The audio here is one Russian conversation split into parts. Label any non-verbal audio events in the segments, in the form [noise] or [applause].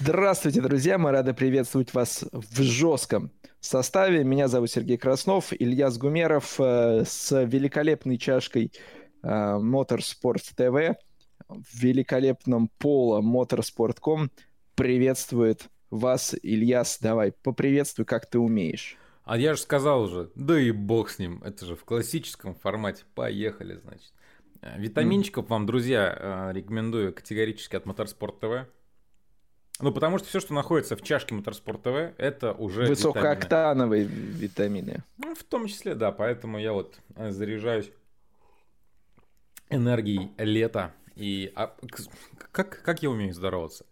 Здравствуйте, друзья! Мы рады приветствовать вас в жестком составе. Меня зовут Сергей Краснов, Илья Сгумеров э, с великолепной чашкой э, Motorsport TV в великолепном поло Motorsport.com приветствует вас, Ильяс. Давай, поприветствуй, как ты умеешь. А я же сказал уже, да и бог с ним. Это же в классическом формате. Поехали, значит. Э, витаминчиков mm. вам, друзья, рекомендую категорически от Motorsport TV. Ну, потому что все, что находится в чашке Моторспорт ТВ, это уже Высокооктановые витамины. витамины. Ну, в том числе, да. Поэтому я вот э, заряжаюсь энергией лета. И а, как, как я умею здороваться?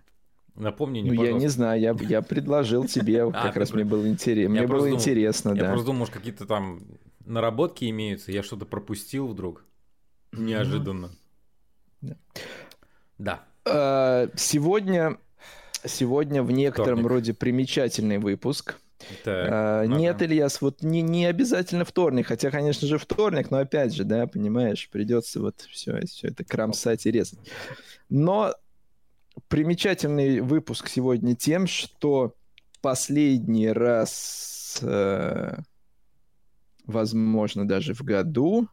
Напомни мне, Ну, я не знаю, я, я предложил тебе, [laughs] а, как раз мне было интересно. Мне было интересно, да. Я просто думал, может, какие-то там наработки имеются, я что-то пропустил вдруг. Неожиданно. Да. А, сегодня Сегодня в некотором вторник. роде примечательный выпуск. Так, а, ага. Нет, Ильяс, вот не, не обязательно вторник, хотя, конечно же, вторник, но опять же, да, понимаешь, придется вот все, все это кромсать и резать. Но примечательный выпуск сегодня тем, что последний раз, э, возможно, даже в году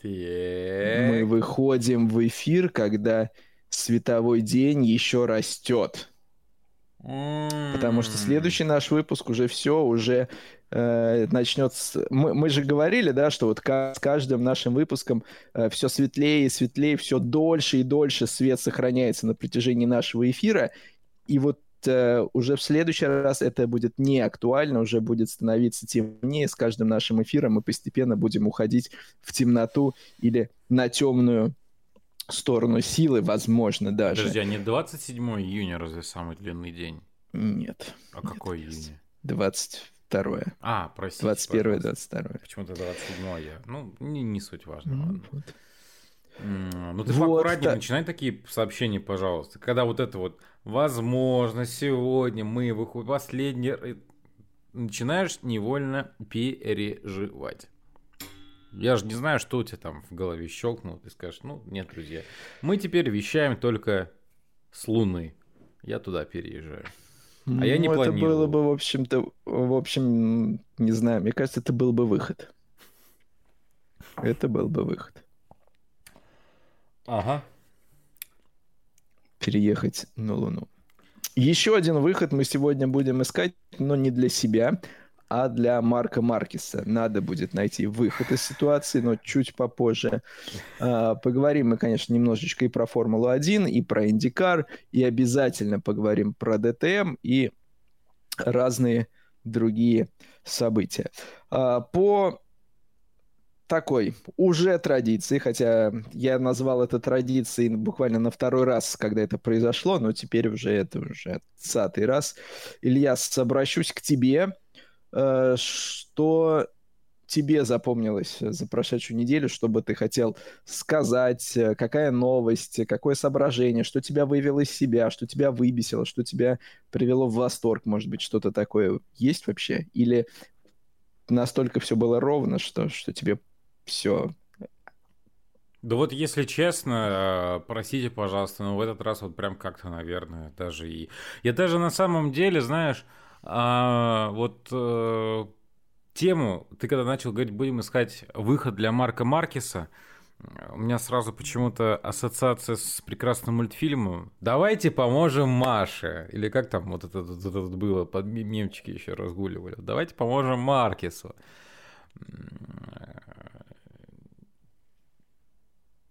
так. мы выходим в эфир, когда световой день еще растет. Потому что следующий наш выпуск уже все, уже э, начнется... Мы, мы же говорили, да, что вот с каждым нашим выпуском э, все светлее и светлее, все дольше и дольше свет сохраняется на протяжении нашего эфира. И вот э, уже в следующий раз это будет не актуально, уже будет становиться темнее. С каждым нашим эфиром мы постепенно будем уходить в темноту или на темную сторону силы, возможно, даже. Подожди, а не 27 июня разве самый длинный день? Нет. А нет, какой июня? 22 А, простите, 21 22 Почему-то 27 я. Ну, не, не суть важно, ну, ладно. Вот. Ну, ты вот, поаккуратнее та... начинай такие сообщения, пожалуйста. Когда вот это вот, возможно, сегодня мы выходим, последний... Начинаешь невольно переживать. Я же не знаю, что у тебя там в голове щелкнуло. Ты скажешь, ну, нет, друзья. Мы теперь вещаем только с Луны. Я туда переезжаю. А ну, я не это планировал. было бы, в общем-то, в общем, не знаю, мне кажется, это был бы выход. Это был бы выход. Ага. Переехать на Луну. Еще один выход мы сегодня будем искать, но не для себя, а для Марка Маркиса. Надо будет найти выход из ситуации, но чуть попозже. А, поговорим мы, конечно, немножечко и про Формулу-1, и про Индикар, и обязательно поговорим про ДТМ и разные другие события. А, по такой уже традиции, хотя я назвал это традицией буквально на второй раз, когда это произошло, но теперь уже это уже цатый раз. Илья, обращусь к тебе что тебе запомнилось за прошедшую неделю, что бы ты хотел сказать, э, какая новость, какое соображение, что тебя вывело из себя, что тебя выбесило, что тебя привело в восторг, может быть, что-то такое есть вообще? Или настолько все было ровно, что, что тебе все да вот, если честно, э, простите, пожалуйста, но в этот раз вот прям как-то, наверное, даже и... Я даже на самом деле, знаешь, а, вот э, тему, ты когда начал говорить, будем искать выход для Марка Маркеса, у меня сразу почему-то ассоциация с прекрасным мультфильмом. Давайте поможем Маше. Или как там вот это, вот это было, под мемчики еще разгуливали. Давайте поможем Маркесу.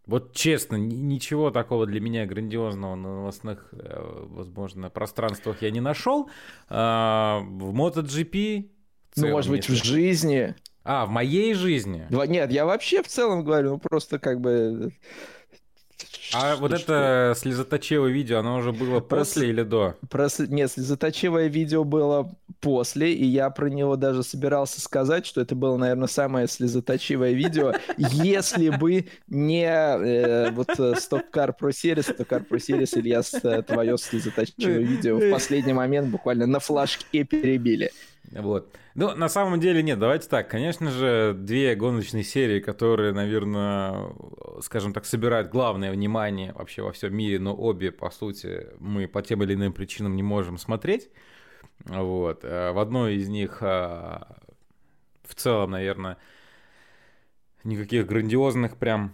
Вот честно, ничего такого для меня грандиозного на новостных, э, возможно, пространствах я не нашел. А, в MotoGP... В целом, ну, может быть, в жизни. А, в моей жизни? Нет, я вообще в целом говорю, ну просто как бы а вот это слезоточивое видео, оно уже было после про... или до? Про... Нет, слезоточивое видео было после, и я про него даже собирался сказать, что это было, наверное, самое слезоточивое видео, если бы не э, вот Stock Pro Series, Stock Pro Series, Илья, твое слезоточивое видео в последний момент буквально на флажке перебили. Вот. Ну, на самом деле нет, давайте так. Конечно же, две гоночные серии, которые, наверное, скажем так, собирают главное внимание вообще во всем мире, но обе, по сути, мы по тем или иным причинам не можем смотреть. Вот. Э, в одной из них а, в целом, наверное, никаких грандиозных прям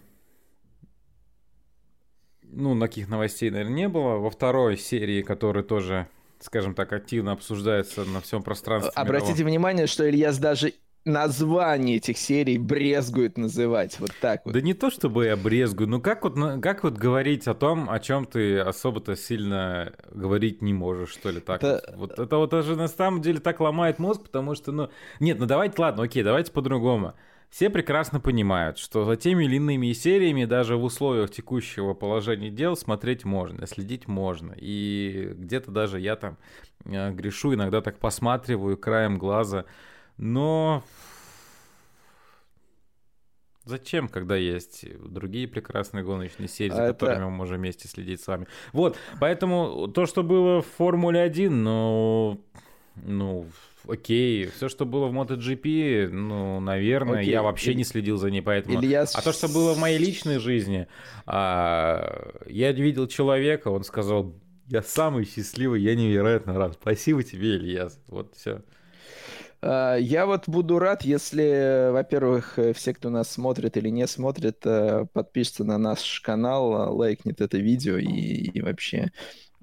ну, таких новостей, наверное, не было. Во второй серии, которая тоже, скажем так, активно обсуждается на всем пространстве. Обратите мировом. внимание, что Ильяс даже название этих серий брезгует называть. Вот так вот. Да не то, чтобы я брезгую, но как вот, как вот говорить о том, о чем ты особо-то сильно говорить не можешь, что ли, так это... Вот. вот это вот даже на самом деле так ломает мозг, потому что, ну... Нет, ну давайте, ладно, окей, давайте по-другому. Все прекрасно понимают, что за теми или иными сериями даже в условиях текущего положения дел смотреть можно, следить можно. И где-то даже я там э, грешу, иногда так посматриваю краем глаза. Но Зачем, когда есть другие прекрасные гоночные серии, за а которыми это... мы можем вместе следить с вами? Вот, поэтому то, что было в Формуле 1, ну, ну, окей. Все, что было в MotoGP, ну, наверное, окей. я вообще не следил за ней, поэтому... Ильяс... А то, что было в моей личной жизни, а, я видел человека, он сказал, я самый счастливый, я невероятно рад. Спасибо тебе, Ильяс. Вот все. А, я вот буду рад, если, во-первых, все, кто нас смотрит или не смотрит, э, подпишется на наш канал, лайкнет это видео и, и вообще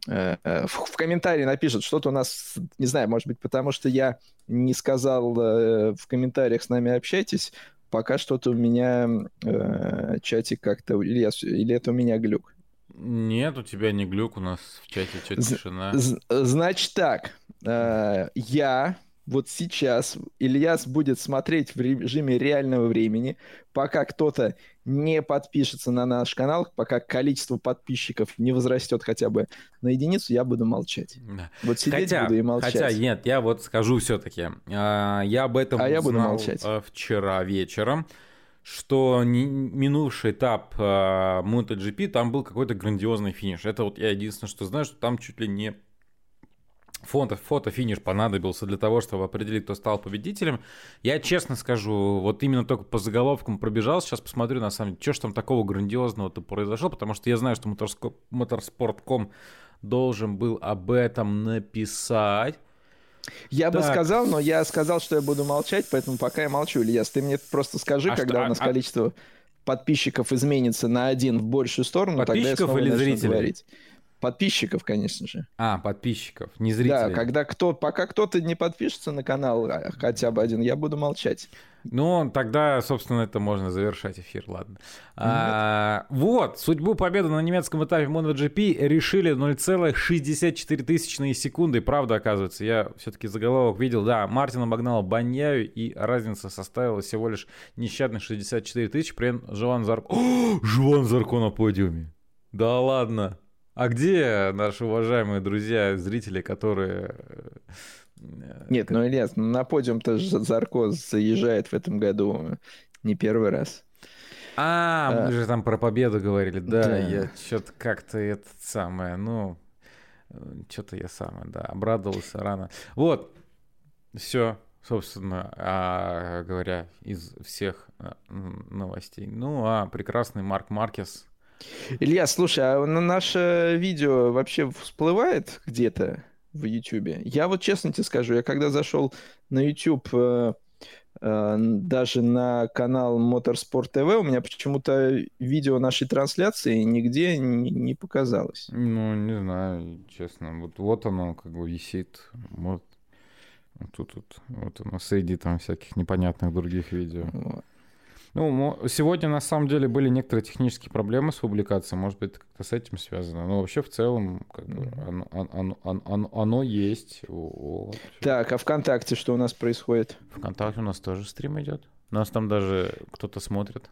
в, в комментарии напишут что-то у нас, не знаю, может быть, потому что я не сказал э, в комментариях с нами общайтесь, пока что-то у меня э, чатик как-то, или, я, или это у меня глюк? Нет, у тебя не глюк, у нас в чате что-то тишина. Значит так, э, я вот сейчас Ильяс будет смотреть в режиме реального времени, пока кто-то не подпишется на наш канал, пока количество подписчиков не возрастет хотя бы на единицу, я буду молчать. Да. Вот сидеть хотя, буду и молчать. Хотя нет, я вот скажу все-таки, а, я об этом а я буду молчать. А, вчера вечером что минувший этап э, MotoGP, там был какой-то грандиозный финиш. Это вот я единственное, что знаю, что там чуть ли не фото, фото-финиш понадобился для того, чтобы определить, кто стал победителем. Я честно скажу, вот именно только по заголовкам пробежал, сейчас посмотрю, на самом деле, что ж там такого грандиозного-то произошло, потому что я знаю, что Motorsport.com должен был об этом написать. Я так. бы сказал, но я сказал, что я буду молчать, поэтому пока я молчу. Ильяс, ты мне просто скажи, а когда что? у нас а, количество подписчиков изменится на один в большую сторону, тогда я или зрителей? говорить. Подписчиков, конечно же. А, подписчиков, не зрителей. Да, когда кто, пока кто-то не подпишется на канал, а, хотя бы один, я буду молчать. Ну, тогда, собственно, это можно завершать эфир, ладно. А, вот, судьбу победы на немецком этапе MotoGP решили 0,64 тысячные секунды. Правда, оказывается, я все-таки заголовок видел. Да, Мартин обогнал Баньяю, и разница составила всего лишь нещадных 64 тысячи. При этом Жуан Зарко... [gasps] Жуан Зарко на подиуме. Да ладно. А где наши уважаемые друзья, зрители, которые... Э, Нет, ну, Ильяс, на подиум-то Зарко заезжает в этом году не первый раз. А, а мы же там про победу говорили, да, да. я что-то как-то это самое, ну, что-то я самое, да, обрадовался рано. Вот, все, собственно, а, говоря, из всех э, новостей. Ну, а прекрасный Марк Маркес Илья, слушай, а наше видео вообще всплывает где-то в YouTube? Я вот честно тебе скажу, я когда зашел на YouTube э, э, даже на канал Motorsport TV, у меня почему-то видео нашей трансляции нигде не, не показалось. Ну, не знаю, честно. Вот, вот оно как бы висит. Вот. Тут, тут, вот оно среди там всяких непонятных других видео. Вот. Ну, сегодня на самом деле были некоторые технические проблемы с публикацией, может быть, как-то с этим связано. Но вообще в целом как бы, оно, оно, оно, оно, оно есть. Вот. Так, а ВКонтакте что у нас происходит? ВКонтакте у нас тоже стрим идет. Нас там даже кто-то смотрит.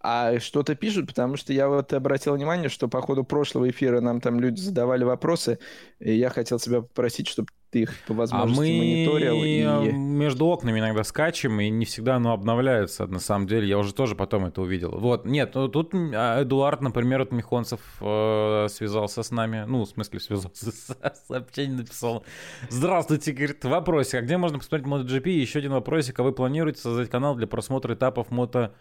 А что-то пишут, потому что я вот обратил внимание, что по ходу прошлого эфира нам там люди задавали вопросы, и я хотел тебя попросить, чтобы ты их по возможности а мы мониторил. И... между окнами иногда скачем, и не всегда оно обновляется, на самом деле. Я уже тоже потом это увидел. Вот, нет, ну, тут а, Эдуард, например, от Михонцев э, связался с нами. Ну, в смысле, связался, [laughs] сообщение написал. Здравствуйте, говорит, вопросик. А где можно посмотреть MotoGP? Еще один вопросик. А вы планируете создать канал для просмотра этапов Moto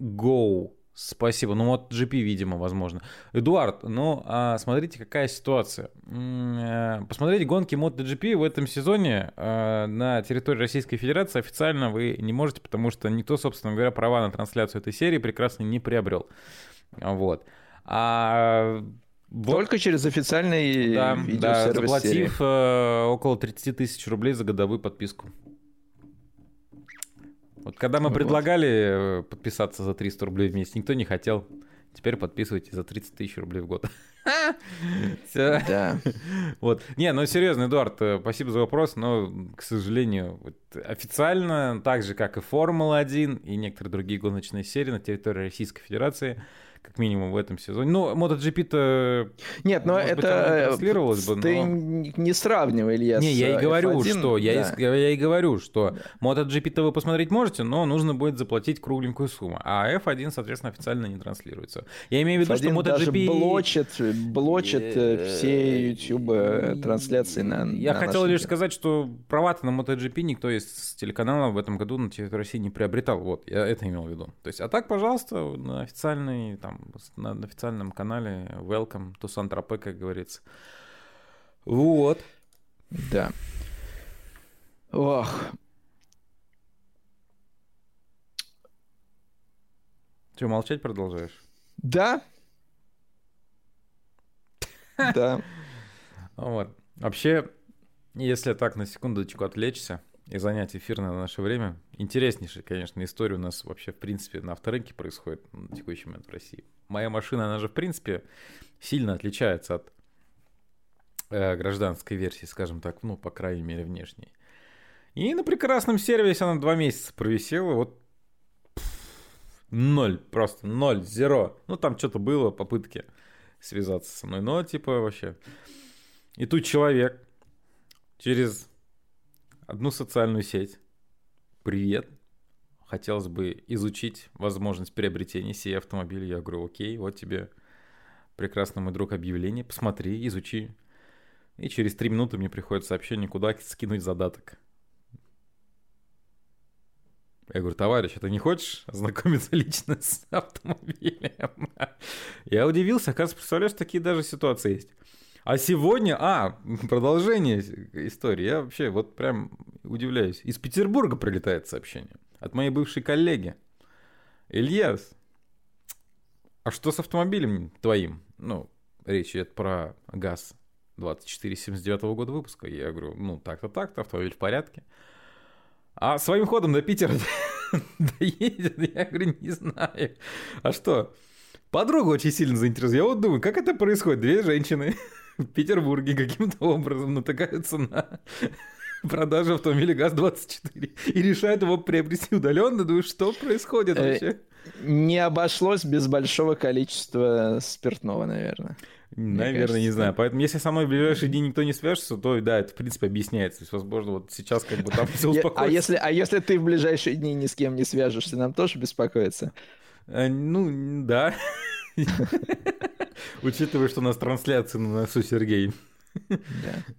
Go? Спасибо. Ну вот GP, видимо, возможно. Эдуард, ну а смотрите, какая ситуация. Э, посмотреть гонки MotoGP в этом сезоне э, на территории Российской Федерации официально вы не можете, потому что никто, собственно говоря, права на трансляцию этой серии прекрасно не приобрел. Вот. А вот. Только через официальный да, да, заплатив э, около 30 тысяч рублей за годовую подписку. Вот когда мы предлагали э, подписаться за 300 рублей в месяц, никто не хотел. Теперь подписывайтесь за 30 тысяч рублей в год. [laughs] Да. [laughs] Вот. Не, ну серьезно, Эдуард, э, спасибо за вопрос, но, к сожалению, официально, так же, как и Формула-1 и некоторые другие гоночные серии на территории Российской Федерации, как минимум в этом сезоне. Ну, MotoGP-то... Нет, но это... Быть, бы, ты но... не сравнивай, Илья, Не, я и говорю, F1, что... Да. Я, и, я и говорю, что да. MotoGP-то вы посмотреть можете, но нужно будет заплатить кругленькую сумму. А F1, соответственно, официально не транслируется. Я имею в виду, что MotoGP... даже блочит, блочит э, все YouTube трансляции на Я на хотел лишь сказать, что права-то на MotoGP никто из телеканалов в этом году на территории России не приобретал. Вот, я это имел в виду. То есть, а так, пожалуйста, на официальный там там на официальном канале Welcome to Сан-Тропе, как говорится. Вот. Да. Ох. Что, молчать продолжаешь? Да. Да. [laughs] Вот. Вообще, если так на секундочку отвлечься, и занять эфир на наше время. Интереснейшая, конечно, история у нас вообще, в принципе, на авторынке происходит на текущий момент в России. Моя машина, она же, в принципе, сильно отличается от э, гражданской версии, скажем так, ну, по крайней мере, внешней. И на прекрасном сервисе она два месяца провисела, вот ноль, просто ноль, зеро. Ну, там что-то было, попытки связаться со мной, но типа вообще. И тут человек через одну социальную сеть. Привет. Хотелось бы изучить возможность приобретения сей автомобиля. Я говорю, окей, вот тебе прекрасный мой друг объявление. Посмотри, изучи. И через три минуты мне приходит сообщение, куда скинуть задаток. Я говорю, товарищ, а ты не хочешь ознакомиться лично с автомобилем? [laughs] Я удивился, оказывается, представляешь, такие даже ситуации есть. А сегодня, а, [laughs] продолжение истории. Я вообще вот прям удивляюсь. Из Петербурга прилетает сообщение от моей бывшей коллеги. Ильяс, а что с автомобилем твоим? Ну, речь идет про ГАЗ 2479 года выпуска. Я говорю, ну, так-то так-то, автомобиль в порядке. А своим ходом до Питера [laughs] доедет? Я говорю, не знаю. А что? Подруга очень сильно заинтересована. Я вот думаю, как это происходит? Две женщины в Петербурге каким-то образом натыкаются на продажу автомобиля ГАЗ-24 и решают его приобрести удаленно. Думаю, что происходит э, вообще? Не обошлось без большого количества спиртного, наверное. Наверное, не знаю. Поэтому, если со мной в ближайшие дни никто не свяжется, то да, это в принципе объясняется. То есть, возможно, вот сейчас как бы там все успокоится. А если, а если ты в ближайшие дни ни с кем не свяжешься, нам тоже беспокоиться? Э, ну, да. [laughs] Учитывая, что у нас трансляция на носу, Сергей. Да.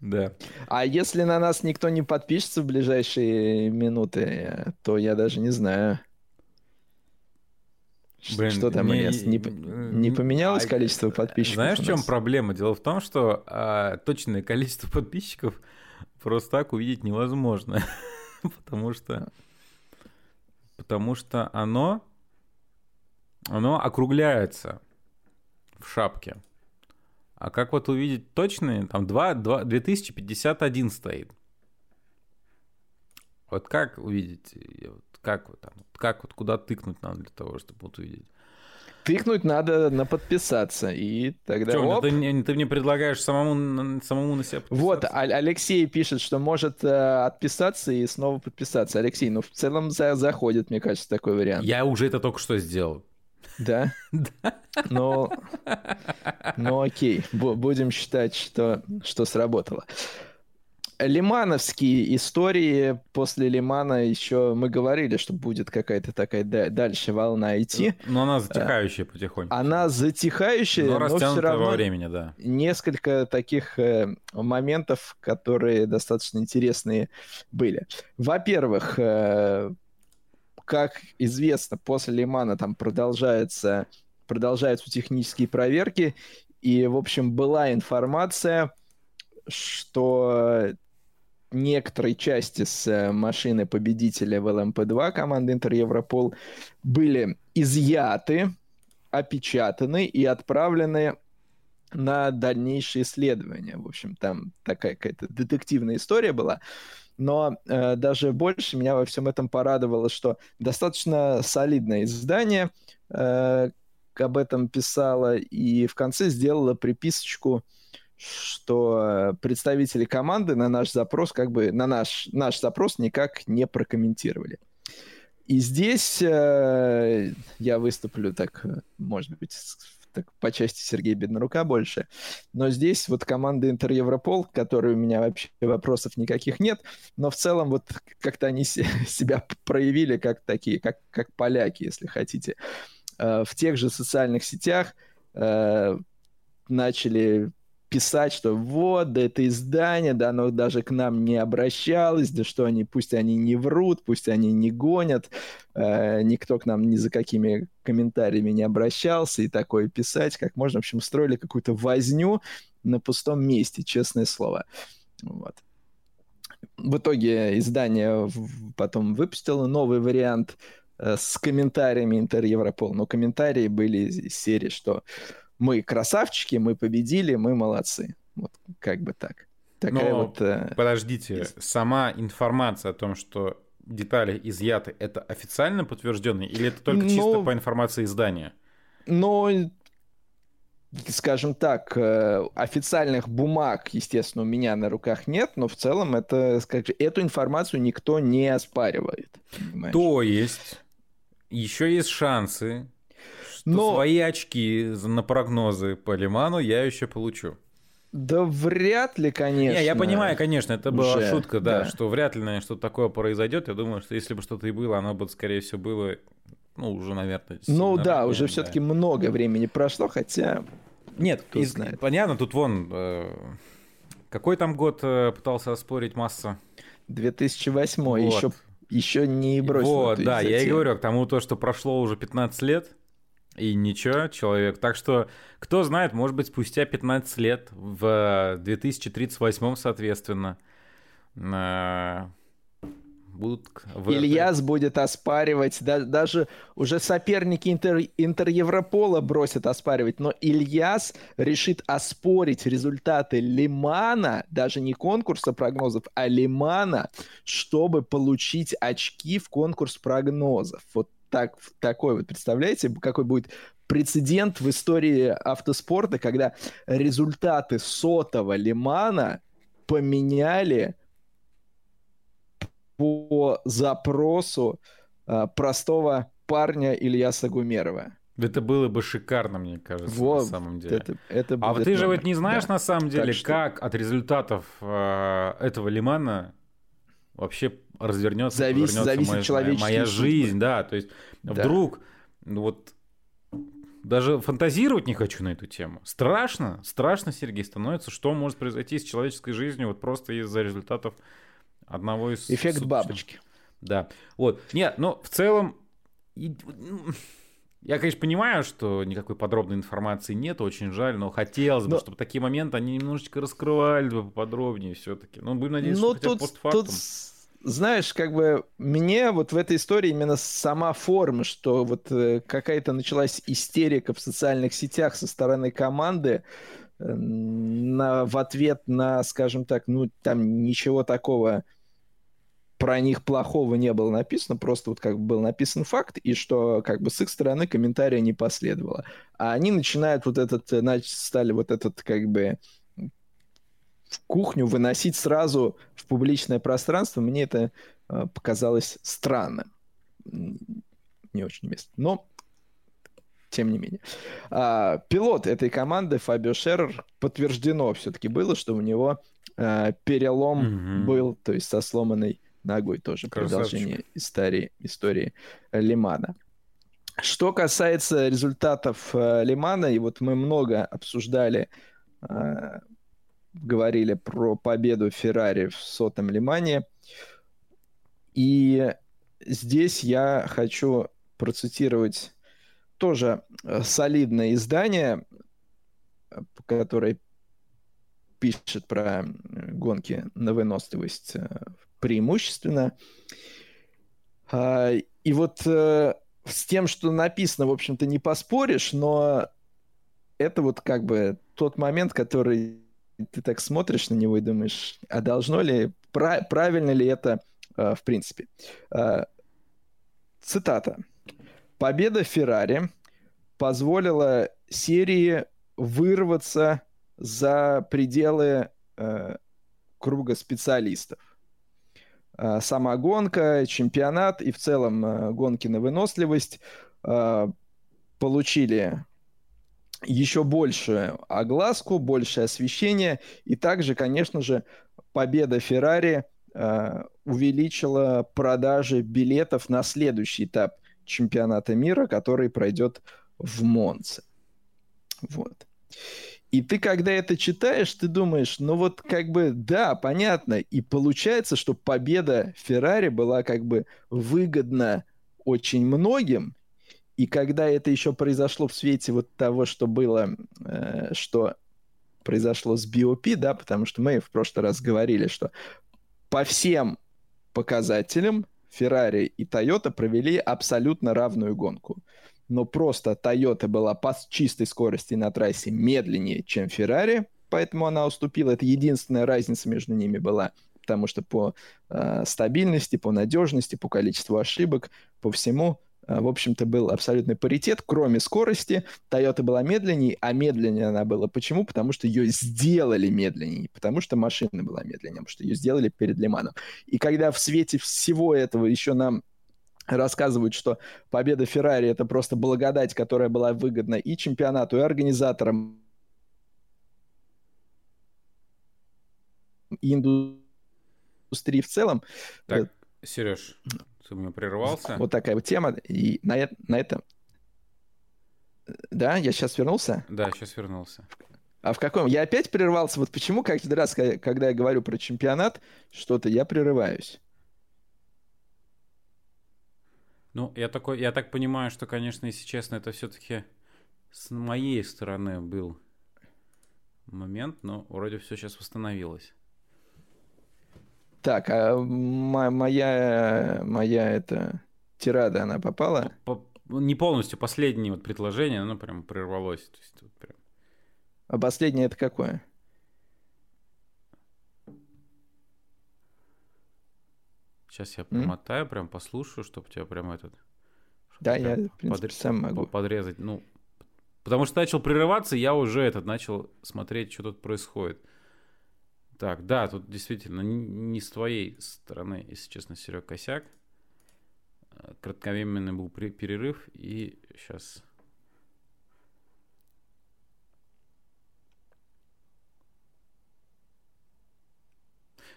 да. А если на нас никто не подпишется в ближайшие минуты, то я даже не знаю. Блин, что там, не, не, не поменялось а, количество подписчиков? Знаешь, в чем проблема? Дело в том, что а, точное количество подписчиков просто так увидеть невозможно. [laughs] потому что потому что оно оно округляется в шапке. А как вот увидеть точные, там 2, 2, 2051 стоит. Вот как увидеть, вот как вот там, как вот куда тыкнуть надо для того, чтобы вот увидеть? Тыкнуть надо на подписаться, и тогда... Чё, ты, ты мне предлагаешь самому, самому на себя подписаться? Вот, Алексей пишет, что может э, отписаться и снова подписаться. Алексей, ну в целом за, заходит, мне кажется, такой вариант. Я уже это только что сделал. Да? [laughs] Да. Ну, ну окей, будем считать, что, что сработало. Лимановские истории после Лимана еще мы говорили, что будет какая-то такая дальше волна идти. Но она затихающая потихоньку. Она затихающая, но, но все равно во времени, да. несколько таких э, моментов, которые достаточно интересные были. Во-первых, э, как известно, после Лимана там продолжается, продолжаются технические проверки, и, в общем, была информация, что некоторые части с э, машины победителя в ЛМП-2 команды Интер Европол были изъяты, опечатаны и отправлены на дальнейшие исследования. В общем, там такая какая-то детективная история была. Но э, даже больше меня во всем этом порадовало, что достаточно солидное издание э, об этом писало и в конце сделала приписочку что представители команды на наш запрос, как бы на наш, наш запрос никак не прокомментировали. И здесь э, я выступлю так, может быть, так, по части Сергея Беднорука больше. Но здесь вот команда Интер Европол, которой у меня вообще вопросов никаких нет, но в целом вот как-то они [laughs] себя проявили как такие, как, как поляки, если хотите. Э, в тех же социальных сетях э, начали писать, что вот, да это издание, да оно даже к нам не обращалось, да что они, пусть они не врут, пусть они не гонят, э, никто к нам ни за какими комментариями не обращался, и такое писать, как можно, в общем, строили какую-то возню на пустом месте, честное слово. Вот. В итоге издание потом выпустило новый вариант э, с комментариями Интер Европол, но комментарии были из серии, что мы красавчики, мы победили, мы молодцы. Вот как бы так. Такая Но вот, э, подождите, сама информация о том, что детали изъяты, это официально подтверждено или это только Но... чисто по информации издания? Но скажем так, э, официальных бумаг, естественно, у меня на руках нет, но в целом это, скажем, эту информацию никто не оспаривает. Понимаешь? То есть еще есть шансы, но... свои очки на прогнозы по Лиману я еще получу. Да вряд ли, конечно. Не, я понимаю, конечно, это уже, была шутка, да, да, что вряд ли, наверное, что-то такое произойдет. Я думаю, что если бы что-то и было, оно бы, скорее всего, было, ну, уже, наверное... Ну да, ранее, уже все-таки много времени прошло, хотя... Нет, из... знает. понятно, тут вон... Э... Какой там год э, пытался оспорить масса? 2008, вот. еще, еще не бросил. Вот, да, я и говорю, к тому то, что прошло уже 15 лет, и ничего, человек. Так что, кто знает, может быть, спустя 15 лет, в 2038, соответственно, будут... В Ильяс будет оспаривать, да, даже уже соперники Интер, Интер Европола бросят оспаривать, но Ильяс решит оспорить результаты Лимана, даже не конкурса прогнозов, а Лимана, чтобы получить очки в конкурс прогнозов. Вот так, такой вот, представляете, какой будет прецедент в истории автоспорта, когда результаты сотого Лимана поменяли по запросу э, простого парня Ильяса Гумерова. Это было бы шикарно, мне кажется, вот, на самом деле. Это, это а вот ты же вот не знаешь, да. на самом деле, что... как от результатов э, этого Лимана вообще развернется, Завис, зависит моя, человеческий моя жизнь, да, то есть да. вдруг ну вот даже фантазировать не хочу на эту тему. Страшно, страшно, Сергей, становится, что может произойти с человеческой жизнью вот просто из-за результатов одного из... Эффект суточных. бабочки. Да, вот. Нет, но в целом... Я, конечно, понимаю, что никакой подробной информации нет, очень жаль, но хотелось бы, но... чтобы такие моменты, они немножечко раскрывали бы поподробнее все-таки. Ну, будем надеяться, но что тут, постфактум. Тут, знаешь, как бы мне вот в этой истории именно сама форма, что вот э, какая-то началась истерика в социальных сетях со стороны команды, э, на, в ответ на, скажем так, ну, там ничего такого про них плохого не было написано, просто вот как бы был написан факт, и что как бы с их стороны комментария не последовало. А они начинают вот этот, значит, стали вот этот как бы в кухню выносить сразу в публичное пространство, мне это э, показалось странным. Не очень уместно. Но тем не менее. А, пилот этой команды Фабио Шерр подтверждено все-таки было, что у него э, перелом угу. был, то есть со сломанной ногой тоже Красавчик. продолжение истории, истории Лимана. Что касается результатов э, Лимана, и вот мы много обсуждали, э, говорили про победу Феррари в сотом Лимане, и здесь я хочу процитировать тоже э, солидное издание, которое пишет про гонки на выносливость преимущественно. А, и вот с тем, что написано, в общем-то, не поспоришь, но это вот как бы тот момент, который ты так смотришь на него и думаешь, а должно ли, прав, правильно ли это э, в принципе. Э, цитата. Победа Феррари позволила серии вырваться за пределы э, круга специалистов. Э, сама гонка, чемпионат и в целом э, гонки на выносливость э, получили еще большую огласку, большее освещение. И также, конечно же, победа Феррари увеличила продажи билетов на следующий этап чемпионата мира, который пройдет в Монце. Вот. И ты, когда это читаешь, ты думаешь, ну вот как бы, да, понятно. И получается, что победа Феррари была как бы выгодна очень многим. И когда это еще произошло в свете вот того, что было, э, что произошло с BOP, да, потому что мы в прошлый раз говорили, что по всем показателям Ferrari и Toyota провели абсолютно равную гонку но просто Toyota была по чистой скорости на трассе медленнее, чем Ferrari, поэтому она уступила. Это единственная разница между ними была, потому что по э, стабильности, по надежности, по количеству ошибок, по всему, в общем-то, был абсолютный паритет, кроме скорости. Toyota была медленнее, а медленнее она была. Почему? Потому что ее сделали медленнее, потому что машина была медленнее, потому что ее сделали перед Лиманом. И когда в свете всего этого еще нам рассказывают, что победа Феррари это просто благодать, которая была выгодна и чемпионату, и организаторам, и индустрии в целом. Так, Сереж, ты меня прервался. Вот такая вот тема. И на, на этом... Да, я сейчас вернулся? Да, сейчас вернулся. А в каком? Я опять прервался. Вот почему каждый раз, когда я говорю про чемпионат, что-то я прерываюсь. Ну, я такой, я так понимаю, что, конечно, если честно, это все-таки с моей стороны был момент, но вроде все сейчас восстановилось. Так, а моя, моя это тирада, она попала? По, не полностью, последнее вот предложение, оно прям прервалось. То есть, вот прям... А последнее это какое? Сейчас я промотаю, mm? прям послушаю, чтобы тебя прям этот... Да, я, в принципе, подрез... сам могу. Подрезать, ну... Потому что начал прерываться, я уже этот начал смотреть, что тут происходит. Так, да, тут действительно не с твоей стороны, если честно, Серег, косяк. Э, кратковременный был перерыв, и сейчас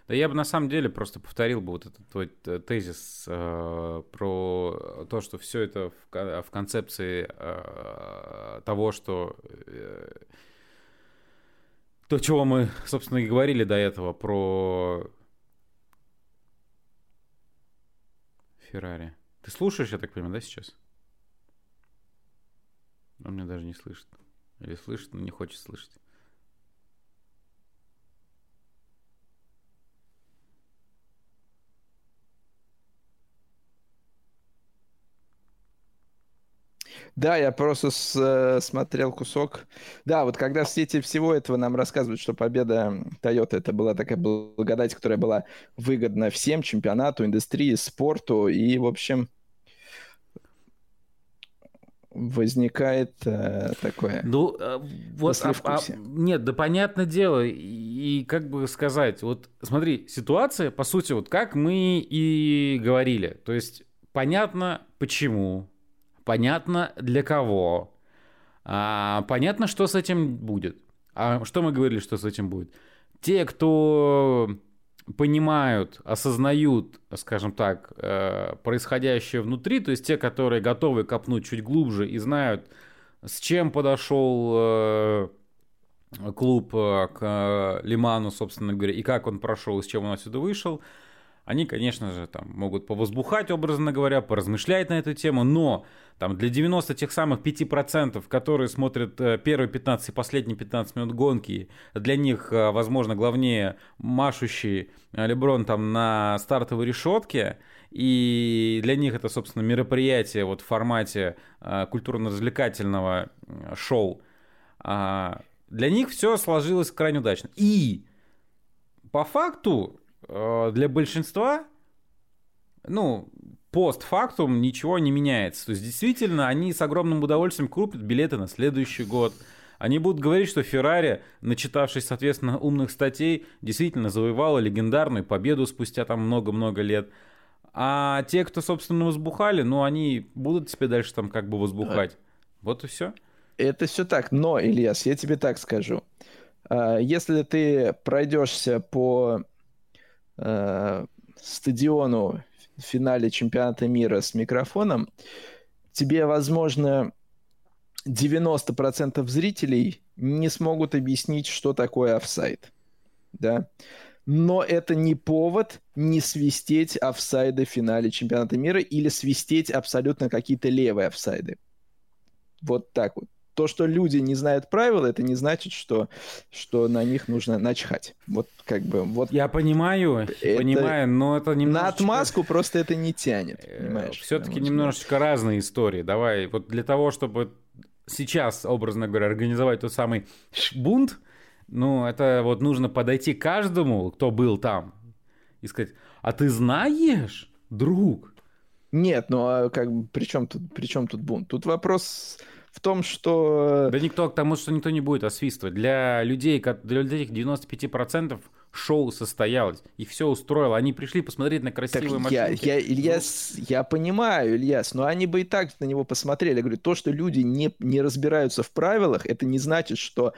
Да я бы на самом деле просто повторил бы вот этот твой тезис э, про то, что все это в, в концепции э, того, что э, то, чего мы, собственно, и говорили до этого про Феррари. Ты слушаешь, я так понимаю, да, сейчас? Он меня даже не слышит. Или слышит, но не хочет слышать. Да, я просто с, э, смотрел кусок. Да, вот когда в свете всего этого нам рассказывают, что победа Toyota это была такая благодать, которая была выгодна всем, чемпионату, индустрии, спорту, и, в общем, возникает э, такое. Ну, э, вот, а, а, нет, да понятное дело, и, и как бы сказать, вот смотри, ситуация, по сути, вот как мы и говорили, то есть понятно почему, понятно для кого, а, понятно, что с этим будет. А что мы говорили, что с этим будет? те, кто понимают, осознают, скажем так, э, происходящее внутри, то есть те, которые готовы копнуть чуть глубже и знают, с чем подошел э, клуб э, к Лиману, собственно говоря, и как он прошел, с чем он отсюда вышел, они, конечно же, там могут повозбухать, образно говоря, поразмышлять на эту тему, но там для 90 тех самых 5%, которые смотрят э, первые 15 и последние 15 минут гонки, для них, э, возможно, главнее машущий э, Леброн там на стартовой решетке, и для них это, собственно, мероприятие вот в формате культурно-развлекательного шоу. А для них все сложилось крайне удачно. И по факту для большинства, ну, постфактум ничего не меняется. То есть, действительно, они с огромным удовольствием купят билеты на следующий год. Они будут говорить, что Феррари, начитавшись, соответственно, умных статей, действительно завоевала легендарную победу спустя там много-много лет. А те, кто, собственно, возбухали, ну, они будут тебе дальше там как бы возбухать. Вот и все. Это все так. Но, Ильяс, я тебе так скажу. А, если ты пройдешься по э, стадиону в финале чемпионата мира с микрофоном, тебе, возможно, 90% зрителей не смогут объяснить, что такое офсайд. Да? Но это не повод не свистеть офсайды в финале чемпионата мира или свистеть абсолютно какие-то левые офсайды. Вот так вот то, что люди не знают правила, это не значит, что, что на них нужно начхать. Вот как бы вот. Я понимаю, это... понимаю, но это немножечко... На отмазку просто это не тянет, э, понимаешь? Все-таки немножечко разные истории. Давай, вот для того, чтобы сейчас, образно говоря, организовать тот самый бунт, ну, это вот нужно подойти каждому, кто был там, и сказать, а ты знаешь, друг? Нет, ну а как бы при чем тут, при чем тут бунт? Тут вопрос в том, что... Да никто, потому что никто не будет освистывать. Для людей, для людей 95% шоу состоялось, их все устроило, они пришли посмотреть на красивые так машинки. Я, я, Ильяс, я понимаю, Ильяс, но они бы и так на него посмотрели. Я говорю, то, что люди не, не разбираются в правилах, это не значит, что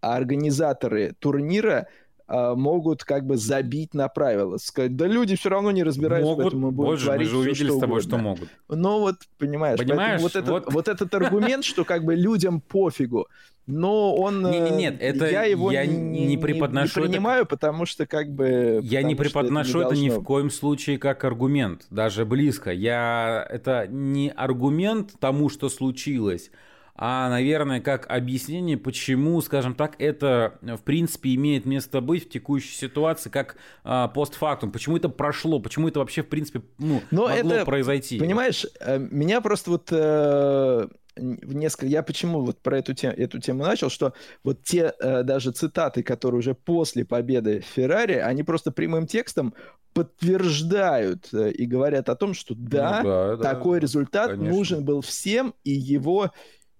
организаторы турнира а, могут как бы забить на правила. Сказать, да люди все равно не разбираются, могут, поэтому мы будем боже, творить мы же увидели все, с тобой, что могут. Ну вот, понимаешь, понимаешь вот, этот, вот... вот этот аргумент, что как бы людям пофигу, но он... Не, не, нет, это я его я не, не преподношу. Не принимаю, это... потому что как бы... Я не преподношу это, не это ни в коем случае как аргумент, даже близко. Я... Это не аргумент тому, что случилось, а, наверное, как объяснение, почему, скажем так, это, в принципе, имеет место быть в текущей ситуации, как а, постфактум, почему это прошло, почему это вообще, в принципе, ну, Но могло это, произойти. Понимаешь, э, меня просто вот... Э несколько... Я почему вот про эту тему, эту тему начал, что вот те э, даже цитаты, которые уже после победы Феррари, они просто прямым текстом подтверждают э, и говорят о том, что да, ну, да такой да, результат конечно. нужен был всем, и его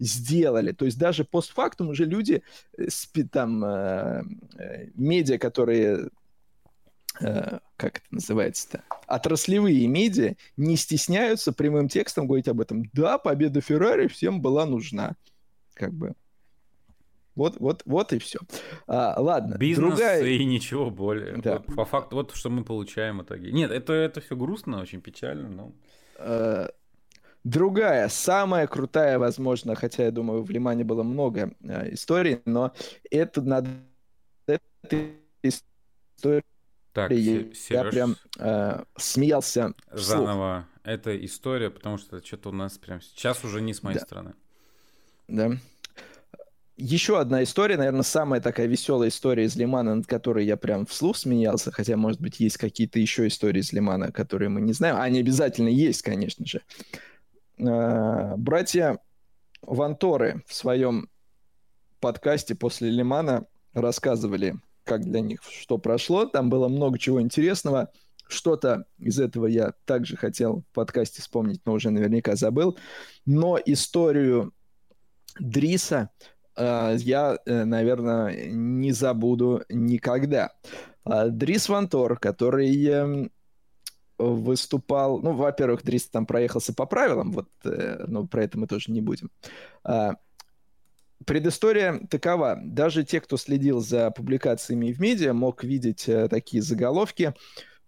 сделали. То есть даже постфактум уже люди, э, там, э, э, медиа, которые э, как это называется-то, отраслевые медиа не стесняются прямым текстом говорить об этом. Да, победа Феррари всем была нужна. Как бы. Вот, вот, вот и все. А, ладно. Бизнес другая... и ничего более. Да. Вот, по факту, вот что мы получаем в итоге. Нет, это, это все грустно, очень печально, но... А, Другая, самая крутая, возможно, хотя я думаю, в Лимане было много э, историй, но это над этой историей так, я Сереж, прям э, смеялся. Заново эта история, потому что что-то у нас прям сейчас уже не с моей да. стороны. Да. Еще одна история, наверное, самая такая веселая история из Лимана, над которой я прям вслух смеялся, хотя, может быть, есть какие-то еще истории из Лимана, которые мы не знаем. Они обязательно есть, конечно же. Э, братья Ванторы в своем подкасте после Лимана рассказывали, как для них что прошло. Там было много чего интересного. Что-то из этого я также хотел в подкасте вспомнить, но уже наверняка забыл. Но историю Дриса э, я, э, наверное, не забуду никогда. Э, Дрис Вантор, который эм, выступал, ну, во-первых, Дрис там проехался по правилам, вот, э, но про это мы тоже не будем. А, предыстория такова. Даже те, кто следил за публикациями в медиа, мог видеть э, такие заголовки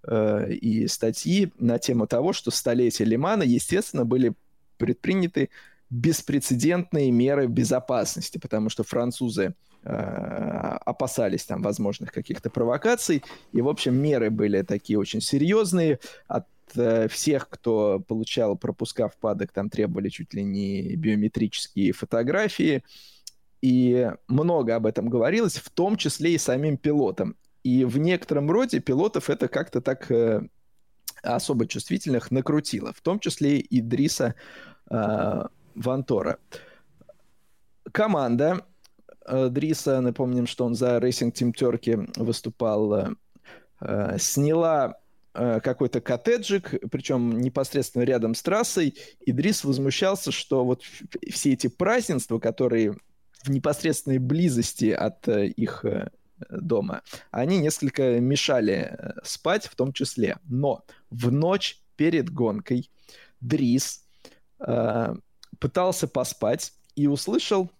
э, и статьи на тему того, что столетие Лимана, естественно, были предприняты беспрецедентные меры безопасности, потому что французы опасались там возможных каких-то провокаций, и, в общем, меры были такие очень серьезные. От э, всех, кто получал пропуска в падок, там требовали чуть ли не биометрические фотографии, и много об этом говорилось, в том числе и самим пилотам. И в некотором роде пилотов это как-то так э, особо чувствительных накрутило, в том числе и Дриса э, Вантора. Команда э, Дриса, напомним, что он за Racing Team Turkey выступал, э, э, сняла какой-то коттеджик, причем непосредственно рядом с трассой, и Дрис возмущался, что вот все эти празднества, которые в непосредственной близости от их дома, они несколько мешали спать в том числе. Но в ночь перед гонкой Дрис пытался поспать и услышал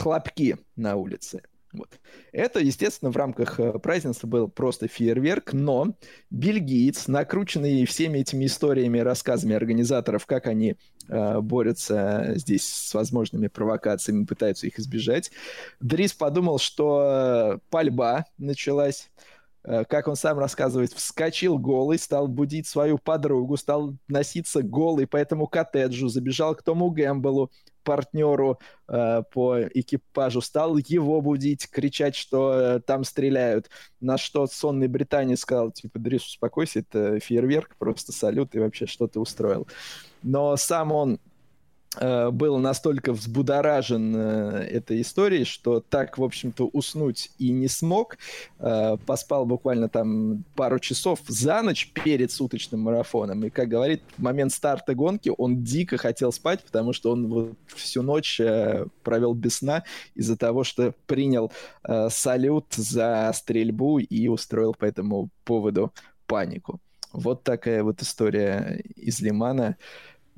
хлопки на улице. Вот. Это, естественно, в рамках э, празднества был просто фейерверк, но бельгиец, накрученный всеми этими историями, рассказами организаторов, как они э, борются здесь с возможными провокациями, пытаются их избежать, Дрис подумал, что э, пальба началась, Э, как он сам рассказывает, вскочил голый, стал будить свою подругу, стал носиться голый по этому коттеджу, забежал к Тому Гэмбелу, партнеру э, по экипажу, стал его будить, кричать, что э, там стреляют. На что сонный британец сказал, типа, Дрис, успокойся, это фейерверк, просто салют, и вообще что ты устроил. Но сам он был настолько взбудоражен э, этой историей, что так, в общем-то, уснуть и не смог. Э, поспал буквально там пару часов за ночь перед суточным марафоном. И, как говорит, в момент старта гонки он дико хотел спать, потому что он вот всю ночь провел без сна из-за того, что принял салют за стрельбу и устроил по этому поводу панику. Вот такая вот история из Лимана.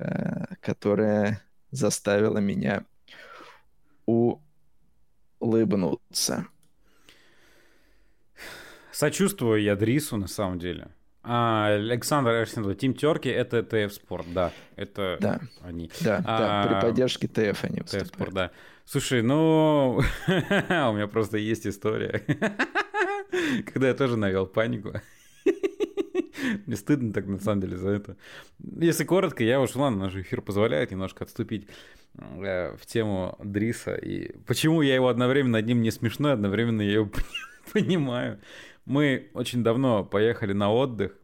Э, которая заставила меня улыбнуться. Сочувствую я Дрису, на самом деле. А, Александр Эрсендл, Тим Терки, это ТФ Спорт, да, это да. они. Да, а, да, при поддержке ТФ они ТФ Спорт, да. Слушай, ну, [laughs] у меня просто есть история, [laughs] когда я тоже навел панику. [laughs] Мне стыдно так, на самом деле, за это. Если коротко, я уж, ладно, наш эфир позволяет немножко отступить э, в тему Дриса. И почему я его одновременно над ним не смешной, одновременно я его [laughs] понимаю. Мы очень давно поехали на отдых,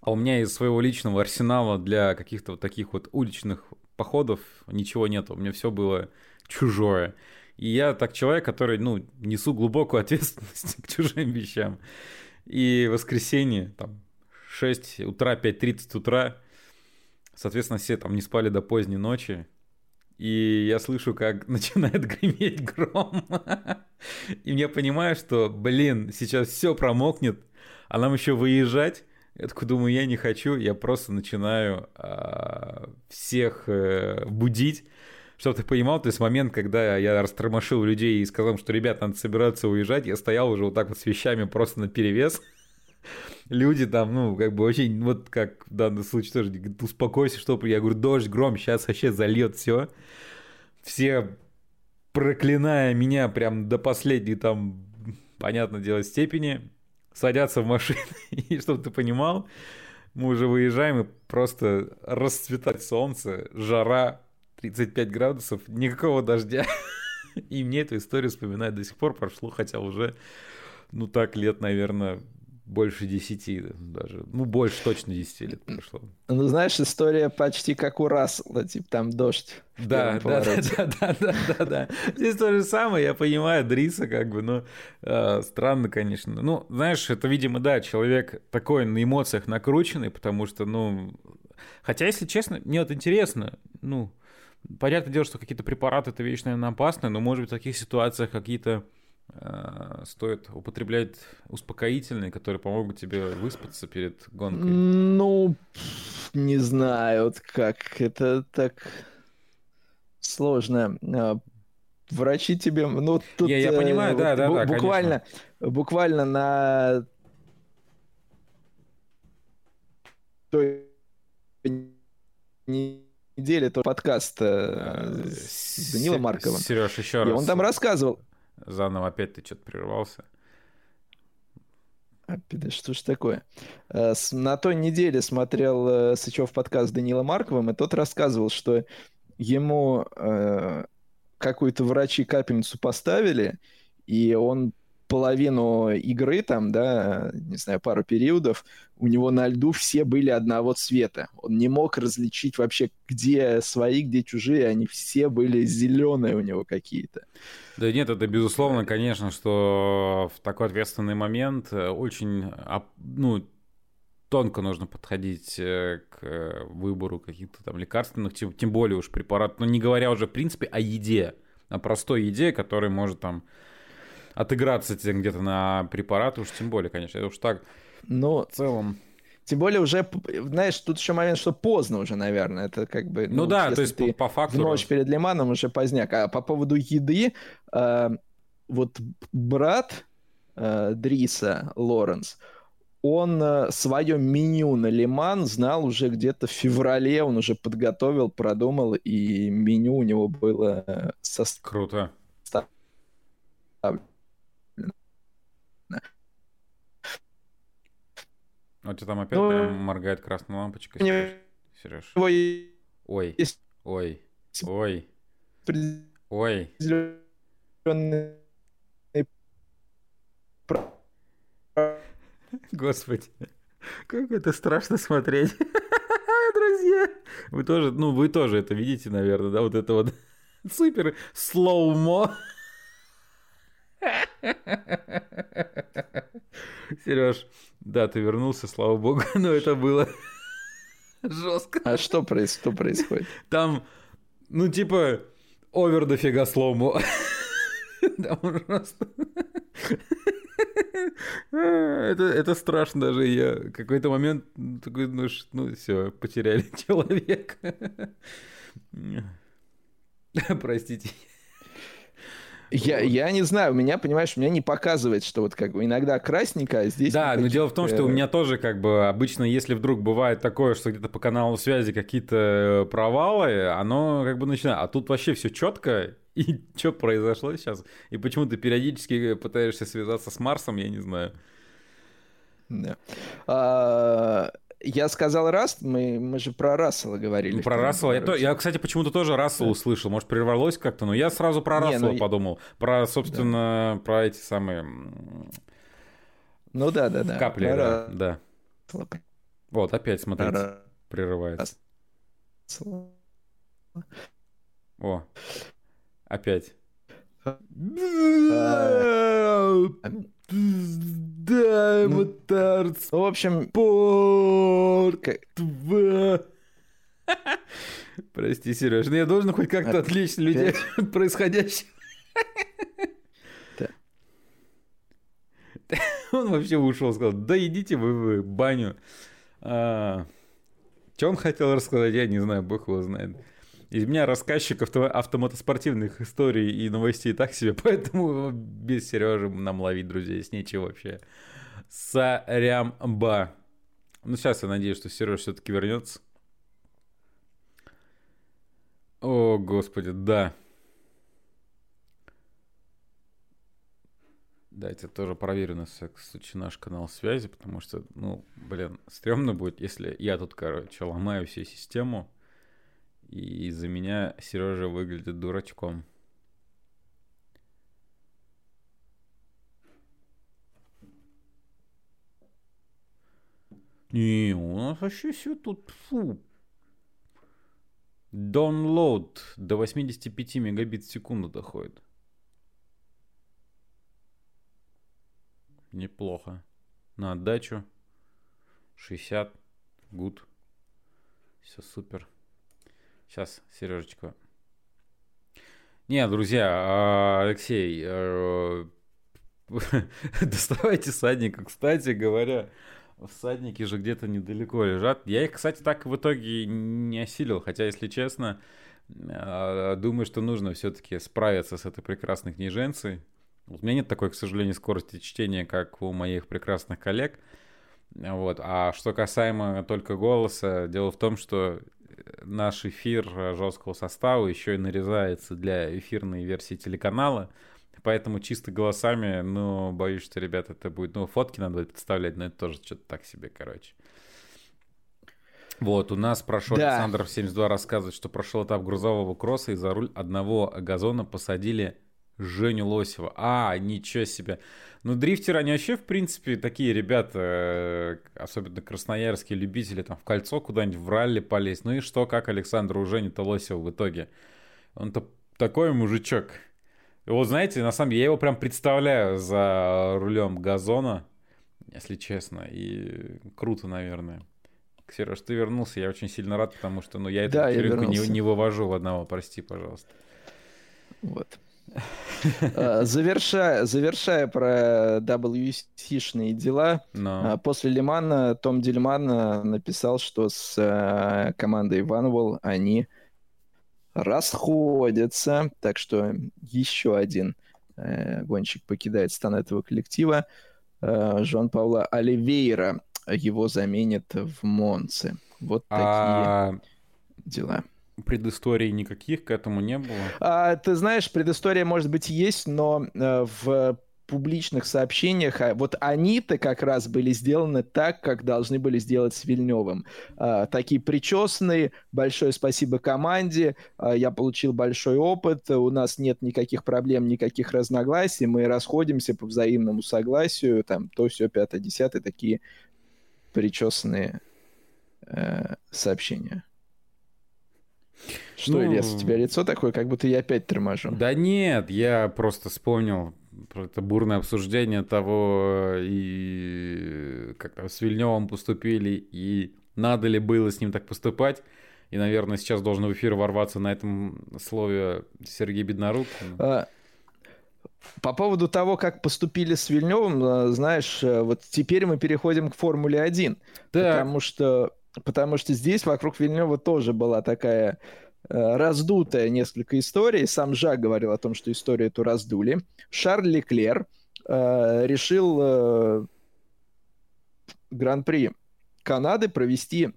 а у меня из своего личного арсенала для каких-то вот таких вот уличных походов ничего нет. У меня все было чужое. И я так человек, который, ну, несу глубокую [laughs] ответственность к чужим вещам. И воскресенье, там, 6 утра, 5.30 утра. Соответственно, все там не спали до поздней ночи. И я слышу, как [laughs] начинает греметь гром. И я понимаю, что, блин, сейчас все промокнет, а нам еще выезжать. Я такой думаю, я не хочу, я просто начинаю э, всех э, будить, чтобы ты понимал, то есть момент, когда я растормошил людей и сказал, что, ребят, надо собираться уезжать, я стоял уже вот так вот с вещами просто на перевес люди там, ну, как бы очень, вот как в данном случае тоже, успокойся, что я говорю, дождь, гром, сейчас вообще зальет все. Все проклиная меня прям до последней там, понятно дело, степени, садятся в машины, [laughs] и чтобы ты понимал, мы уже выезжаем, и просто расцветать солнце, жара, 35 градусов, никакого дождя. [laughs] И мне эту историю вспоминать до сих пор прошло, хотя уже, ну так, лет, наверное, больше десяти даже. Ну, больше точно десяти лет прошло. Ну, знаешь, история почти как у Рассела, типа там дождь. Да, да, да, да, да, да, да, да. Здесь то же самое, я понимаю Дриса, как бы, но э, странно, конечно. Ну, знаешь, это, видимо, да, человек такой на эмоциях накрученный, потому что, ну... Хотя, если честно, мне вот интересно, ну, понятное дело, что какие-то препараты — это вещь, наверное, опасная, но, может быть, в таких ситуациях какие-то стоит употреблять успокоительные, которые помогут тебе выспаться перед гонкой? Ну, не знаю, как это так сложно. А, врачи тебе, ну тут я, я понимаю, э, да, да, да, буквально, конечно. буквально на той неделе то подкаст э, с Данилом Марковым. Сереж, еще раз. И он там рассказывал. Заново опять ты что-то прервался. А, да что ж такое? Э, на той неделе смотрел э, Сычев подкаст с Данилом Марковым, и тот рассказывал, что ему э, какую-то врачи капельницу поставили, и он половину игры, там, да, не знаю, пару периодов, у него на льду все были одного цвета. Он не мог различить вообще, где свои, где чужие, они все были зеленые у него какие-то. Да нет, это безусловно, конечно, что в такой ответственный момент э, очень, ну, тонко нужно подходить э, к выбору каких-то там лекарственных, тем, более уж препаратов, ну, не говоря уже, в принципе, о еде, о простой еде, которая может там отыграться где-то на препарат, уж тем более, конечно, это уж так Но... в целом... Тем более уже, знаешь, тут еще момент, что поздно уже, наверное. Это как бы... Ну, ну да, то есть ты по факту... В ночь перед Лиманом уже поздняк. А по поводу еды, э, вот брат э, Дриса Лоренс, он э, свое меню на Лиман знал уже где-то в феврале, он уже подготовил, продумал, и меню у него было э, со... Круто. А у тебя там опять ну, моргает красная лампочка, Сереж? Сереж. Ой. Ой. Ой. Ой. Ой. Господи, как это страшно смотреть. [laughs] Друзья, вы тоже, ну, вы тоже это видите, наверное, да, вот это вот [laughs] супер слоумо. [laughs] Сереж, да, ты вернулся, слава богу, [laughs] но это было жестко. А что, проис- что происходит? [laughs] Там, ну, типа, овер дофига слому. [laughs] Там просто... Это, это страшно даже. Я какой-то момент такой, ну, ну все, потеряли человека. Простите. Я, я не знаю, у меня, понимаешь, у меня не показывает, что вот как бы иногда красненько, а здесь... Да, но дело в том, что у меня тоже как бы обычно, если вдруг бывает такое, что где-то по каналу связи какие-то э, провалы, оно как бы начинает... А тут вообще все четко, [laughs] и что произошло сейчас? И почему ты периодически пытаешься связаться с Марсом, я не знаю. Да. А, я сказал Раст, мы, мы же про Рассела говорили. Ну, про Рассела. Я, то, я, кстати, почему-то тоже Рассела да. услышал. Может, прервалось как-то, но я сразу про Рассела Не, ну, подумал. Про, собственно, да. про эти самые... Ну да, да, да. Капли, про... да. да. Вот, опять, смотрите, про... прерывается. О, опять. А, да, мотор, ну, в общем, спорт. Прости, Сереж, но я должен хоть как-то отвлечь людей от происходящего. [laughs] Он вообще ушел, сказал, да идите вы в баню. А, что он хотел рассказать, я не знаю, бог его знает. Из меня рассказчик авто, автомотоспортивных историй и новостей так себе, [laughs] поэтому без Сережи нам ловить друзей с нечего вообще. Сарямба. Ну, сейчас я надеюсь, что Сереж все-таки вернется. О, господи, да. Дайте тоже проверю на всякий случай наш канал связи, потому что, ну, блин, стрёмно будет, если я тут, короче, ломаю всю систему, и из-за меня Сережа выглядит дурачком. Не, у нас вообще все тут, фу. Download до 85 мегабит в секунду доходит. Неплохо. На отдачу 60. Гуд. Все супер. Сейчас, Сережечка. Не, друзья, а, Алексей, э, [laughs] доставайте садника. Кстати говоря, всадники же где-то недалеко лежат. Я их, кстати, так в итоге не осилил. Хотя, если честно, А, думаю, что нужно все-таки справиться с этой прекрасной книженцей. У меня нет такой, к сожалению, скорости чтения, как у моих прекрасных коллег. Вот. А что касаемо только голоса, дело в том, что наш эфир жесткого состава еще и нарезается для эфирной версии телеканала. Поэтому чисто голосами, ну, боюсь, что, ребята, это будет... Ну, фотки надо будет представлять, но это тоже что-то так себе, короче. Вот, у нас прошел да. Александр 72 рассказывает, что прошел этап грузового кросса, и за руль одного газона посадили Женю Лосева. А, ничего себе. Ну, дрифтеры, они вообще, в принципе, такие ребята, э, особенно красноярские любители, там, в кольцо куда-нибудь в ралли полезть. Ну и что, как Александр у Жени-то Лосева в итоге? Он-то такой мужичок. И вот, знаете, на самом деле, я его прям представляю за рулем газона, если честно, и круто, наверное. Сереж, ты вернулся, я очень сильно рад, потому что, ну, я эту да, вечеринку не, не вывожу в одного, прости, пожалуйста. Вот. А, завершая, завершая про WC-шные дела, Но. А, после Лимана Том Дильман а, написал, что с командой Ванвол они расходятся, так что еще один э, гонщик покидает стан этого коллектива. Жон Павла Оливейра его заменит в Монце. Вот такие дела предысторий никаких к этому не было? А, ты знаешь, предыстория, может быть, есть, но э, в публичных сообщениях, а вот они-то как раз были сделаны так, как должны были сделать с Вильневым. А, такие причесанные, большое спасибо команде, а, я получил большой опыт, у нас нет никаких проблем, никаких разногласий, мы расходимся по взаимному согласию, там, то, все, пятое, десятое, такие причесанные э, сообщения. Что, ну, Ильяс, у тебя лицо такое, как будто я опять торможу. Да нет, я просто вспомнил про это бурное обсуждение того, и как с Вильневым поступили, и надо ли было с ним так поступать. И, наверное, сейчас должен в эфир ворваться на этом слове Сергей Беднорук. А, по поводу того, как поступили с Вильневым, а, знаешь, э, вот теперь мы переходим к Формуле 1. Так. Потому что потому что здесь вокруг Вильнева тоже была такая э, раздутая несколько историй. Сам Жак говорил о том, что историю эту раздули. Шарль Леклер э, решил э, Гран-при Канады провести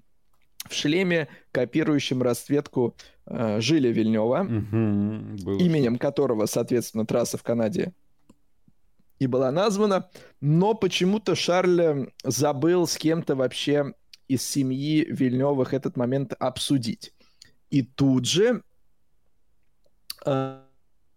в шлеме, копирующем расцветку э, Жиля Вильнева, угу, именем которого, соответственно, трасса в Канаде и была названа, но почему-то Шарль забыл с кем-то вообще из семьи Вильневых этот момент обсудить. И тут же э,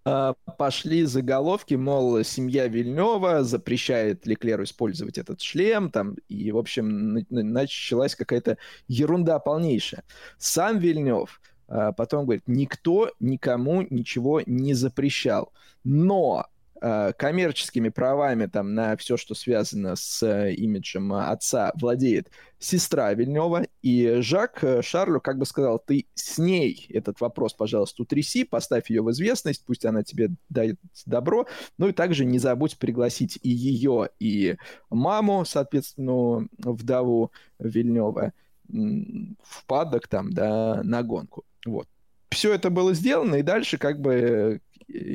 э, пошли заголовки, мол, семья Вильнева запрещает Леклеру использовать этот шлем, там, и, в общем, началась какая-то ерунда полнейшая. Сам Вильнев э, потом говорит, никто никому ничего не запрещал. Но коммерческими правами там на все, что связано с э, имиджем отца, владеет сестра Вильнева, и Жак э, Шарлю как бы сказал, ты с ней этот вопрос, пожалуйста, утряси, поставь ее в известность, пусть она тебе дает добро, ну и также не забудь пригласить и ее, и маму, соответственно, вдову Вильнева в падок там, да, на гонку. Вот. Все это было сделано, и дальше как бы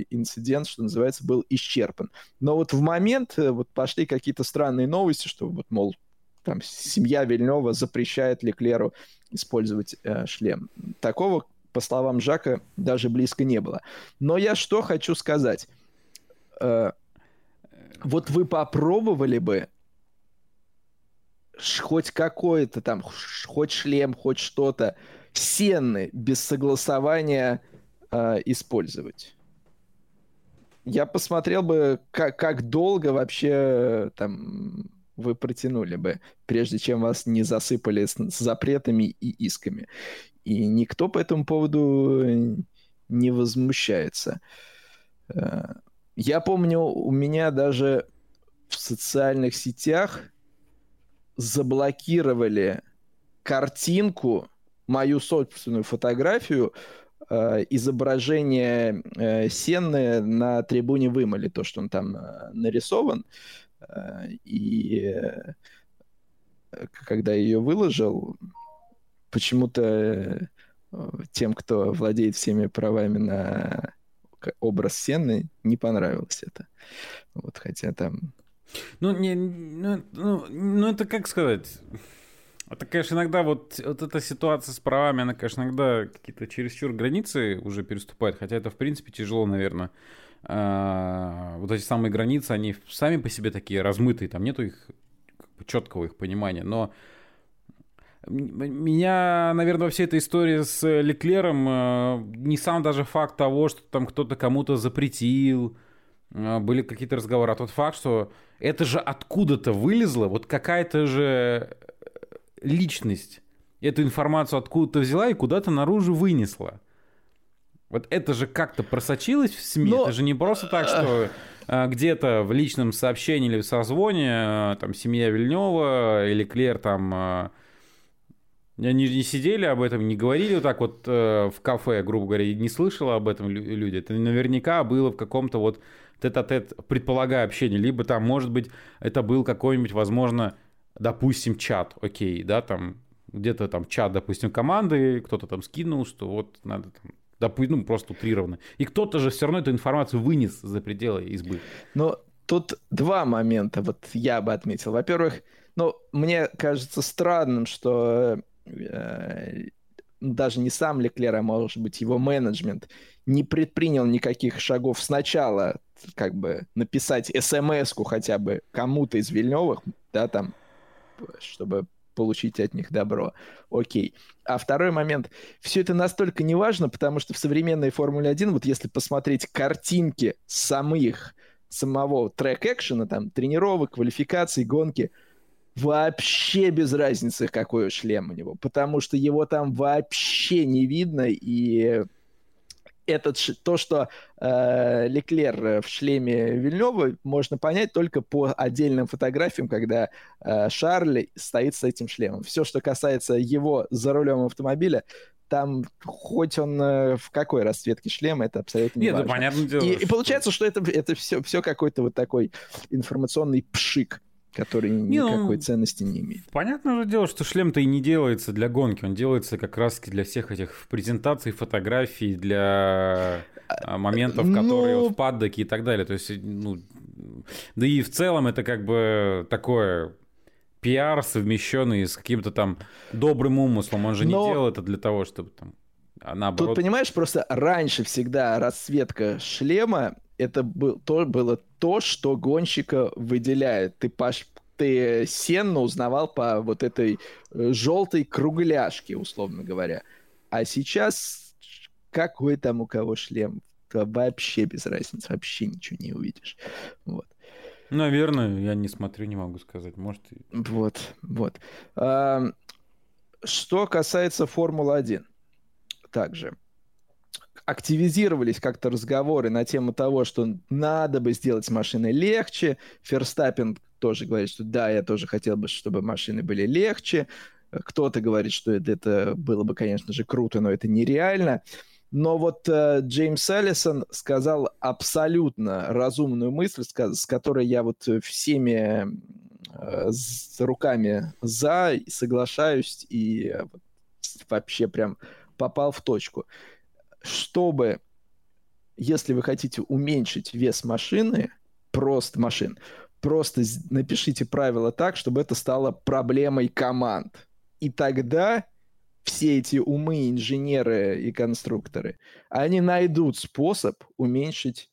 инцидент, что называется, был исчерпан. Но вот в момент э, вот пошли какие-то странные новости, что вот, мол, там семья Вильнева запрещает Леклеру использовать э, шлем. Такого, по словам Жака, даже близко не было. Но я что хочу сказать. Э, вот вы попробовали бы хоть какой-то там, хоть шлем, хоть что-то, сенны без согласования э, использовать я посмотрел бы, как, как долго вообще там вы протянули бы, прежде чем вас не засыпали с, с запретами и исками. И никто по этому поводу не возмущается. Э, я помню, у меня даже в социальных сетях заблокировали картинку, мою собственную фотографию изображение э, Сенны на трибуне вымыли, то, что он там э, нарисован. Э, и э, когда ее выложил, почему-то тем, кто владеет всеми правами на образ Сенны, не понравилось это. Вот, хотя там... Ну, не, ну, ну, ну, это как сказать... Это, конечно, иногда вот, вот эта ситуация с правами, она, конечно, иногда какие-то чересчур границы уже переступает, хотя это, в принципе, тяжело, наверное. А, вот эти самые границы, они сами по себе такие размытые, там нету их как бы, четкого их понимания, но меня, наверное, во всей этой истории с Леклером э, не сам даже факт того, что там кто-то кому-то запретил, э, были какие-то разговоры, а тот факт, что это же откуда-то вылезло, вот какая-то же личность эту информацию откуда-то взяла и куда-то наружу вынесла. Вот это же как-то просочилось в СМИ. Но... Это же не просто так, что э, где-то в личном сообщении или в созвоне там семья Вильнева или Клер там они не сидели об этом, не говорили вот так вот э, в кафе, грубо говоря, и не слышала об этом люди. Это наверняка было в каком-то вот тет-а-тет, предполагая общение. Либо там, может быть, это был какой-нибудь, возможно, допустим, чат, окей, да, там где-то там чат, допустим, команды, кто-то там скинул, что вот надо там допустим, ну, просто утрированно. И кто-то же все равно эту информацию вынес за пределы избы. Но тут два момента, вот я бы отметил. Во-первых, ну, мне кажется странным, что Э, даже не сам Леклер, а может быть его менеджмент, не предпринял никаких шагов сначала, как бы написать смс-ку хотя бы кому-то из Вильневых, да, там, чтобы получить от них добро. Окей. А второй момент. Все это настолько неважно, потому что в современной Формуле 1, вот если посмотреть картинки самих, самого трек-экшена, там, тренировок, квалификаций, гонки – вообще без разницы, какой шлем у него, потому что его там вообще не видно, и этот, то, что э, Леклер в шлеме Вильнева, можно понять только по отдельным фотографиям, когда э, Шарль стоит с этим шлемом. Все, что касается его за рулем автомобиля, там хоть он э, в какой расцветке шлема, это абсолютно не Нет, важно. понятное дело. И, и получается, что это, это все, все какой-то вот такой информационный пшик который не, никакой ну, ценности не имеет. Понятное же дело, что шлем-то и не делается для гонки, он делается как раз для всех этих презентаций, фотографий, для а, моментов, которые ну... вот в паддоке и так далее. То есть, ну, да и в целом это как бы такое пиар, совмещенный с каким-то там добрым умыслом. Он же Но... не делал это для того, чтобы там а наоборот... Тут, понимаешь, просто раньше всегда расцветка шлема это был, то, было то, что гонщика выделяет. Ты, Паш, ты Сенну узнавал по вот этой э, желтой кругляшке, условно говоря. А сейчас какой там у кого шлем? То вообще без разницы, вообще ничего не увидишь. Вот. Наверное, я не смотрю, не могу сказать. Может. Вот, вот. А, что касается Формулы-1, также активизировались как-то разговоры на тему того, что надо бы сделать машины легче. Ферстаппин тоже говорит, что да, я тоже хотел бы, чтобы машины были легче. Кто-то говорит, что это, было бы, конечно же, круто, но это нереально. Но вот э, Джеймс Эллисон сказал абсолютно разумную мысль, с, с которой я вот всеми э, с руками за соглашаюсь и э, вообще прям попал в точку чтобы, если вы хотите уменьшить вес машины, просто машин, просто напишите правила так, чтобы это стало проблемой команд. И тогда все эти умы, инженеры и конструкторы, они найдут способ уменьшить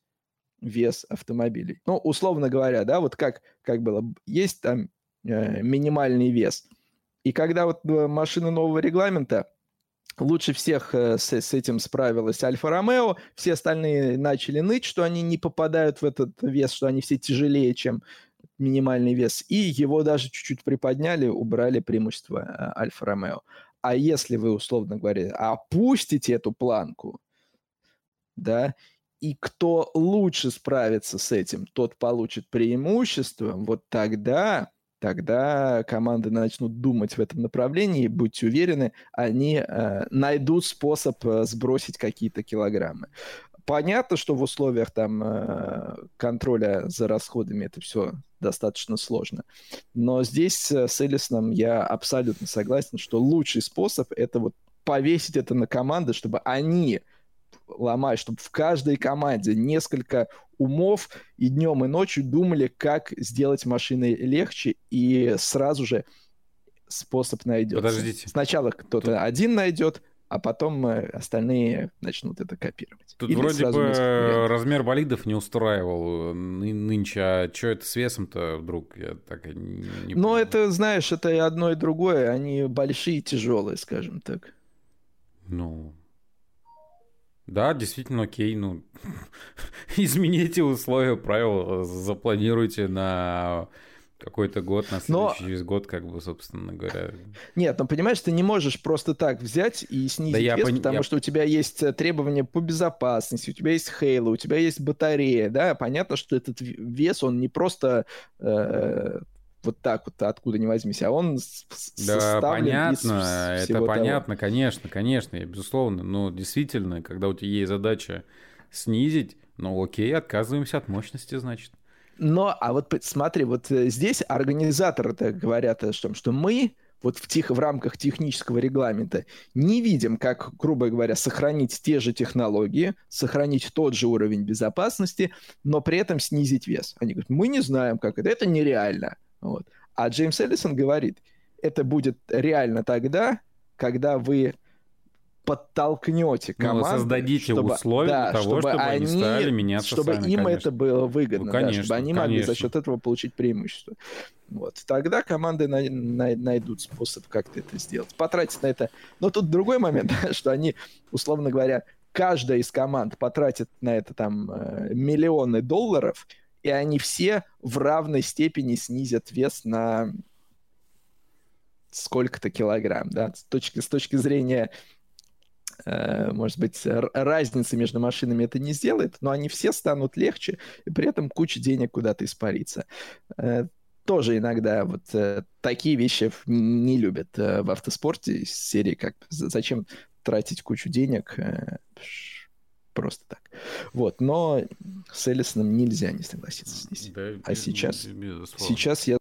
вес автомобилей. Ну, условно говоря, да, вот как, как было, есть там э, минимальный вес. И когда вот э, машины нового регламента Лучше всех э, с, с этим справилась Альфа-Ромео. Все остальные начали ныть, что они не попадают в этот вес, что они все тяжелее, чем минимальный вес. И его даже чуть-чуть приподняли, убрали преимущество э, Альфа-Ромео. А если вы, условно говоря, опустите эту планку, да, и кто лучше справится с этим, тот получит преимущество, вот тогда тогда команды начнут думать в этом направлении, будьте уверены, они э, найдут способ э, сбросить какие-то килограммы. Понятно, что в условиях там э, контроля за расходами это все достаточно сложно. Но здесь э, с Эллисоном я абсолютно согласен, что лучший способ это вот повесить это на команды, чтобы они ломать, чтобы в каждой команде несколько умов и днем, и ночью думали, как сделать машины легче, и сразу же способ найдется. Подождите. Сначала кто-то Тут... один найдет, а потом э, остальные начнут это копировать. Тут Или вроде бы размер болидов не устраивал э, нынче, а что это с весом-то вдруг? Я так и не, не Ну, это, знаешь, это и одно, и другое. Они большие и тяжелые, скажем так. Ну, да, действительно, окей, ну, [laughs] измените условия правил, запланируйте на какой-то год, на следующий Но... год, как бы, собственно говоря. Нет, ну понимаешь, ты не можешь просто так взять и снизить да вес, я пон... потому я... что у тебя есть э, требования по безопасности, у тебя есть Halo, у тебя есть батарея, да, понятно, что этот вес, он не просто э, вот так вот откуда не возьмись, а он да, понятно, из это понятно, того. конечно, конечно, и безусловно, но действительно, когда у тебя есть задача снизить, ну окей, отказываемся от мощности, значит. Но, а вот смотри, вот э, здесь организаторы-то говорят о том, что мы вот в, тех, в рамках технического регламента не видим, как, грубо говоря, сохранить те же технологии, сохранить тот же уровень безопасности, но при этом снизить вес. Они говорят, мы не знаем, как это, это нереально. Вот. А Джеймс Эллисон говорит, это будет реально тогда, когда вы подтолкнете ну, команду, ну, создадите чтобы, условия да, того, чтобы, чтобы они, стали меняться чтобы сами, им конечно. это было выгодно, ну, конечно, да, чтобы они конечно. могли за счет этого получить преимущество. Вот. Тогда команды на, на, найдут способ как-то это сделать, потратить на это. Но тут другой момент, [laughs] что они, условно говоря, каждая из команд потратит на это там э, миллионы долларов, и они все в равной степени снизят вес на сколько-то килограмм, да, с точки, с точки зрения, э, может быть, разницы между машинами это не сделает, но они все станут легче, и при этом куча денег куда-то испарится. Э, тоже иногда вот э, такие вещи не любят в автоспорте серии, как зачем тратить кучу денег, просто так. Вот, но с Эллисоном нельзя не согласиться здесь. Да, а сейчас, сейчас я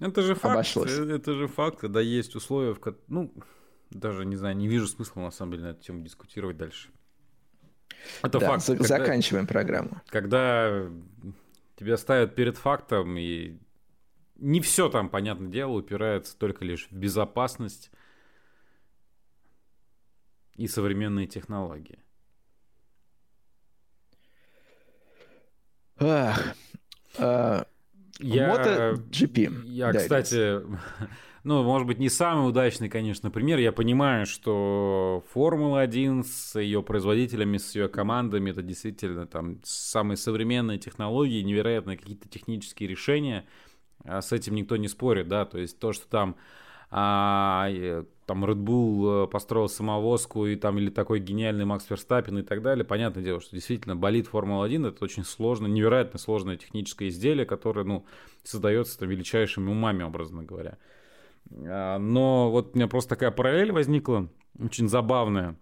Это же факт. Обошлось. Э, это же факт, когда есть условия, в ну, даже не знаю, не вижу смысла на самом деле на эту тему дискутировать дальше. Это да, факт. За- когда, заканчиваем программу. Когда тебя ставят перед фактом, и не все там, понятное дело, упирается только лишь в безопасность, и современные технологии. Ах, а, я, MotoGP. Я, да, кстати, [laughs] ну, может быть, не самый удачный, конечно, пример. Я понимаю, что Формула-1 с ее производителями, с ее командами, это действительно там самые современные технологии, невероятные какие-то технические решения. А с этим никто не спорит, да, то есть то, что там а, там Red Bull э, построил самовозку и там или такой гениальный Макс Верстаппин и так далее. Понятное дело, что действительно болит Формула-1 это очень сложно, невероятно сложное техническое изделие, которое, ну, создается там величайшими умами, образно говоря. А, но вот у меня просто такая параллель возникла, очень забавная.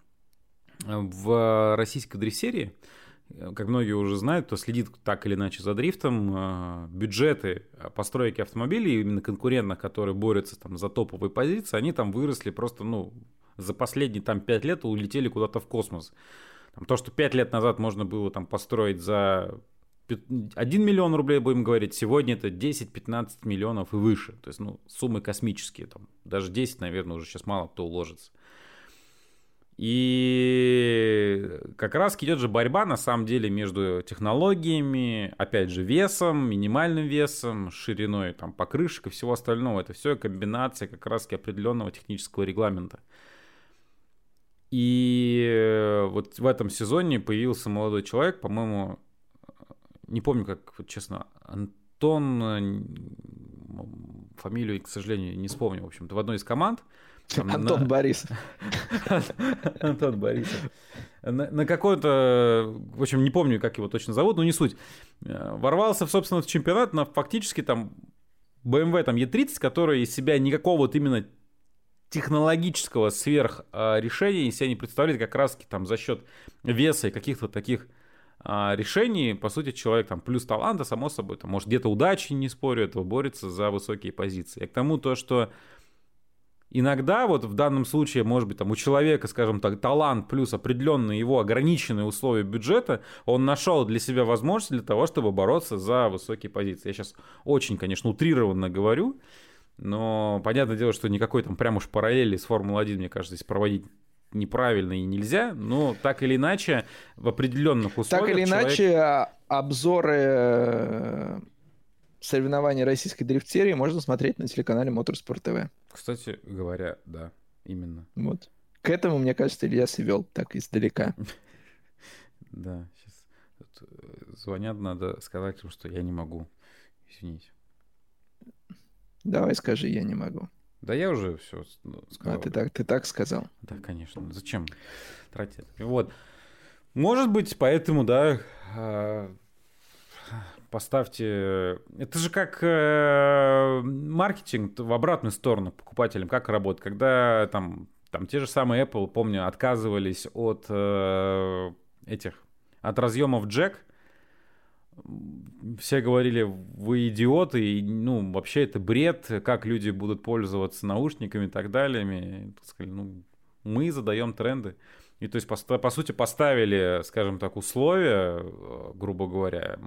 В российской дрессерии Э, как многие уже знают, кто следит так или иначе за дрифтом, э, бюджеты постройки автомобилей, именно конкурентных, которые борются там за топовые позиции, они там выросли просто, ну, за последние там 5 лет улетели куда-то в космос. Там, то, что 5 лет назад можно было там построить за 1 миллион рублей, будем говорить, сегодня это 10-15 миллионов и выше. То есть, ну, суммы космические. Там, даже 10, наверное, уже сейчас мало кто уложится. И как раз идет же борьба на самом деле между технологиями, опять же, весом, минимальным весом, шириной там, покрышек и всего остального. Это все комбинация как раз определенного технического регламента. И вот в этом сезоне появился молодой человек, по-моему, не помню, как, честно, Антон, фамилию, к сожалению, не вспомню, в общем-то, в одной из команд – там, Антон на... Борисов. [laughs] Антон Борисов. На, на какой-то, в общем, не помню, как его точно зовут, но не суть. Э, ворвался, собственно, в чемпионат на фактически там BMW там E30, который из себя никакого вот именно технологического сверх решения из себя не представляет как раз там за счет веса и каких-то таких а, решений, по сути, человек там плюс таланта, само собой, там, может, где-то удачи, не спорю, этого борется за высокие позиции. Я к тому то, что иногда вот в данном случае, может быть, там у человека, скажем так, талант плюс определенные его ограниченные условия бюджета, он нашел для себя возможность для того, чтобы бороться за высокие позиции. Я сейчас очень, конечно, утрированно говорю, но понятное дело, что никакой там прям уж параллели с Формулой-1, мне кажется, здесь проводить неправильно и нельзя, но так или иначе в определенных условиях... Так или человек... иначе обзоры соревнований российской дрифт-серии можно смотреть на телеканале Моторспорт ТВ. Кстати говоря, да, именно. Вот. К этому, мне кажется, Илья свел так издалека. [laughs] Да, сейчас э, звонят, надо сказать им, что я не могу. Извините. Давай скажи, я не могу. Да я уже все ну, сказал. А ты так, ты так сказал? Да, конечно. Зачем тратить? Вот. Может быть, поэтому, да, а, поставьте... Это же как э, маркетинг в обратную сторону покупателям. Как работает? Когда там, там те же самые Apple, помню, отказывались от э, этих, от разъемов джек, все говорили, вы идиоты, и, ну, вообще это бред, как люди будут пользоваться наушниками и так далее. И, сказали, ну, мы задаем тренды. И то есть, по, по сути, поставили, скажем так, условия, э, грубо говоря,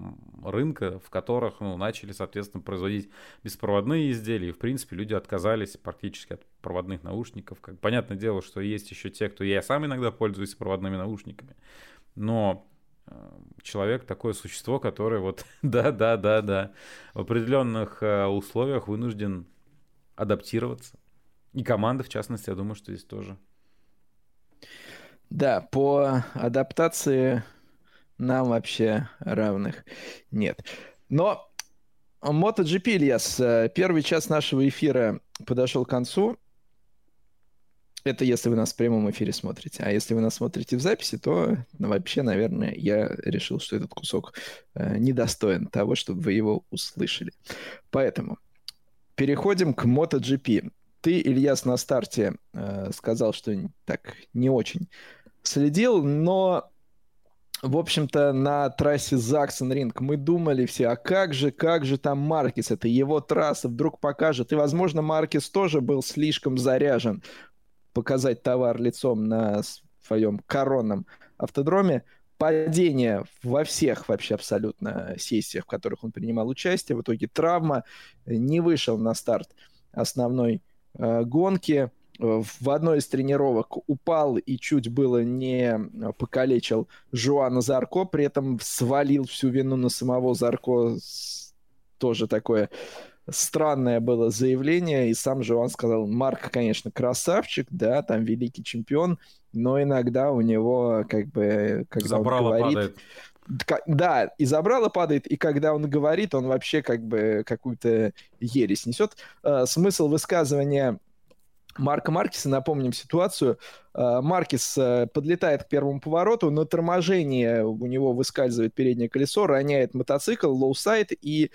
рынка, в которых ну, начали, соответственно, производить беспроводные изделия. И, в принципе, люди отказались практически от проводных наушников. Как, понятное дело, что есть еще те, кто... Я сам иногда пользуюсь проводными наушниками. Но человек такое существо, которое вот, [laughs] да, да, да, да, в определенных э, условиях вынужден адаптироваться. И команда, в частности, я думаю, что здесь тоже. Да, по адаптации нам вообще равных нет. Но MotoGP, Ильяс, э, первый час нашего эфира подошел к концу. Это если вы нас в прямом эфире смотрите. А если вы нас смотрите в записи, то ну, вообще, наверное, я решил, что этот кусок э, недостоин того, чтобы вы его услышали. Поэтому переходим к MotoGP. Ты, Ильяс, на старте э, сказал, что так не очень следил, но в общем-то, на трассе Заксон Ринг мы думали все, а как же, как же там Маркис, это его трасса, вдруг покажет. И, возможно, Маркис тоже был слишком заряжен показать товар лицом на своем коронном автодроме. Падение во всех вообще абсолютно сессиях, в которых он принимал участие. В итоге травма. Не вышел на старт основной э, гонки. В одной из тренировок упал и чуть было не покалечил Жуана Зарко, при этом свалил всю вину на самого Зарко. Тоже такое странное было заявление, и сам же он сказал, Марк, конечно, красавчик, да, там великий чемпион, но иногда у него как бы, когда Забрало он говорит... Падает. Да, и забрало падает, и когда он говорит, он вообще как бы какую-то ересь несет. Э, смысл высказывания Марка Маркеса, напомним ситуацию. Э, Маркес э, подлетает к первому повороту, на торможении у него выскальзывает переднее колесо, роняет мотоцикл, lowside, и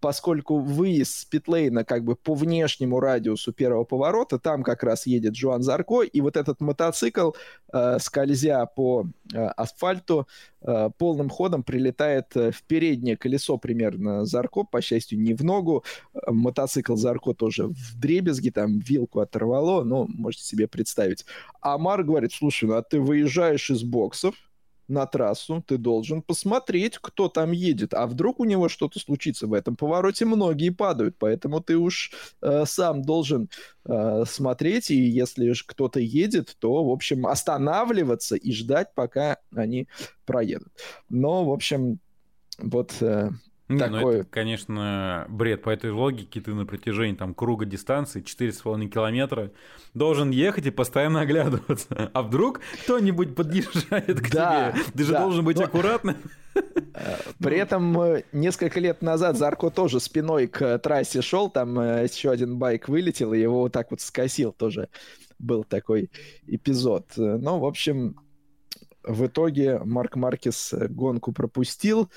поскольку выезд с питлейна как бы по внешнему радиусу первого поворота, там как раз едет Жоан Зарко, и вот этот мотоцикл, э, скользя по э, асфальту, э, полным ходом прилетает э, в переднее колесо примерно Зарко, по счастью, не в ногу. Э, мотоцикл Зарко тоже в дребезги, там вилку оторвало, ну, можете себе представить. Амар говорит, слушай, ну а ты выезжаешь из боксов, на трассу, ты должен посмотреть, кто там едет. А вдруг у него что-то случится в этом повороте, многие падают, поэтому ты уж э, сам должен э, смотреть, и если кто-то едет, то, в общем, останавливаться и ждать, пока они проедут. Но, в общем, вот э, не, такой... ну это, конечно, бред. По этой логике ты на протяжении там круга дистанции 4,5 километра должен ехать и постоянно оглядываться. [laughs] А вдруг кто-нибудь подъезжает к да, тебе? Ты же да. должен быть Но... аккуратным. Э, [laughs] при этом э, несколько лет назад Зарко тоже спиной к трассе шел, там э, еще один байк вылетел, и его вот так вот скосил тоже. Был такой эпизод. Но, в общем, в итоге Марк Маркес гонку пропустил.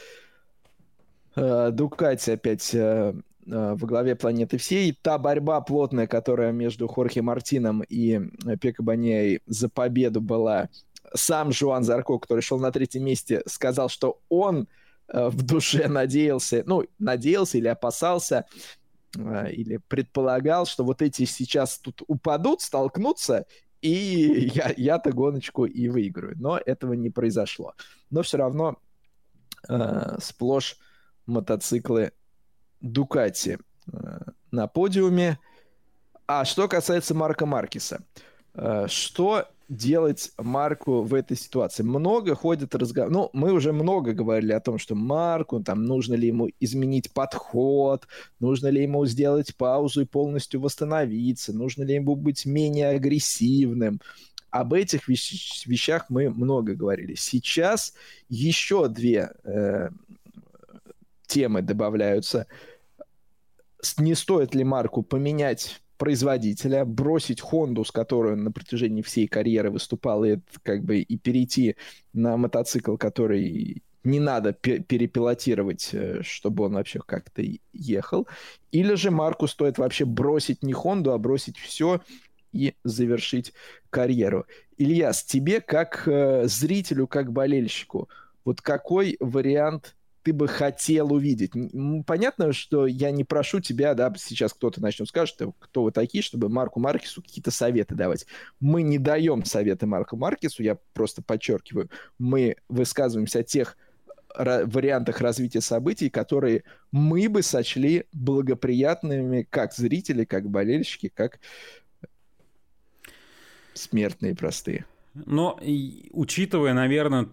Э, Дукати опять э, э, во главе планеты всей. Та борьба плотная, которая между Хорхе Мартином и Пеко Баньяй за победу была, сам Жуан Зарко, который шел на третьем месте, сказал, что он в душе надеялся, ну, надеялся или опасался, или предполагал, что вот эти сейчас тут упадут, столкнутся, и [laughs] я, я-то гоночку и выиграю. Но этого не произошло. Но все равно э, сплошь мотоциклы Дукати э, на подиуме. А что касается Марка Маркиса, э, что делать Марку в этой ситуации? Много ходит разговор. Ну, мы уже много говорили о том, что Марку, там, нужно ли ему изменить подход, нужно ли ему сделать паузу и полностью восстановиться, нужно ли ему быть менее агрессивным. Об этих вещ- вещах мы много говорили. Сейчас еще две э, темы добавляются. Не стоит ли Марку поменять производителя, бросить Хонду, с которой он на протяжении всей карьеры выступал, и как бы и перейти на мотоцикл, который не надо перепилотировать, э, чтобы он вообще как-то ехал. Или же Марку стоит вообще бросить не Хонду, а бросить все и завершить карьеру. Ильяс, тебе как э, зрителю, как болельщику, вот какой вариант ты бы хотел увидеть? Понятно, что я не прошу тебя, да, сейчас кто-то начнет скажет, кто вы такие, чтобы Марку Маркесу какие-то советы давать. Мы не даем советы Марку Маркесу, я просто подчеркиваю. Мы высказываемся о тех вариантах развития событий, которые мы бы сочли благоприятными как зрители, как болельщики, как смертные простые. Но учитывая, наверное,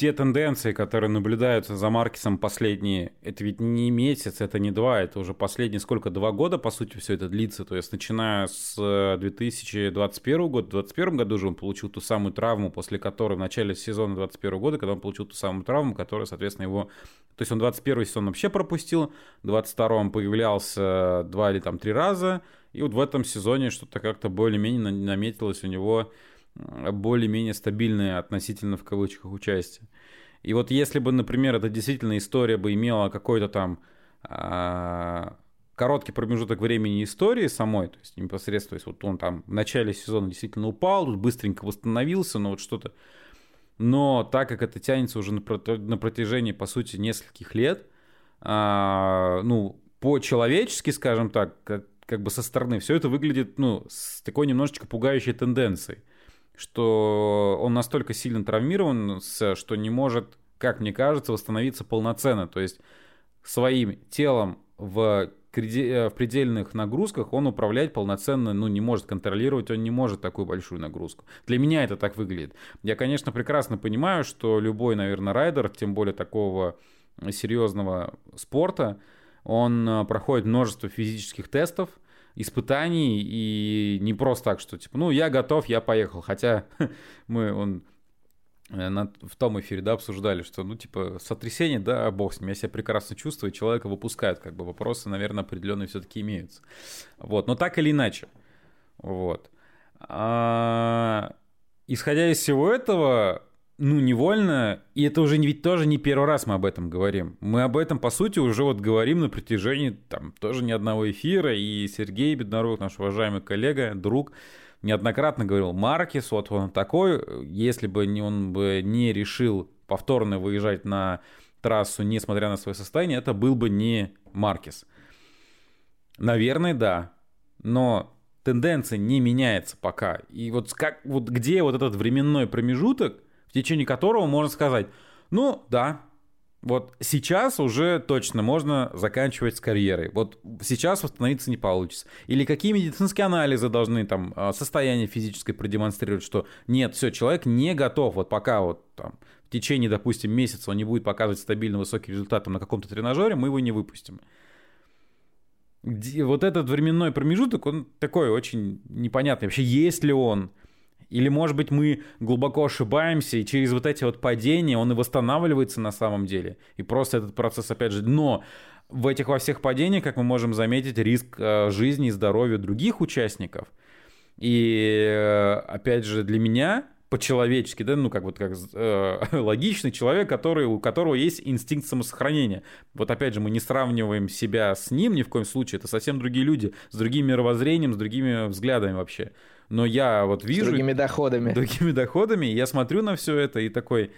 те тенденции, которые наблюдаются за Маркесом последние, это ведь не месяц, это не два, это уже последние сколько, два года, по сути, все это длится. То есть, начиная с 2021 года, в 2021 году уже он получил ту самую травму, после которой в начале сезона 2021 года, когда он получил ту самую травму, которая, соответственно, его... То есть, он 21 сезон вообще пропустил, в 22 он появлялся два или там три раза, и вот в этом сезоне что-то как-то более-менее наметилось у него более-менее стабильное относительно в кавычках участие. И вот если бы, например, эта действительно история бы имела какой-то там а, короткий промежуток времени истории самой, то есть непосредственно, то есть вот он там в начале сезона действительно упал, тут быстренько восстановился, но вот что-то... Но так как это тянется уже на, протяжении, по сути, нескольких лет, а, ну, по-человечески, скажем так, как бы со стороны, все это выглядит, ну, с такой немножечко пугающей тенденцией что он настолько сильно травмирован, что не может, как мне кажется, восстановиться полноценно. То есть своим телом в, э, в предельных нагрузках он управлять полноценно ну, не может контролировать, он не может такую большую нагрузку. Для меня это так выглядит. Я, конечно, прекрасно понимаю, что любой, наверное, райдер, тем более такого серьезного спорта, он э, проходит множество физических тестов, испытаний, и не просто так, что типа, ну, я готов, я поехал. Хотя [laughs] мы, он э, на, в том эфире, да, обсуждали, что, ну, типа, сотрясение, да, бог с ним, я себя прекрасно чувствую, человека выпускают, как бы, вопросы, наверное, определенные все-таки имеются. Вот, но так или иначе, вот. А, исходя из всего этого, ну, невольно, и это уже ведь тоже не первый раз мы об этом говорим. Мы об этом, по сути, уже вот говорим на протяжении там тоже ни одного эфира, и Сергей Беднаров, наш уважаемый коллега, друг, неоднократно говорил, Маркис, вот он такой, если бы он бы не решил повторно выезжать на трассу, несмотря на свое состояние, это был бы не Маркис. Наверное, да. Но тенденция не меняется пока. И вот, как, вот где вот этот временной промежуток, в течение которого можно сказать, ну да, вот сейчас уже точно можно заканчивать с карьерой. Вот сейчас восстановиться не получится. Или какие медицинские анализы должны там а, состояние физическое продемонстрировать, что нет, все, человек не готов. Вот пока вот там в течение, допустим, месяца он не будет показывать стабильно высокий результат на каком-то тренажере, мы его не выпустим. Вот этот временной промежуток, он такой очень непонятный. Вообще, есть ли он? Или, может быть, мы глубоко ошибаемся, и через вот эти вот падения он и восстанавливается на самом деле. И просто этот процесс, опять же, но в этих во всех падениях, как мы можем заметить, риск э, жизни и здоровья других участников. И, э, опять же, для меня по-человечески, да, ну, как вот как э, [laughs] логичный человек, который, у которого есть инстинкт самосохранения. Вот опять же, мы не сравниваем себя с ним ни в коем случае, это совсем другие люди, с другим мировоззрением, с другими взглядами вообще. Но я вот вижу... С другими доходами. [laughs] Другими доходами. Я смотрю на все это и такой...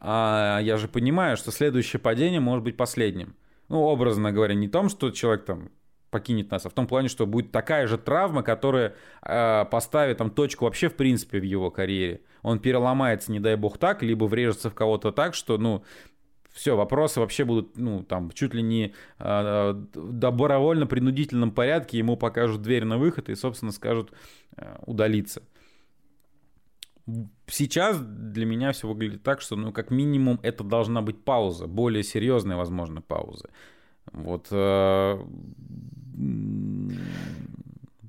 А я же понимаю, что следующее падение может быть последним. Ну, образно говоря, не в том, что человек там покинет нас, а в том плане, что будет такая же травма, которая э, поставит там точку вообще в принципе в его карьере. Он переломается, не дай бог так, либо врежется в кого-то так, что, ну, все, вопросы вообще будут, ну, там, чуть ли не э, добровольно-принудительном порядке, ему покажут дверь на выход и, собственно, скажут э, удалиться. Сейчас для меня все выглядит так, что, ну, как минимум, это должна быть пауза, более серьезная, возможно, пауза. Вот э,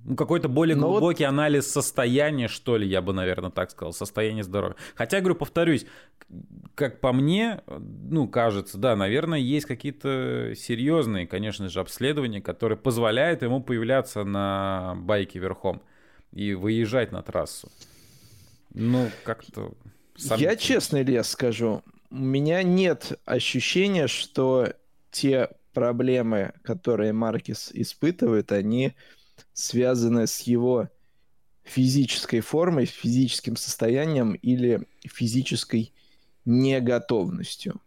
ну, какой-то более Но глубокий вот... анализ состояния, что ли, я бы, наверное, так сказал, состояние здоровья. Хотя, говорю, повторюсь, как по мне, ну, кажется, да, наверное, есть какие-то серьезные, конечно же, обследования, которые позволяют ему появляться на байке верхом и выезжать на трассу. Ну, как-то... Я честно, Илья, скажу, у меня нет ощущения, что те проблемы, которые Маркис испытывает, они связаны с его физической формой, физическим состоянием или физической неготовностью.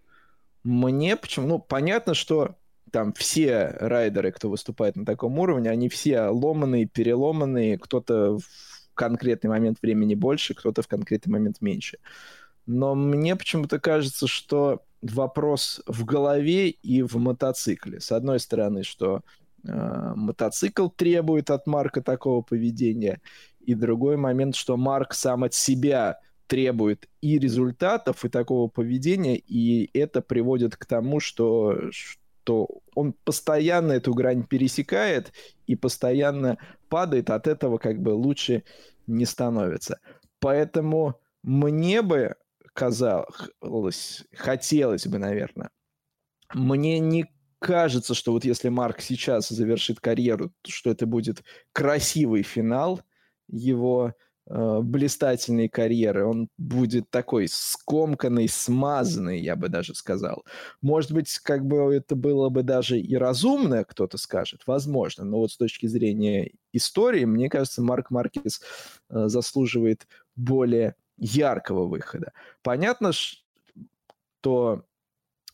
Мне почему... Ну, понятно, что там все райдеры, кто выступает на таком уровне, они все ломаные, переломанные, кто-то в конкретный момент времени больше, кто-то в конкретный момент меньше. Но мне почему-то кажется, что вопрос в голове и в мотоцикле. С одной стороны, что мотоцикл требует от Марка такого поведения, и другой момент, что Марк сам от себя требует и результатов, и такого поведения, и это приводит к тому, что, что он постоянно эту грань пересекает и постоянно падает, от этого как бы лучше не становится. Поэтому мне бы казалось, хотелось бы, наверное. Мне не кажется, что вот если Марк сейчас завершит карьеру, что это будет красивый финал его э, блистательной карьеры. Он будет такой скомканный, смазанный, я бы даже сказал. Может быть, как бы это было бы даже и разумно, кто-то скажет, возможно. Но вот с точки зрения истории, мне кажется, Марк Маркес э, заслуживает более яркого выхода. Понятно, что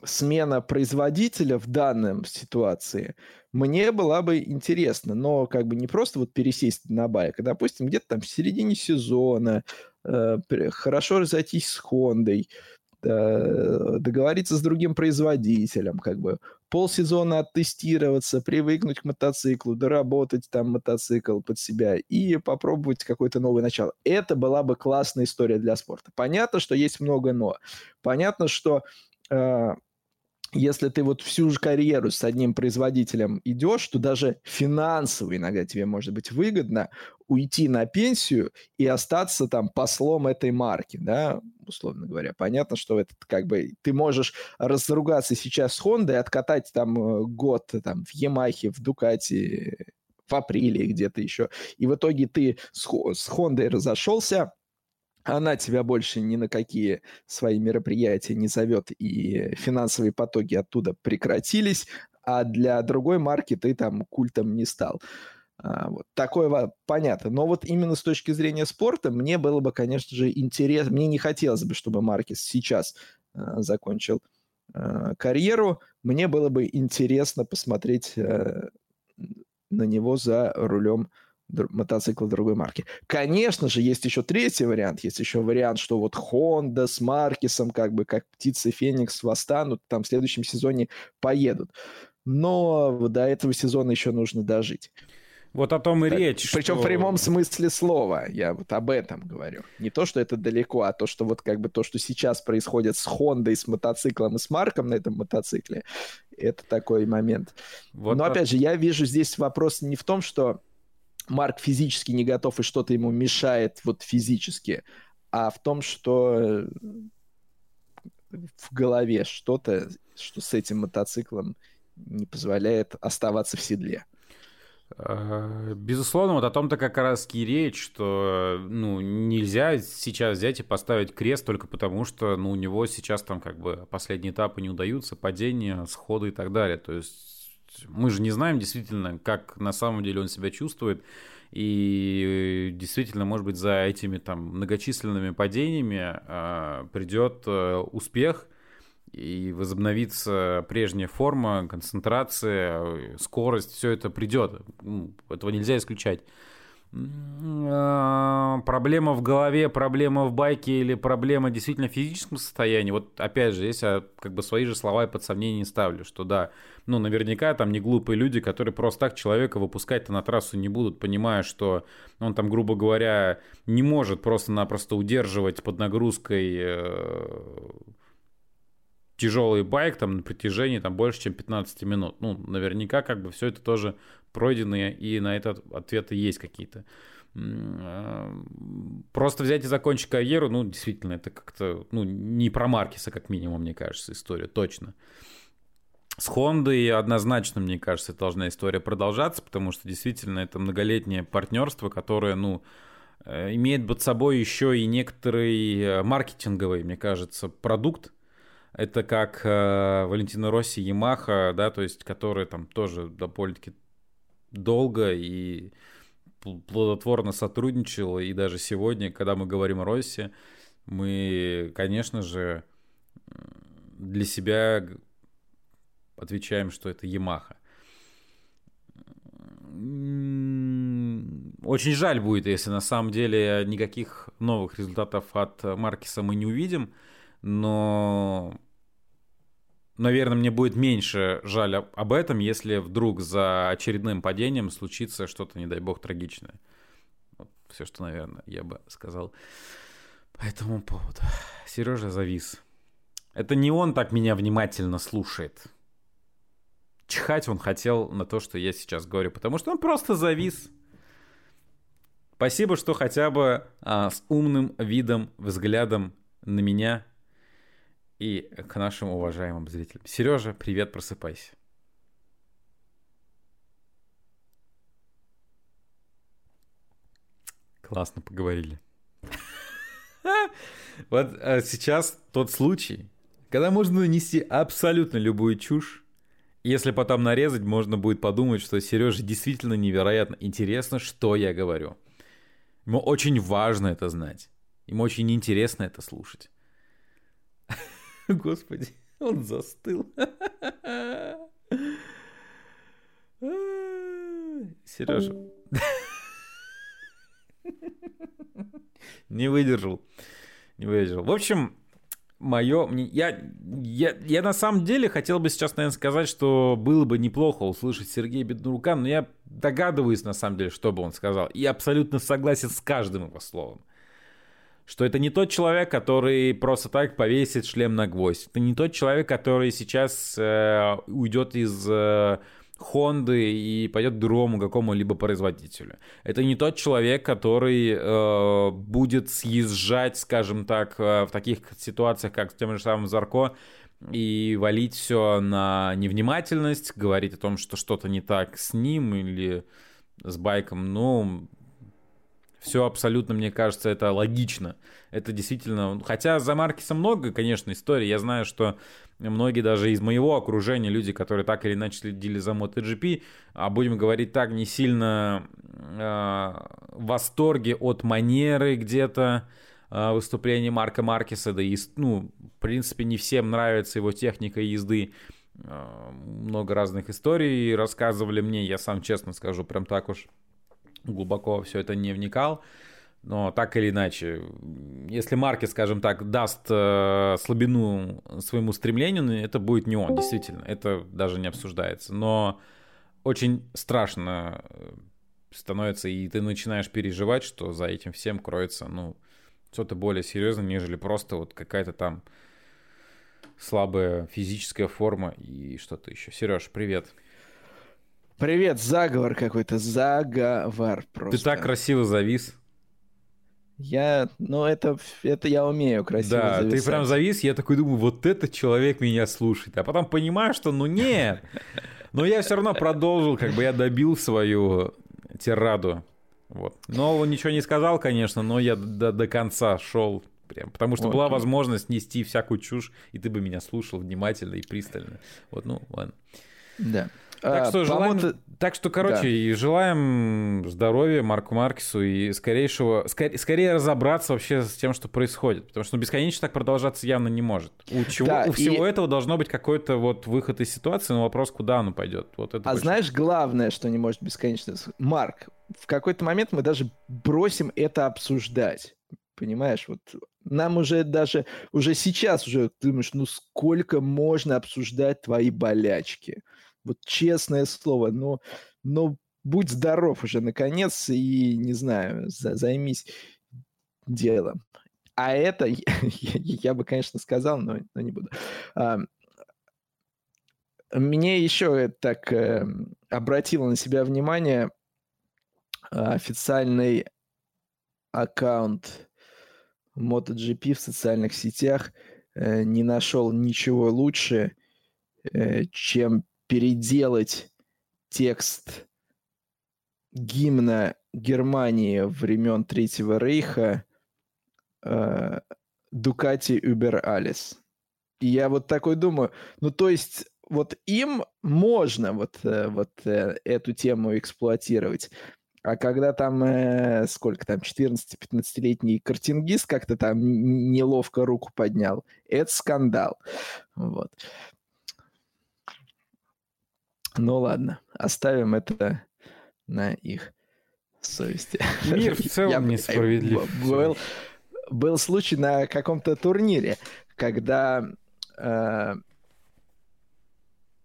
смена производителя в данной ситуации мне была бы интересна, но как бы не просто вот пересесть на байк, а, допустим, где-то там в середине сезона, э, хорошо разойтись с Хондой, Э, договориться с другим производителем, как бы полсезона оттестироваться, привыкнуть к мотоциклу, доработать там мотоцикл под себя и попробовать какое-то новое начало. Это была бы классная история для спорта. Понятно, что есть много но. Понятно, что э, если ты вот всю же карьеру с одним производителем идешь, то даже финансово иногда тебе может быть выгодно уйти на пенсию и остаться там послом этой марки, да, условно говоря. Понятно, что это как бы ты можешь разругаться сейчас с Хондой, откатать там э, год там в Ямахе, в Дукате, в апреле где-то еще. И в итоге ты с, с Хондой разошелся, она тебя больше ни на какие свои мероприятия не зовет, и финансовые потоки оттуда прекратились, а для другой марки ты там культом не стал. А, вот. Такое понятно. Но вот именно с точки зрения спорта мне было бы, конечно же, интересно. Мне не хотелось бы, чтобы Маркес сейчас а, закончил а, карьеру. Мне было бы интересно посмотреть а, на него за рулем мотоцикла другой марки. Конечно же, есть еще третий вариант. Есть еще вариант, что вот Honda с Маркесом, как бы как птицы Феникс восстанут, там в следующем сезоне поедут. Но до этого сезона еще нужно дожить. Вот о том и речь. Причем что... в прямом смысле слова. Я вот об этом говорю. Не то, что это далеко, а то, что вот как бы то, что сейчас происходит с Хондой, с мотоциклом и с Марком на этом мотоцикле, это такой момент. Вот Но от... опять же, я вижу здесь вопрос не в том, что Марк физически не готов и что-то ему мешает вот физически, а в том, что в голове что-то, что с этим мотоциклом не позволяет оставаться в седле. Э, безусловно, вот о том-то как раз и речь, что ну, нельзя сейчас взять и поставить крест только потому, что ну, у него сейчас там как бы последние этапы не удаются, падения, сходы и так далее. То есть мы же не знаем действительно, как на самом деле он себя чувствует. И действительно, может быть, за этими там многочисленными падениями э, придет э, успех и возобновится прежняя форма, концентрация, скорость, все это придет. Этого нельзя исключать. А, проблема в голове, проблема в байке или проблема действительно в физическом состоянии. Вот опять же, если я как бы свои же слова и под сомнение ставлю, что да, ну наверняка там не глупые люди, которые просто так человека выпускать-то на трассу не будут, понимая, что он там, грубо говоря, не может просто-напросто удерживать под нагрузкой э, тяжелый байк там на протяжении там больше, чем 15 минут. Ну, наверняка как бы все это тоже пройденные, и на этот ответы есть какие-то. А, просто взять и закончить карьеру, ну, действительно, это как-то, ну, не про Маркиса, как минимум, мне кажется, история, точно. С Хондой однозначно, мне кажется, должна история продолжаться, потому что действительно это многолетнее партнерство, которое, ну, э, имеет под собой еще и некоторый э, маркетинговый, мне кажется, продукт, это как э, Валентина Росси, Ямаха, да, то есть, которые там тоже довольно-таки долго и плодотворно сотрудничал, и даже сегодня, когда мы говорим о Росси, мы, конечно же, для себя отвечаем, что это Ямаха. Очень жаль будет, если на самом деле никаких новых результатов от Маркиса мы не увидим, но наверное, мне будет меньше жаль об этом, если вдруг за очередным падением случится что-то, не дай бог, трагичное. Вот все, что, наверное, я бы сказал по этому поводу. Сережа завис. Это не он так меня внимательно слушает. Чихать он хотел на то, что я сейчас говорю, потому что он просто завис. Спасибо, что хотя бы а, с умным видом, взглядом на меня и к нашим уважаемым зрителям. Сережа, привет, просыпайся. Классно поговорили. [laughs] Вот а сейчас тот случай, когда можно нанести абсолютно любую чушь, если потом нарезать, можно будет подумать, что Сереже действительно невероятно интересно, что я говорю. Ему очень важно это знать. Ему очень интересно это слушать. Господи, [laughs] он застыл. [laughs] Сережа. Не выдержал. Не выдержал. В общем, мое... Я, я, я на самом деле хотел бы сейчас, наверное, сказать, что было бы неплохо услышать Сергея Беднурука, но я догадываюсь, на самом деле, что бы он сказал. И абсолютно согласен с каждым его словом что это не тот человек, который просто так повесит шлем на гвоздь. Это не тот человек, который сейчас э, уйдет из э, Хонды и пойдет к другому какому-либо производителю. Это не тот человек, который э, будет съезжать, скажем так, э, в таких ситуациях, как с тем же самым Зарко, и валить все на невнимательность, говорить о том, что что-то не так с ним или с байком. Ну, все абсолютно, мне кажется, это логично. Это действительно... Хотя за Маркиса много, конечно, историй. Я знаю, что многие даже из моего окружения, люди, которые так или иначе следили за MotoGP, а будем говорить так, не сильно э, в восторге от манеры где-то э, выступления Марка Маркиса, да и, ну, в принципе, не всем нравится его техника езды. Э, много разных историй рассказывали мне, я сам честно скажу, прям так уж глубоко все это не вникал. Но так или иначе, если Маркет, скажем так, даст э, слабину своему стремлению, ну, это будет не он, действительно. Это даже не обсуждается. Но очень страшно э, становится, и ты начинаешь переживать, что за этим всем кроется, ну, что-то более серьезное, нежели просто вот какая-то там слабая физическая форма и что-то еще. Сереж, привет. Привет, заговор какой-то, заговор просто. Ты так красиво завис. Я, ну это, это я умею красиво Да, зависать. ты прям завис, я такой думаю, вот этот человек меня слушает. А потом понимаю, что ну нет. Но я все равно продолжил, как бы я добил свою тираду. Вот. Но он ничего не сказал, конечно, но я до, до конца шел прям, потому что вот. была возможность нести всякую чушь, и ты бы меня слушал внимательно и пристально. Вот, ну, ладно. Да. Так что, желаем, так что короче, да. и желаем здоровья Марку Маркесу и скорейшего, скорее, скорее разобраться вообще с тем, что происходит. Потому что ну, бесконечно так продолжаться явно не может. У, чего, да, у всего и... этого должно быть какой-то вот выход из ситуации, но вопрос, куда оно пойдет. Вот это а больше... знаешь, главное, что не может бесконечно... Марк, в какой-то момент мы даже бросим это обсуждать. Понимаешь, вот нам уже даже, уже сейчас уже думаешь, ну сколько можно обсуждать твои болячки? Вот честное слово, но, но будь здоров уже наконец и, не знаю, за, займись делом. А это я, [laughs] бы, конечно, сказал, но, но не буду. А, мне еще так э, обратило на себя внимание официальный аккаунт MotoGP в социальных сетях э, не нашел ничего лучше, э, чем переделать текст гимна Германии времен Третьего Рейха Дукати Убер Алис. И я вот такой думаю, ну то есть вот им можно вот, э, вот эту тему эксплуатировать, а когда там, э, сколько там, 14-15-летний картингист как-то там неловко руку поднял, это скандал. Вот. Ну ладно, оставим это на их совести. Мир в [laughs] целом Я, несправедлив. Был, был случай на каком-то турнире, когда э,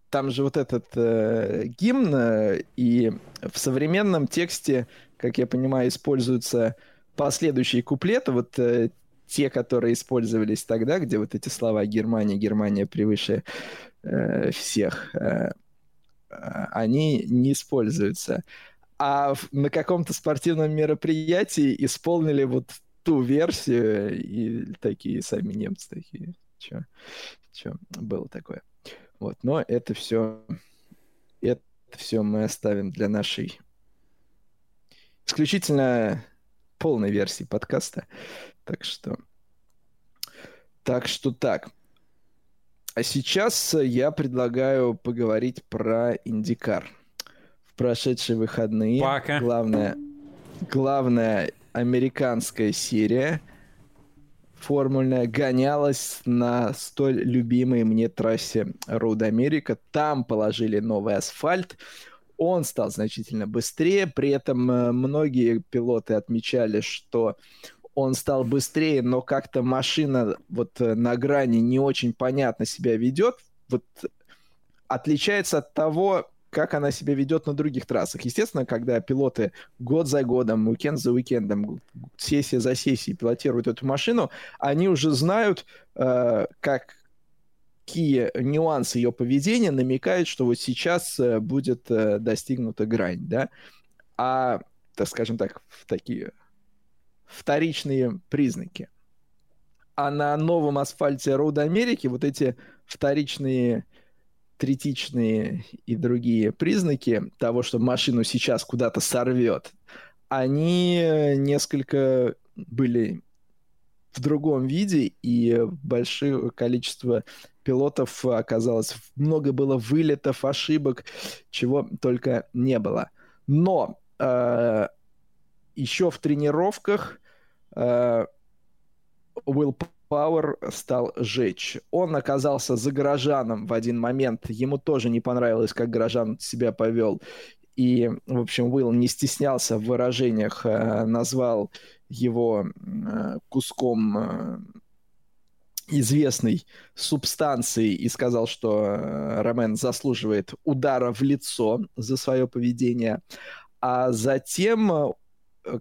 там же вот этот э, гимн, э, и в современном тексте, как я понимаю, используются последующие куплеты, вот э, те, которые использовались тогда, где вот эти слова «Германия, Германия превыше э, всех», э, э они не используются. А на каком-то спортивном мероприятии исполнили вот ту версию, и такие сами немцы такие, что было такое. Вот, но это все, это все мы оставим для нашей исключительно полной версии подкаста. Так что, так что так. А сейчас я предлагаю поговорить про Индикар. В прошедшие выходные Пока. главная, главная американская серия – формульная гонялась на столь любимой мне трассе Road America. Там положили новый асфальт. Он стал значительно быстрее. При этом э, многие пилоты отмечали, что он стал быстрее, но как-то машина вот э, на грани не очень понятно себя ведет. Вот отличается от того, как она себя ведет на других трассах. Естественно, когда пилоты год за годом, уикенд за уикендом, сессия за сессией пилотируют эту машину, они уже знают, э, как какие нюансы ее поведения намекают, что вот сейчас э, будет э, достигнута грань, да, а, так скажем так, в такие вторичные признаки. А на новом асфальте Роуд Америки вот эти вторичные третичные и другие признаки того, что машину сейчас куда-то сорвет, они несколько были в другом виде, и большое количество пилотов оказалось, много было вылетов, ошибок, чего только не было. Но э, еще в тренировках Уилл Пауэр стал жечь. Он оказался за горожаном в один момент. Ему тоже не понравилось, как горожан себя повел. И, в общем, Уилл не стеснялся в выражениях, э, назвал его э, куском э, известной субстанции и сказал, что Ромен заслуживает удара в лицо за свое поведение. А затем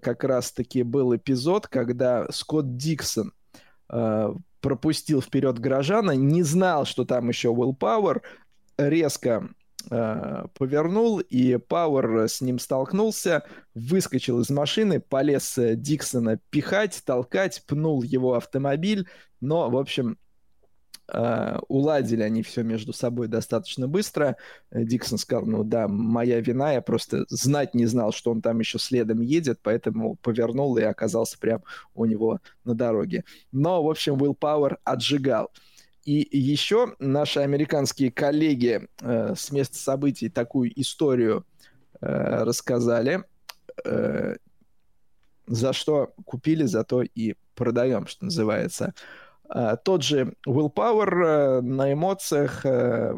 как раз-таки был эпизод, когда Скотт Диксон Э, пропустил вперед горожана, не знал, что там еще Will Power, резко э, повернул, и Пауэр с ним столкнулся, выскочил из машины, полез Диксона пихать, толкать, пнул его автомобиль, но, в общем, Uh, уладили они все между собой достаточно быстро. Диксон сказал, ну да, моя вина, я просто знать не знал, что он там еще следом едет, поэтому повернул и оказался прям у него на дороге. Но, в общем, Will Power отжигал. И еще наши американские коллеги э, с места событий такую историю э, рассказали, э, за что купили, зато и продаем, что называется. Э, тот же Will Power э, на эмоциях э,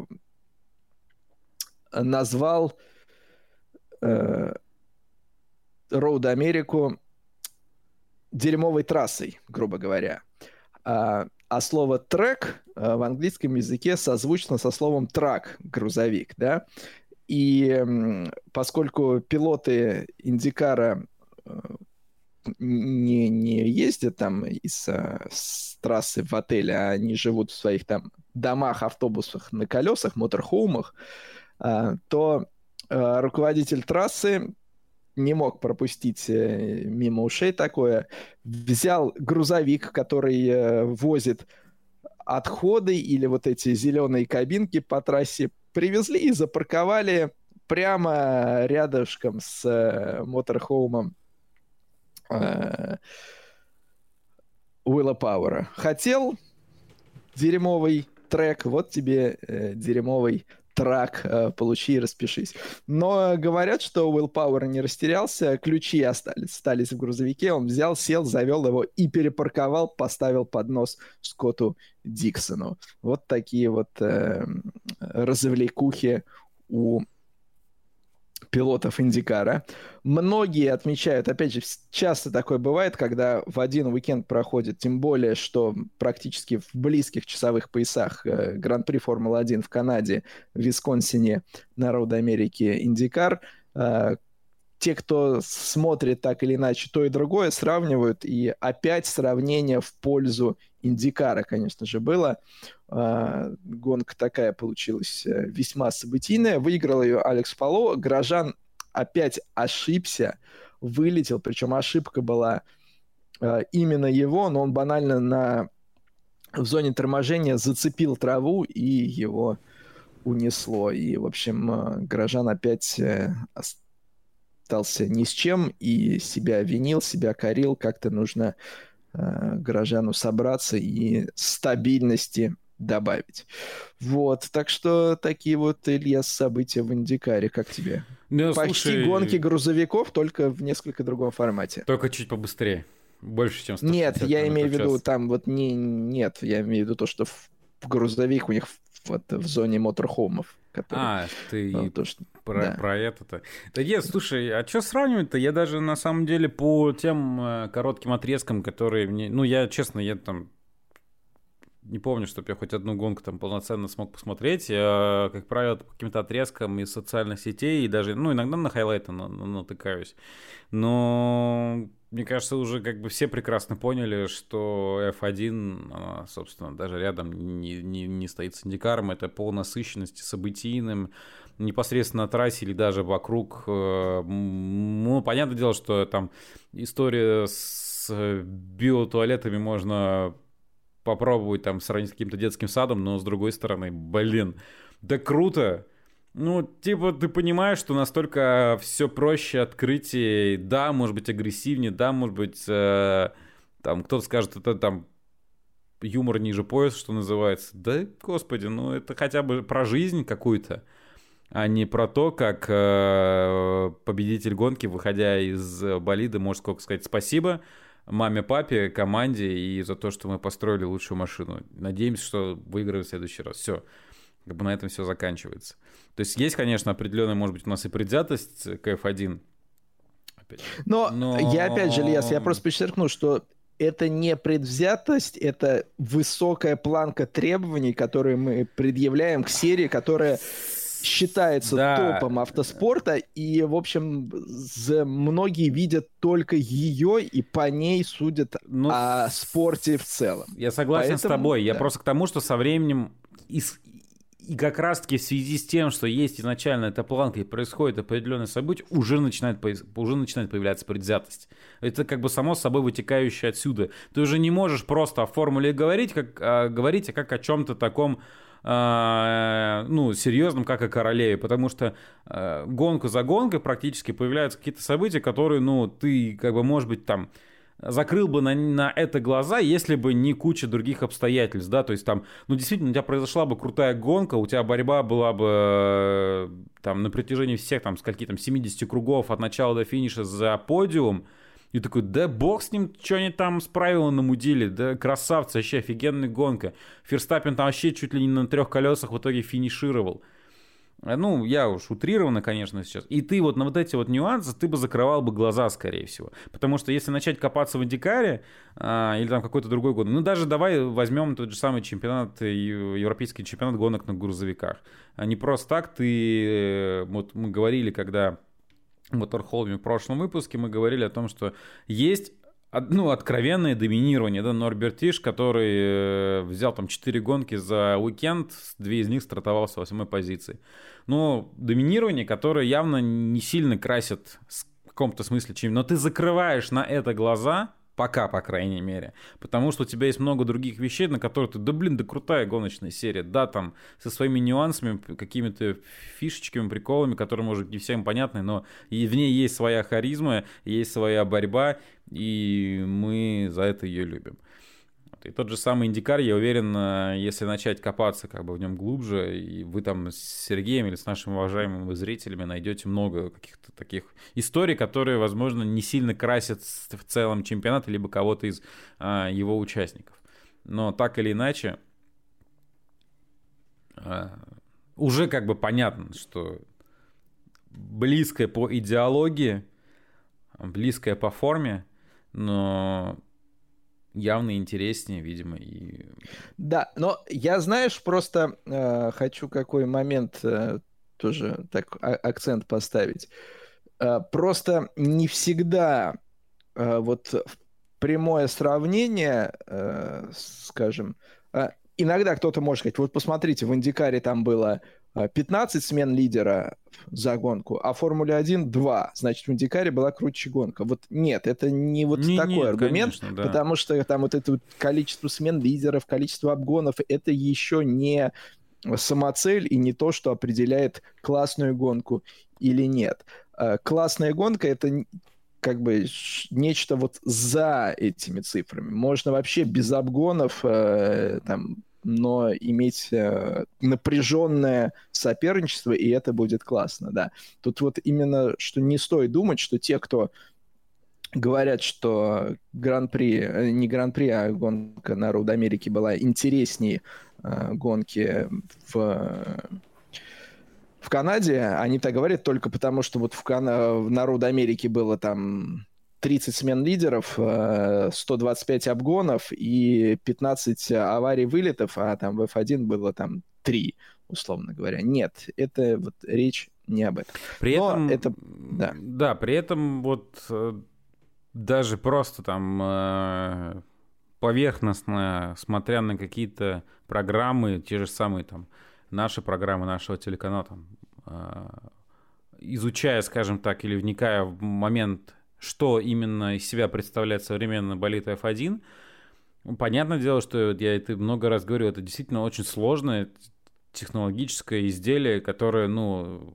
назвал э, Роуд Америку дерьмовой трассой, грубо говоря. А, а слово трек в английском языке созвучно со словом трак, грузовик, да. И поскольку пилоты Индикара не, не ездят там из а, с трассы в отель, а они живут в своих там домах, автобусах на колесах, моторхоумах, а, то а, руководитель трассы не мог пропустить э, мимо ушей такое. Взял грузовик, который э, возит отходы или вот эти зеленые кабинки по трассе, привезли и запарковали прямо рядышком с э, моторхоумом э, Уилла Пауэра. Хотел дерьмовый трек, вот тебе э, дерьмовый трак, э, получи и распишись. Но говорят, что Уилл Пауэр не растерялся, ключи остались, остались в грузовике, он взял, сел, завел его и перепарковал, поставил под нос Скотту Диксону. Вот такие вот э, развлекухи у пилотов Индикара. Многие отмечают, опять же, часто такое бывает, когда в один уикенд проходит, тем более, что практически в близких часовых поясах э, Гран-при Формулы-1 в Канаде, в Висконсине, народа Америки, Индикар, э, те, кто смотрит так или иначе то и другое, сравнивают, и опять сравнение в пользу Индикара, конечно же, было. А, гонка такая получилась э, весьма событийная. Выиграл ее Алекс Пало. Горожан опять ошибся, вылетел, причем ошибка была а, именно его, но он банально на в зоне торможения зацепил траву и его унесло. И, в общем, а, горожан опять э, остался ни с чем и себя винил, себя корил. Как-то нужно горожану собраться и стабильности добавить. Вот, так что такие вот, Илья, события в Индикаре, как тебе? Ну, Почти слушай... гонки грузовиков, только в несколько другом формате. Только чуть побыстрее. Больше, чем 160 Нет, я имею в виду, там вот не... Нет, я имею в виду то, что в грузовик у них вот в зоне моторхомов. Которые... А, ты ну, то, что... про, да. про это-то. Да нет, слушай, а что сравнивать-то? Я даже на самом деле по тем э, коротким отрезкам, которые мне... Ну, я, честно, я там не помню, чтобы я хоть одну гонку там полноценно смог посмотреть. Я, как правило, по каким-то отрезкам из социальных сетей и даже, ну, иногда на хайлайты натыкаюсь. Но мне кажется, уже как бы все прекрасно поняли, что F1, она, собственно, даже рядом не, не, не стоит с индикаром. Это по насыщенности событийным, непосредственно на трассе или даже вокруг. Э, ну, понятное дело, что там история с биотуалетами можно попробовать там сравнить с каким-то детским садом, но с другой стороны, блин, да круто. Ну, типа, ты понимаешь, что настолько все проще открытие, да, может быть, агрессивнее, да, может быть, э, там, кто-то скажет, это там юмор ниже пояса, что называется. Да, господи, ну это хотя бы про жизнь какую-то, а не про то, как э, победитель гонки, выходя из болида, может сколько сказать спасибо, маме, папе, команде и за то, что мы построили лучшую машину. Надеемся, что выиграем в следующий раз. Все. Как бы на этом все заканчивается. То есть есть, конечно, определенная, может быть, у нас и предвзятость к F1. Опять. Но, Но я опять же, Ильяс, я просто подчеркну, что это не предвзятость, это высокая планка требований, которые мы предъявляем к серии, которая считается да. топом автоспорта, и, в общем, многие видят только ее, и по ней судят ну, о спорте в целом. Я согласен Поэтому, с тобой. Да. Я просто к тому, что со временем из, и как раз-таки в связи с тем, что есть изначально эта планка и происходит определенное событие, уже начинает, уже начинает появляться предвзятость. Это как бы само собой вытекающее отсюда. Ты уже не можешь просто о формуле говорить, как, а, говорить, а как о чем-то таком ну, серьезным, как о королеве, потому что э, гонку за гонкой практически появляются какие-то события, которые, ну, ты, как бы, может быть, там, закрыл бы на, на это глаза, если бы не куча других обстоятельств, да, то есть там, ну, действительно, у тебя произошла бы крутая гонка, у тебя борьба была бы э, там на протяжении всех, там, скольки там, 70 кругов от начала до финиша за подиум, и такой, да бог с ним, что они там с правила намудили, да красавцы, вообще офигенная гонка. Ферстаппин там вообще чуть ли не на трех колесах в итоге финишировал. Э, ну, я уж утрированно, конечно, сейчас. И ты вот на вот эти вот нюансы, ты бы закрывал бы глаза, скорее всего. Потому что если начать копаться в Индикаре а, или там какой-то другой год, ну даже давай возьмем тот же самый чемпионат, э, европейский чемпионат гонок на грузовиках. А не просто так ты, э, вот мы говорили, когда Моторхолме в прошлом выпуске мы говорили о том, что есть ну, откровенное доминирование, да, Норберт Тиш, который э, взял там 4 гонки за уикенд, две из них стартовал с восьмой позиции. Но доминирование, которое явно не сильно красит в каком-то смысле чем, но ты закрываешь на это глаза, Пока, по крайней мере. Потому что у тебя есть много других вещей, на которые ты, да блин, да крутая гоночная серия. Да, там со своими нюансами, какими-то фишечками, приколами, которые, может, не всем понятны, но и в ней есть своя харизма, есть своя борьба, и мы за это ее любим. И тот же самый Индикар, я уверен, э, если начать копаться как бы в нем глубже, и вы там с Сергеем или с нашими уважаемыми зрителями найдете много каких-то таких историй, которые, возможно, не сильно красят в целом чемпионат, либо кого-то из а, его участников. Но так или иначе, а, уже как бы понятно, что близкое по идеологии, близкое по форме, но явно интереснее, видимо. И... Да, но я, знаешь, просто э, хочу какой момент э, тоже так а- акцент поставить. Э, просто не всегда э, вот прямое сравнение, э, скажем, э, иногда кто-то может сказать, вот посмотрите, в Индикаре там было 15 смен лидера за гонку, а Формуле 1 2. Значит, в Индикаре была круче гонка. Вот нет, это не вот не, такой нет, аргумент, конечно, да. потому что там вот это вот количество смен лидеров, количество обгонов, это еще не самоцель и не то, что определяет классную гонку или нет. А, классная гонка — это как бы нечто вот за этими цифрами. Можно вообще без обгонов э, там но иметь э, напряженное соперничество, и это будет классно, да. Тут вот именно, что не стоит думать, что те, кто говорят, что Гран-при, э, не Гран-при, а гонка на Роуд Америке была интереснее э, гонки в в Канаде, они так говорят только потому, что вот в Кан... на Роуд Америке было там 30 смен лидеров, 125 э, обгонов и 15 аварий вылетов, а там в F1 было там 3, условно говоря. Нет, это вот речь не об этом. При Но этом, это, да. да, при этом вот э, даже просто там э, поверхностно, смотря на какие-то программы, те же самые там наши программы нашего телеканала, там, изучая, скажем так, или вникая в момент что именно из себя представляет современный болит F1. Понятное дело, что я это много раз говорю, это действительно очень сложное технологическое изделие, которое, ну,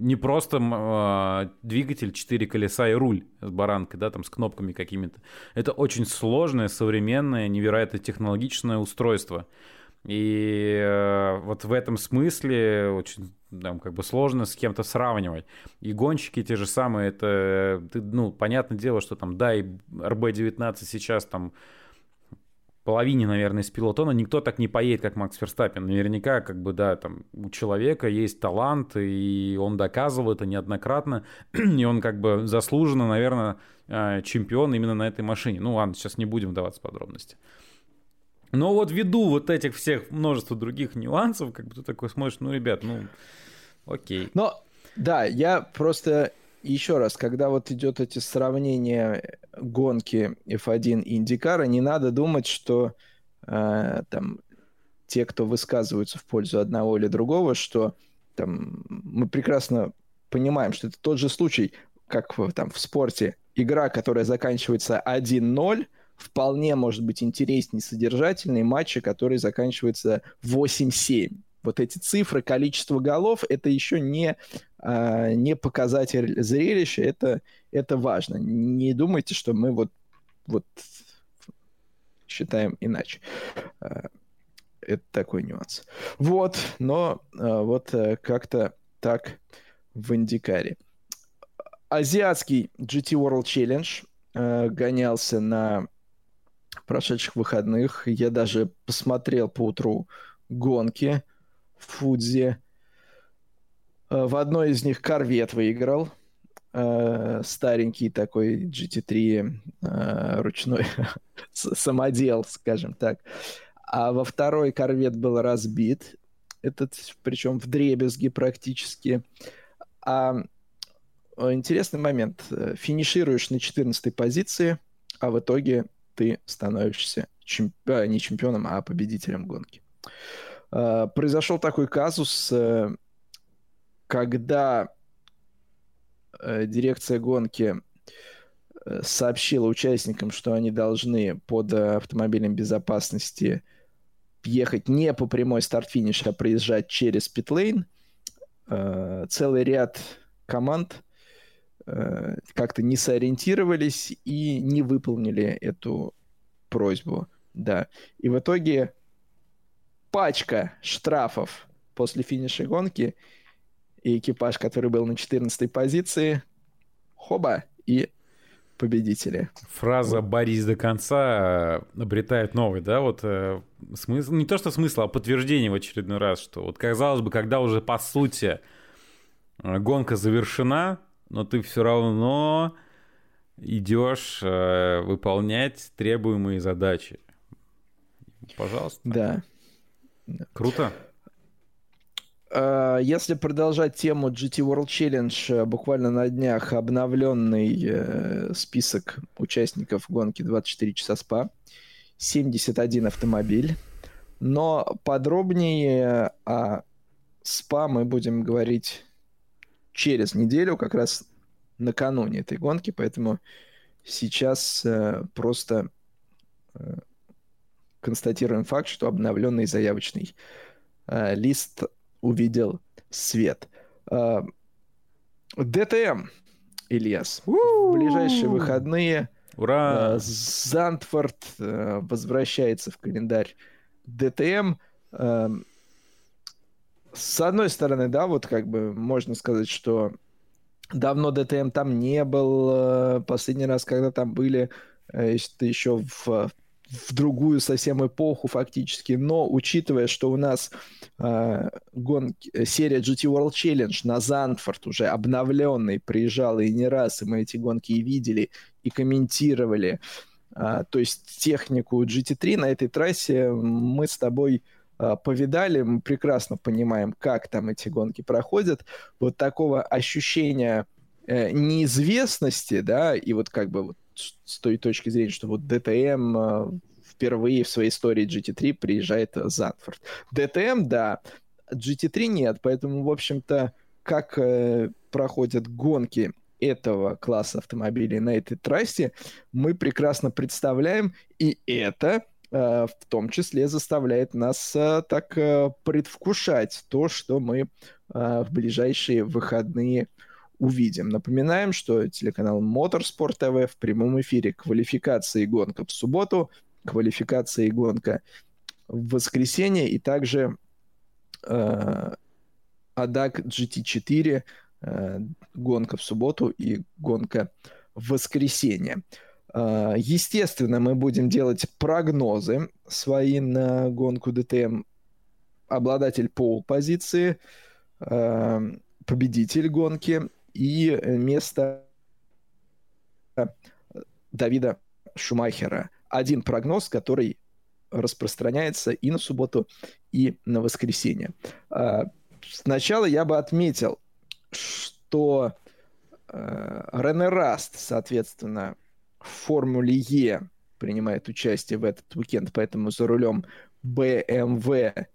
не просто э, двигатель, четыре колеса и руль с баранкой, да, там с кнопками какими-то. Это очень сложное, современное, невероятно технологичное устройство. И э, вот в этом смысле очень там, как бы сложно с кем-то сравнивать. И гонщики те же самые, это, ну, понятное дело, что там, да, и РБ-19 сейчас там половине, наверное, из пилотона никто так не поедет, как Макс Ферстаппин. Наверняка, как бы, да, там у человека есть талант, и он доказывал это неоднократно, [clears throat] и он как бы заслуженно, наверное, э, чемпион именно на этой машине. Ну ладно, сейчас не будем вдаваться в подробности. Но вот ввиду вот этих всех множества других нюансов, как бы ты такой смотришь, ну, ребят, ну, окей. Но, да, я просто еще раз, когда вот идет эти сравнения гонки F1 и Индикара, не надо думать, что э, там те, кто высказываются в пользу одного или другого, что там мы прекрасно понимаем, что это тот же случай, как там в спорте. Игра, которая заканчивается 1-0, вполне может быть интереснее содержательные матчи, которые заканчиваются 8-7. Вот эти цифры, количество голов, это еще не, а, не показатель зрелища, это, это важно. Не думайте, что мы вот вот считаем иначе. Э, это такой нюанс. Вот, но э, вот э, как-то так в Индикаре. Азиатский GT World Challenge гонялся на прошедших выходных. Я даже посмотрел по утру гонки в Фудзе. В одной из них Корвет выиграл. Старенький такой GT3 ручной [laughs] самодел, скажем так. А во второй корвет был разбит, этот, причем в дребезги практически. А э, интересный момент. Финишируешь на 14 позиции, а в итоге ты становишься чемп... а, не чемпионом, а победителем гонки. А, произошел такой казус, э, когда э, дирекция гонки сообщила участникам, что они должны под автомобилем безопасности ехать не по прямой старт-финиш, а проезжать через питлейн. Э, целый ряд команд э, как-то не сориентировались и не выполнили эту просьбу. Да. И в итоге пачка штрафов после финиша гонки и экипаж, который был на 14 позиции, хоба, и победители. Фраза «борись до конца» обретает новый, да, вот э, смысл, не то что смысл, а подтверждение в очередной раз, что вот казалось бы, когда уже по сути э, гонка завершена, но ты все равно идешь э, выполнять требуемые задачи. Пожалуйста. Да. Круто. А, если продолжать тему GT World Challenge, э, буквально на днях обновленный э, список участников гонки 24 часа СПА. 71 автомобиль. Но подробнее о СПА мы будем говорить через неделю, как раз накануне этой гонки, поэтому сейчас э, просто э, констатируем факт, что обновленный заявочный э, лист увидел свет. А, ДТМ, Ильяс. В ближайшие выходные Ура! А, Зандфорд возвращается в календарь ДТМ. С одной стороны, да, вот как бы можно сказать, что давно ДТМ там не был. Последний раз, когда там были, это еще в в другую совсем эпоху фактически, но учитывая, что у нас э, гонки, э, серия GT World Challenge на Зандфорд уже обновленный приезжала и не раз, и мы эти гонки и видели, и комментировали, э, то есть технику GT3 на этой трассе мы с тобой э, повидали, мы прекрасно понимаем, как там эти гонки проходят, вот такого ощущения э, неизвестности, да, и вот как бы вот с той точки зрения, что вот DTM э, впервые в своей истории GT3 приезжает Занфорд. DTM, да, GT3 нет, поэтому, в общем-то, как э, проходят гонки этого класса автомобилей на этой трассе, мы прекрасно представляем, и это в том числе заставляет нас э, так э, предвкушать то, что мы э, в ближайшие выходные увидим. Напоминаем, что телеканал Motorsport TV в прямом эфире квалификации гонка в субботу, квалификация и гонка в воскресенье, и также э, ADAC GT4 э, гонка в субботу и гонка в воскресенье. Э, естественно, мы будем делать прогнозы свои на гонку DTM. Обладатель пол позиции, э, победитель гонки и место Давида Шумахера. Один прогноз, который распространяется и на субботу, и на воскресенье. А, сначала я бы отметил, что э, Рене Раст, соответственно, Формуле Е принимает участие в этот уикенд, поэтому за рулем BMW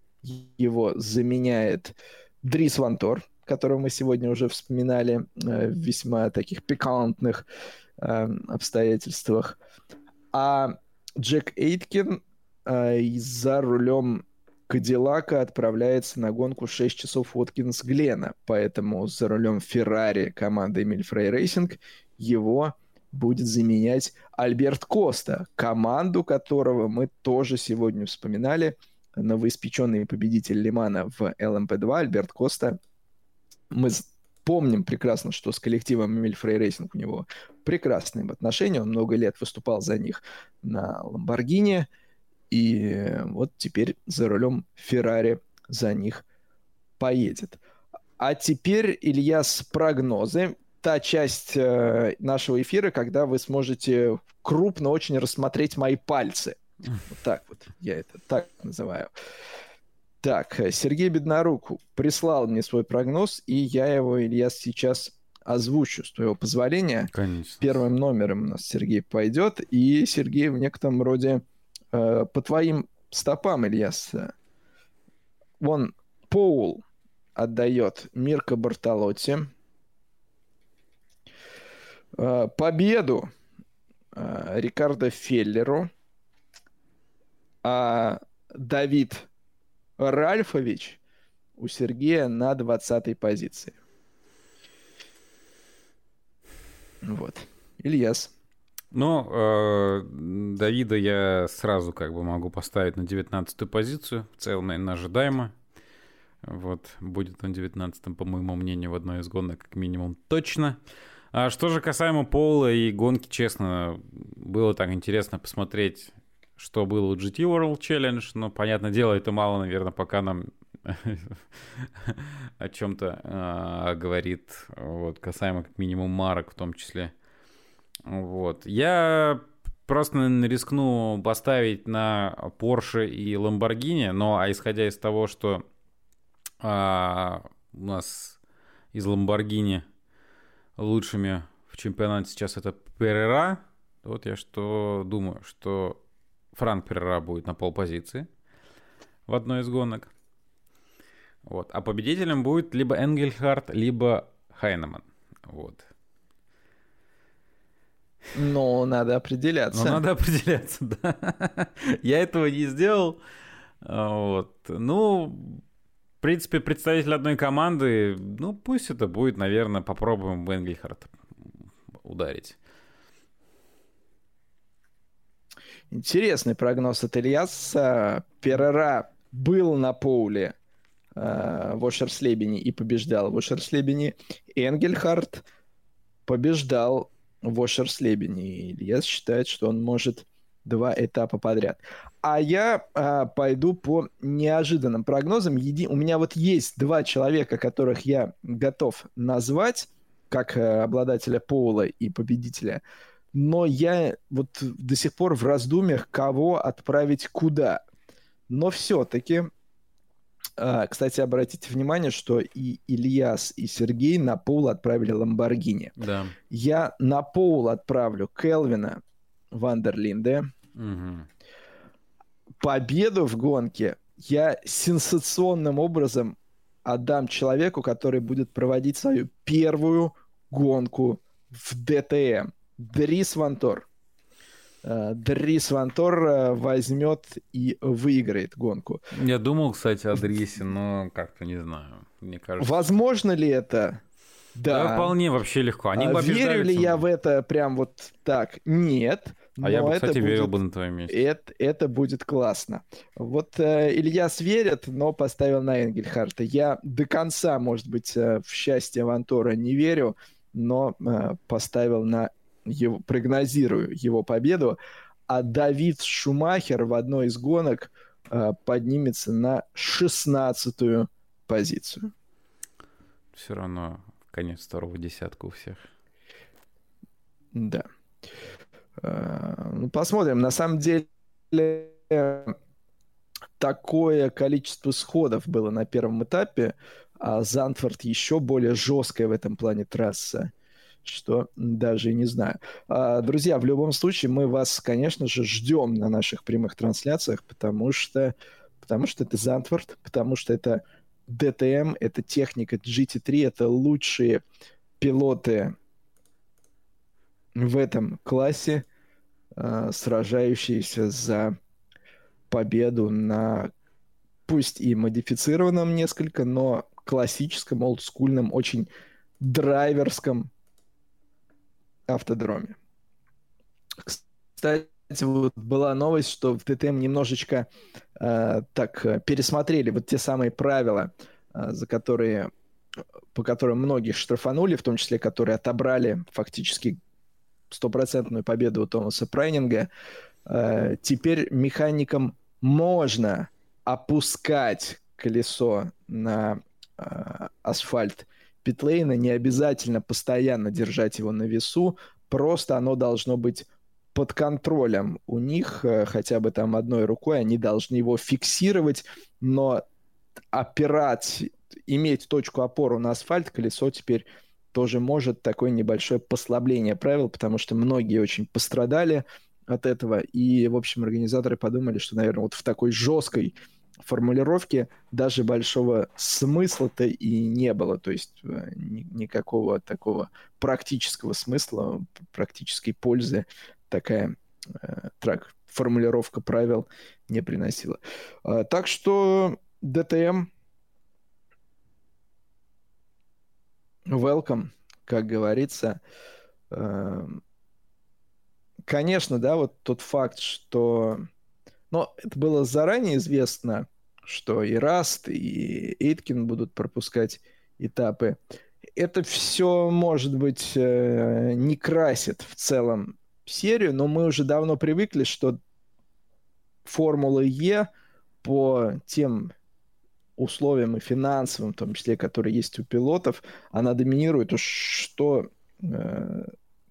его заменяет Дрис Вантор, которого мы сегодня уже вспоминали э, в весьма таких пикантных э, обстоятельствах. А Джек Эйткин э, за рулем Кадиллака отправляется на гонку 6 часов Уоткинс Глена, поэтому за рулем Феррари команды Emil Frey Racing его будет заменять Альберт Коста, команду которого мы тоже сегодня вспоминали. Новоиспеченный победитель Ле-Мана в LMP-2 Альберт Коста. Мы помним прекрасно, что с коллективом Emil Frey Racing у него прекрасные отношения. Он много лет выступал за них на Ламборгини. И вот теперь за рулем Феррари за них поедет. А теперь, Илья, с прогнозы та часть э, нашего эфира, когда вы сможете крупно очень рассмотреть мои пальцы. Вот так вот, я это так называю. Так, Сергей Беднорук прислал мне свой прогноз, и я его, Илья, сейчас озвучу, с твоего позволения. Конечно. Первым номером у нас Сергей пойдет, и Сергей в некотором роде э, по твоим стопам, Ильяс. Вон Поул отдает Мирко Бартолотти. Э, победу э, Рикардо Феллеру. А Давид Ральфович у Сергея на 20 позиции. Вот. Ильяс. Ну, э, Давида я сразу как бы могу поставить на 19 позицию. В целом, наверное, ожидаемо. Вот, будет он 19 по моему мнению, в одной из гонок как минимум точно. А что же касаемо пола и гонки, честно, было так интересно посмотреть, что было у GT World Challenge, но, понятное дело, это мало, наверное, пока нам [laughs] о чем-то э, говорит, вот, касаемо как минимум марок в том числе. Вот. Я просто, рискну поставить на Porsche и Lamborghini, но а исходя из того, что а, у нас из Lamborghini лучшими в чемпионате сейчас это Перера. Вот я что думаю, что Франк Перера будет на полпозиции в одной из гонок. Вот. А победителем будет либо Энгельхарт, либо Хайнеман. Вот. Но надо определяться. Но надо определяться, [laughs] да. Я этого не сделал. Вот. Ну, принципе, представитель одной команды, ну, пусть это будет, наверное, попробуем в Энгельхард ударить. Интересный прогноз от Ильяса. Перера был на поуле э, в Ошерслебене и побеждал в Ошерслебене. Энгельхард побеждал в Ошерслебене. Ильяс считает, что он может два этапа подряд. А я а, пойду по неожиданным прогнозам. Еди... У меня вот есть два человека, которых я готов назвать как а, обладателя пола и победителя. Но я вот до сих пор в раздумьях, кого отправить куда. Но все-таки, а, кстати, обратите внимание, что и Ильяс, и Сергей на пол отправили Ламборгини. Да. Я на пол отправлю Келвина Вандерлинде. Угу. Победу в гонке я сенсационным образом отдам человеку, который будет проводить свою первую гонку в ДТМ. Дрис Вантор. Э, Дрис Вантор э, возьмет и выиграет гонку. Я думал, кстати, о Дрисе, но как-то не знаю. Мне кажется... Возможно ли это? Да. да вполне вообще легко. Они а верю ли я в это прям вот так? Нет. А я бы, кстати, будет, верил бы на твоем месте. Это, это будет классно. Вот э, Ильяс верит, но поставил на Энгельхарта. Я до конца, может быть, э, в счастье Вантора не верю, но э, поставил на его, прогнозирую его победу. А Давид Шумахер в одной из гонок э, поднимется на 16 позицию. Все равно конец второго десятка у всех. Да. Посмотрим. На самом деле такое количество сходов было на первом этапе, а Зандфорд еще более жесткая в этом плане трасса, что даже не знаю. А, друзья, в любом случае мы вас, конечно же, ждем на наших прямых трансляциях, потому что, потому что это Зандфорд, потому что это DTM, это техника GT3, это лучшие пилоты в этом классе, э, сражающиеся за победу на пусть и модифицированном несколько, но классическом, олдскульном, очень драйверском автодроме. Кстати, вот была новость, что в ДТМ немножечко э, так э, пересмотрели вот те самые правила, э, за которые, по которым многих штрафанули, в том числе, которые отобрали фактически стопроцентную победу у Томаса Прайнинга. Э, теперь механикам можно опускать колесо на э, асфальт питлейна, не обязательно постоянно держать его на весу, просто оно должно быть под контролем у них, э, хотя бы там одной рукой, они должны его фиксировать, но опирать, иметь точку опору на асфальт, колесо теперь тоже может такое небольшое послабление правил, потому что многие очень пострадали от этого, и, в общем, организаторы подумали, что, наверное, вот в такой жесткой формулировке даже большого смысла-то и не было, то есть э, ни, никакого такого практического смысла, практической пользы такая э, трак, формулировка правил не приносила. Э, так что DTM welcome, как говорится. Э, конечно, да, вот тот факт, что... Но это было заранее известно, что и Раст, и Эйткин будут пропускать этапы. Это все, может быть, э, не красит в целом серию, но мы уже давно привыкли, что Формула Е по тем условиям и финансовым, в том числе, которые есть у пилотов, она доминирует уж что э,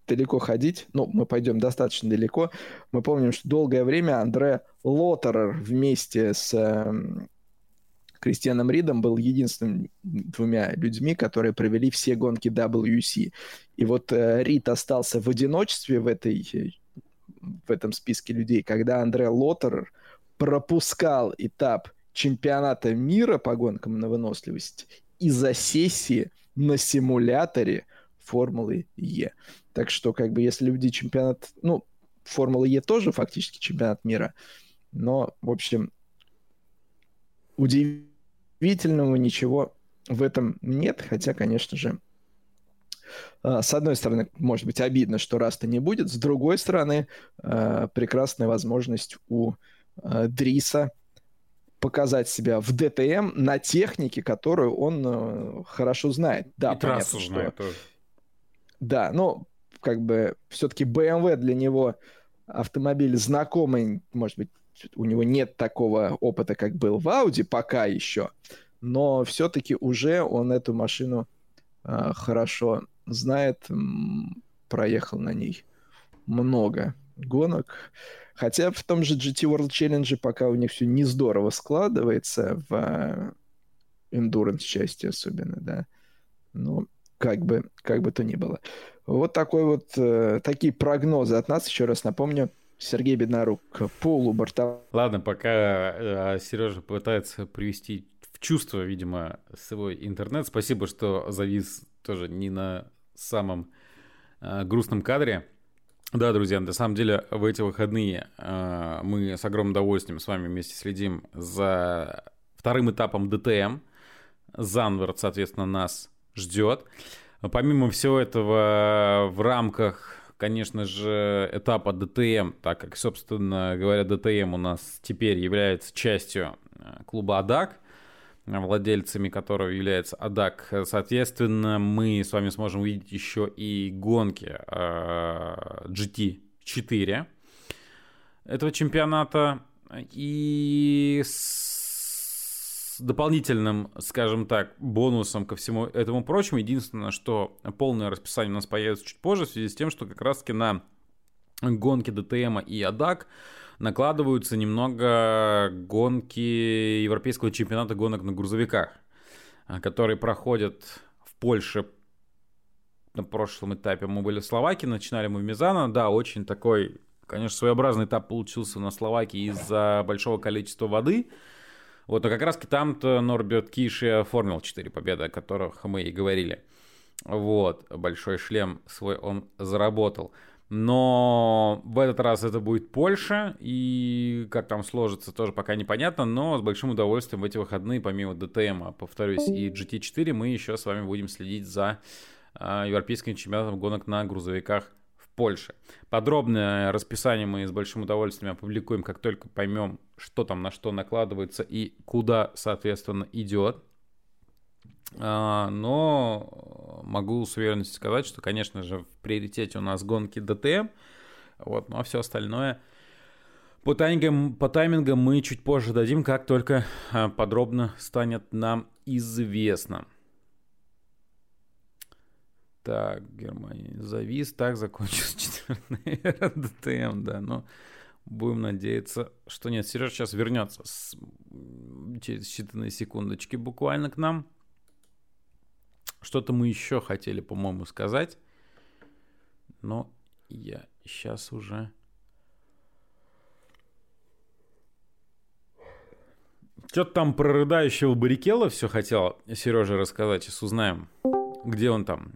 далеко ходить. Ну, мы пойдем достаточно далеко. Мы помним, что долгое время Андре Лотерер вместе с э, Кристианом Ридом был единственным двумя людьми, которые провели все гонки WC. И вот э, Рид остался в одиночестве в, этой, в этом списке людей, когда Андре Лотер пропускал этап чемпионата мира по гонкам на выносливость из-за сессии на симуляторе Формулы Е. Так что, как бы, если люди чемпионат... Ну, Формула Е тоже фактически чемпионат мира. Но, в общем, удивительно удивительного ничего в этом нет, хотя, конечно же, а, с одной стороны, может быть обидно, что Раста не будет, с другой стороны, а, прекрасная возможность у а, Дриса показать себя в ДТМ на технике, которую он хорошо знает. Да, И понятно, трассу что... знает тоже. Да, но как бы все-таки BMW для него автомобиль знакомый, может быть, у него нет такого опыта, как был в Audi пока еще, но все-таки уже он эту машину э, хорошо знает, проехал на ней много гонок. Хотя в том же GT World Challenge пока у них все не здорово складывается в э, endurance части особенно, да. Ну, как бы, как бы то ни было. Вот такой вот, э, такие прогнозы от нас, еще раз напомню, Сергей Беднорук, полу бортовому. Ладно, пока э, Сережа пытается привести в чувство, видимо, свой интернет. Спасибо, что завис тоже не на самом э, грустном кадре. Да, друзья, на самом деле в эти выходные э, мы с огромным удовольствием с вами вместе следим за вторым этапом ДТМ. Занвард, соответственно, нас ждет. Помимо всего этого, в рамках конечно же, этапа ДТМ, так как, собственно говоря, ДТМ у нас теперь является частью э, клуба АДАК, владельцами которого является АДАК. Соответственно, мы с вами сможем увидеть еще и гонки GT4 э, этого чемпионата. И с дополнительным, скажем так, бонусом ко всему этому прочему. Единственное, что полное расписание у нас появится чуть позже в связи с тем, что как раз-таки на гонки ДТМ и АДАК накладываются немного гонки Европейского чемпионата гонок на грузовиках, которые проходят в Польше на прошлом этапе мы были в Словакии, начинали мы в Мизано. Да, очень такой, конечно, своеобразный этап получился на Словакии из-за большого количества воды. Вот, но как раз там-то Норберт Киш и оформил 4 победы, о которых мы и говорили. Вот, большой шлем свой он заработал. Но в этот раз это будет Польша, и как там сложится, тоже пока непонятно, но с большим удовольствием в эти выходные, помимо ДТМ, повторюсь, и GT4, мы еще с вами будем следить за э, европейским чемпионатом гонок на грузовиках в Польше. Подробное расписание мы с большим удовольствием опубликуем, как только поймем, что там на что накладывается и куда, соответственно, идет. А, но могу с уверенностью сказать, что, конечно же, в приоритете у нас гонки ДТМ, вот, ну а все остальное по таймингам, по таймингам мы чуть позже дадим, как только а, подробно станет нам известно. Так, Германия завис, так закончился [laughs] четвертый ДТМ, да, но будем надеяться, что нет. Сереж сейчас вернется с, через считанные секундочки буквально к нам. Что-то мы еще хотели, по-моему, сказать. Но я сейчас уже... Что-то там про рыдающего Барикела все хотел Сережа рассказать. Сейчас узнаем, где он там.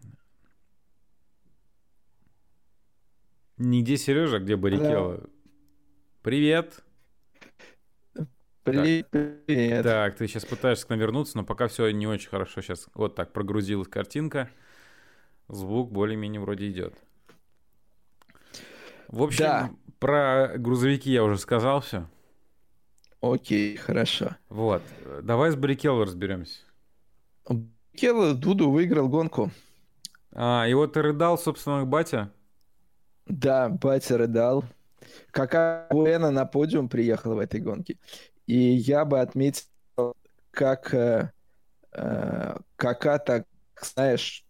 Нигде Сережа, а где Барикела? Да. Привет. Привет. Так, так, ты сейчас пытаешься к нам вернуться, но пока все не очень хорошо. Сейчас вот так прогрузилась картинка. Звук более-менее вроде идет. В общем, да. про грузовики я уже сказал все. Окей, хорошо. Вот. Давай с Баррикелло разберемся. Баррикелло Дуду выиграл гонку. А, и вот ты рыдал, собственно, батя? Да, батя рыдал. Кака Буэна на подиум приехала в этой гонке. И я бы отметил, как э, э, Кака знаешь,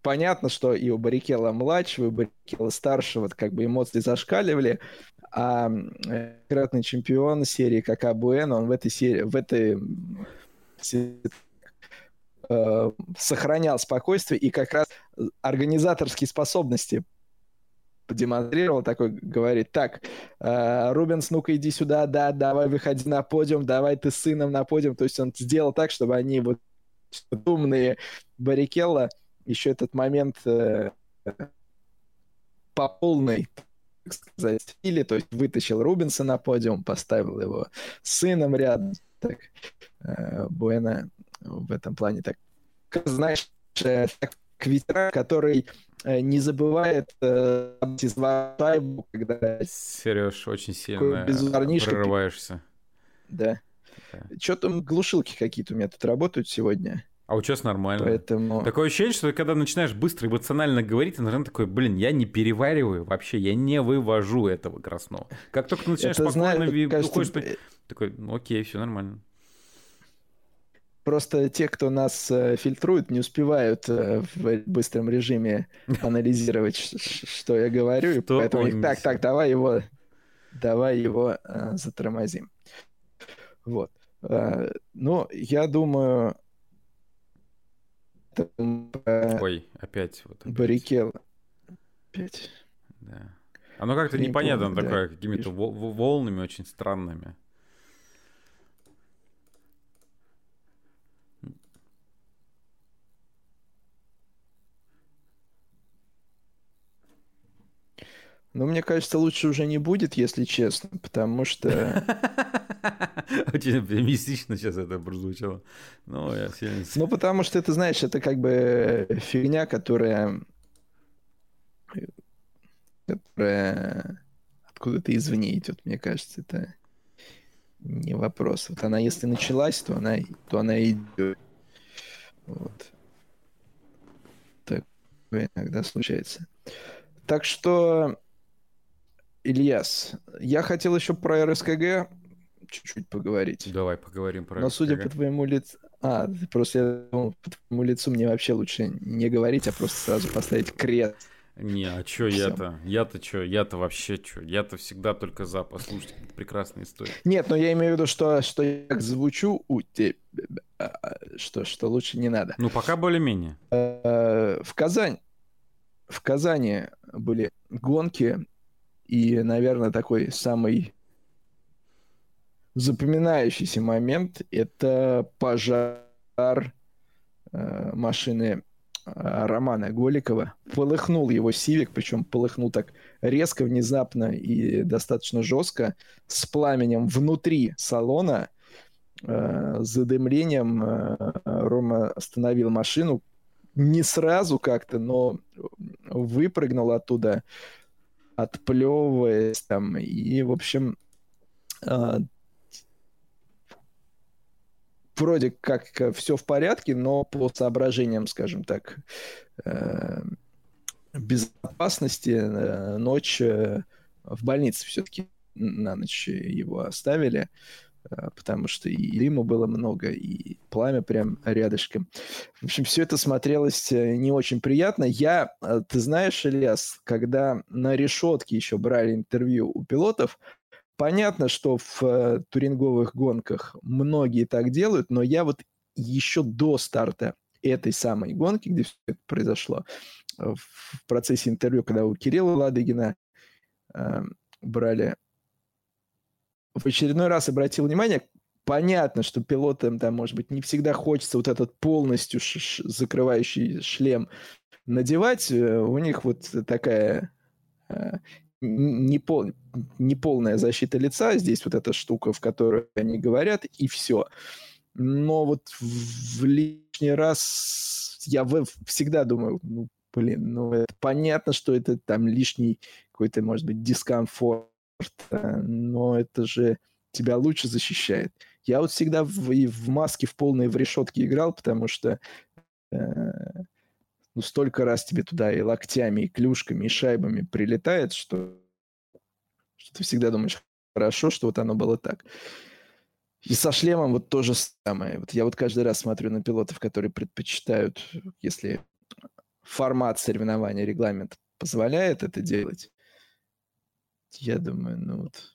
понятно, что и у Барикела младшего, и у Барикела старшего как бы эмоции зашкаливали, а кратный чемпион серии Кака Буэна, он в этой серии, в этой э, сохранял спокойствие и как раз организаторские способности продемонстрировал, такой говорит, так, э, Рубенс, ну-ка иди сюда, да, давай выходи на подиум, давай ты с сыном на подиум. То есть он сделал так, чтобы они вот умные Баррикелла еще этот момент э, по полной, так сказать, или то есть вытащил Рубенса на подиум, поставил его с сыном рядом. Так, э, Буэна в этом плане так, знаешь, э, так, ветеран, который Э, не забывает э, шайбу, когда... Сереж, очень сильно прорываешься. Да. да. Что там глушилки какие-то у меня тут работают сегодня. А у тебя нормально. Поэтому... Такое ощущение, что когда начинаешь быстро эмоционально говорить, ты, наверное, такой, блин, я не перевариваю вообще, я не вывожу этого красного. Как только начинаешь Это спокойно знаю, кажется... уходишь, ты... такой, ну окей, все нормально. Просто те, кто нас э, фильтрует, не успевают э, в быстром режиме [laughs] анализировать, что я говорю. Что поэтому их, так, так, давай его, давай его э, затормозим. Вот. Э, ну, я думаю... Ой, опять. Вот опять. Баррикел. Опять. Да. Оно как-то непонятно помню, такое, да. какими-то волнами очень странными. Ну, мне кажется, лучше уже не будет, если честно, потому что... [laughs] Очень оптимистично сейчас это прозвучало. Ну, я. Ну, потому что, ты знаешь, это как бы фигня, которая... которая откуда-то извне идет, мне кажется, это не вопрос. Вот она, если началась, то она, то она идет. Вот. Такое иногда случается. Так что Ильяс, я хотел еще про РСКГ чуть-чуть поговорить. Давай поговорим про Но РСКГ. судя по твоему лицу... А, просто я думал, по твоему лицу мне вообще лучше не говорить, а просто сразу поставить крест. Не, а чё я-то? Я-то чё? Я-то вообще чё? Я-то всегда только за послушать прекрасные истории. Нет, но я имею в виду, что, что я звучу у тебя, что, что лучше не надо. Ну, пока более-менее. Э, в Казань в Казани были гонки и, наверное, такой самый запоминающийся момент – это пожар э, машины э, Романа Голикова. Полыхнул его Сивик, причем полыхнул так резко, внезапно и достаточно жестко, с пламенем внутри салона. Э, задымлением э, Рома остановил машину, не сразу как-то, но выпрыгнул оттуда, отплевываясь там, и, в общем, э, вроде как все в порядке, но по соображениям, скажем так, э, безопасности э, ночь э, в больнице все-таки на ночь его оставили, э, потому что и дыма было много, и пламя прям рядышком. В общем, все это смотрелось э, не очень приятно. Я, э, ты знаешь, Ильяс, когда на решетке еще брали интервью у пилотов, Понятно, что в э, туринговых гонках многие так делают, но я вот еще до старта этой самой гонки, где все это произошло, в процессе интервью, когда у Кирилла Ладыгина э, брали, в очередной раз обратил внимание, понятно, что пилотам там, может быть, не всегда хочется вот этот полностью закрывающий шлем надевать. Э, у них вот такая э, не, пол, не полная защита лица, здесь вот эта штука, в которой они говорят, и все. Но вот в, лишний раз я всегда думаю, ну, блин, ну, это понятно, что это там лишний какой-то, может быть, дискомфорт, э, но это же тебя лучше защищает. Я вот всегда в, и в маске в полной в решетке играл, потому что э, ну, столько раз тебе туда и локтями, и клюшками, и шайбами прилетает, что, что ты всегда думаешь, хорошо, что вот оно было так. И со шлемом вот то же самое. Вот я вот каждый раз смотрю на пилотов, которые предпочитают, если формат соревнования, регламент позволяет это делать, я думаю, ну вот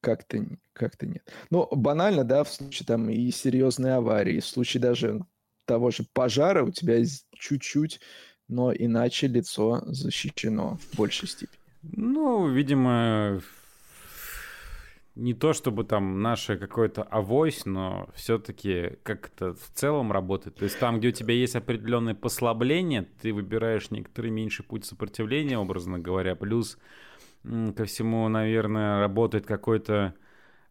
как-то как-то нет. Ну, банально, да, в случае там и серьезной аварии, в случае даже того же пожара у тебя чуть-чуть, но иначе лицо защищено в большей степени. Ну, видимо, не то чтобы там наше какой-то авось, но все-таки как-то в целом работает. То есть там, где у тебя есть определенное послабление, ты выбираешь некоторый меньший путь сопротивления, образно говоря. Плюс ко всему, наверное, работает какой-то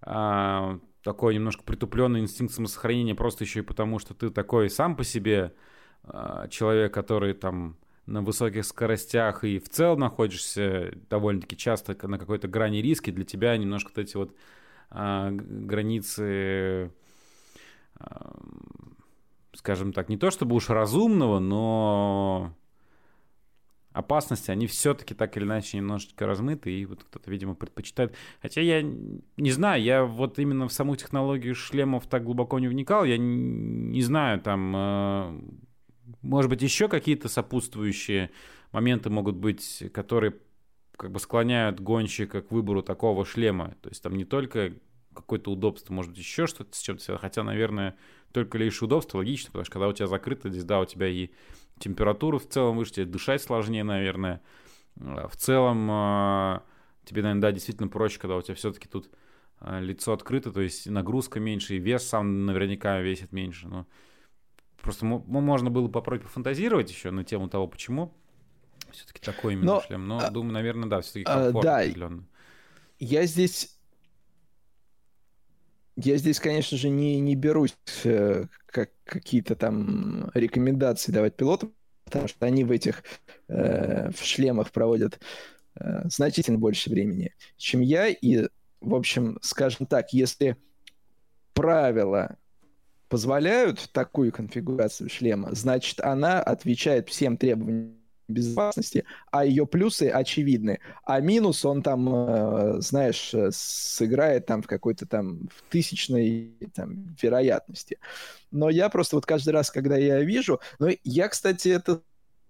а, такой немножко притупленный инстинкт самосохранения просто еще и потому, что ты такой сам по себе э, человек, который там на высоких скоростях и в целом находишься довольно-таки часто на какой-то грани риски, для тебя немножко вот эти вот э, границы, э, скажем так, не то чтобы уж разумного, но опасности, они все-таки так или иначе немножечко размыты, и вот кто-то, видимо, предпочитает. Хотя я не знаю, я вот именно в саму технологию шлемов так глубоко не вникал, я не знаю, там, э, может быть, еще какие-то сопутствующие моменты могут быть, которые как бы склоняют гонщика к выбору такого шлема. То есть там не только какое-то удобство, может быть, еще что-то с чем-то, хотя, наверное, только лишь удобство логично, потому что когда у тебя закрыто здесь, да, у тебя и температура в целом выше, тебе дышать сложнее, наверное. А, в целом а, тебе, наверное, да, действительно проще, когда у тебя все-таки тут а, лицо открыто, то есть нагрузка меньше, и вес сам наверняка весит меньше. Но просто можно было попробовать пофантазировать еще на тему того, почему все-таки такой именно но, шлем. Но, а, думаю, наверное, да, все-таки комфорт а, да, определенно. Я здесь я здесь, конечно же, не, не берусь э, как какие-то там рекомендации давать пилотам, потому что они в этих э, в шлемах проводят э, значительно больше времени, чем я. И, в общем, скажем так, если правила позволяют такую конфигурацию шлема, значит, она отвечает всем требованиям безопасности, а ее плюсы очевидны. А минус он там, э, знаешь, э, сыграет там в какой-то там в тысячной там, вероятности. Но я просто вот каждый раз, когда я вижу... Ну, я, кстати, это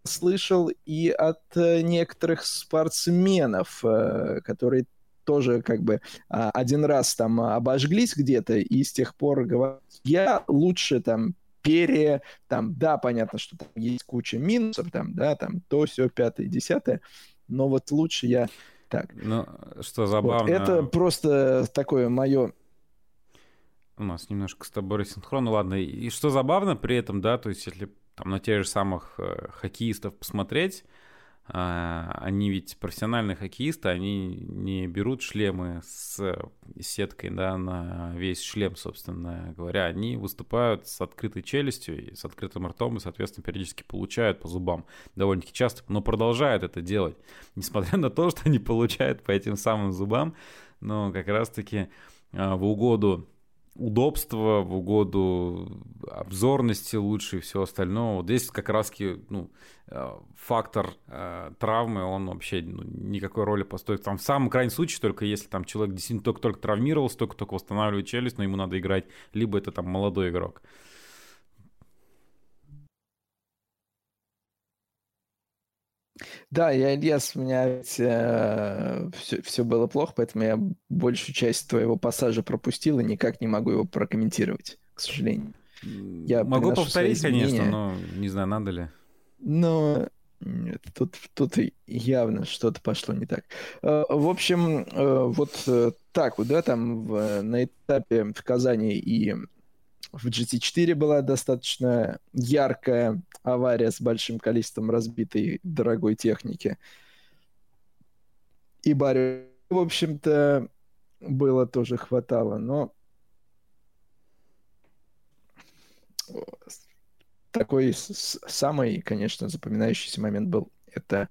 слышал и от э, некоторых спортсменов, которые тоже как бы а, один раз там обожглись где-то и с тех пор говорят, я лучше там пере, там, да, понятно, что там есть куча минусов, там, да, там, то, все, пятое, десятое, но вот лучше я так. Ну, что забавно... Вот, это просто такое мое... У нас немножко с тобой рассинхрон, ну ладно, и что забавно при этом, да, то есть если там на тех же самых э, хоккеистов посмотреть, они ведь профессиональные хоккеисты, они не берут шлемы с сеткой, да, на весь шлем, собственно говоря. Они выступают с открытой челюстью и с открытым ртом, и, соответственно, периодически получают по зубам довольно-таки часто, но продолжают это делать, несмотря на то, что они получают по этим самым зубам, но как раз-таки а, в угоду удобства, в угоду обзорности лучше и все остальное. Вот здесь как раз ну, э, фактор э, травмы, он вообще ну, никакой роли постоит. Там в самом крайнем случае, только если там человек действительно только-только травмировался, только-только восстанавливает челюсть, но ему надо играть, либо это там молодой игрок. Да, я, Ильяс, у меня э, все, все было плохо, поэтому я большую часть твоего пассажа пропустил и никак не могу его прокомментировать, к сожалению. Я Могу повторить, конечно, но не знаю, надо ли. Но нет, тут, тут явно что-то пошло не так. Э, в общем, э, вот э, так вот, да, там на этапе в Казани и в GT4 была достаточно яркая авария с большим количеством разбитой дорогой техники. И Барри, в общем-то, было тоже хватало, но такой самый, конечно, запоминающийся момент был это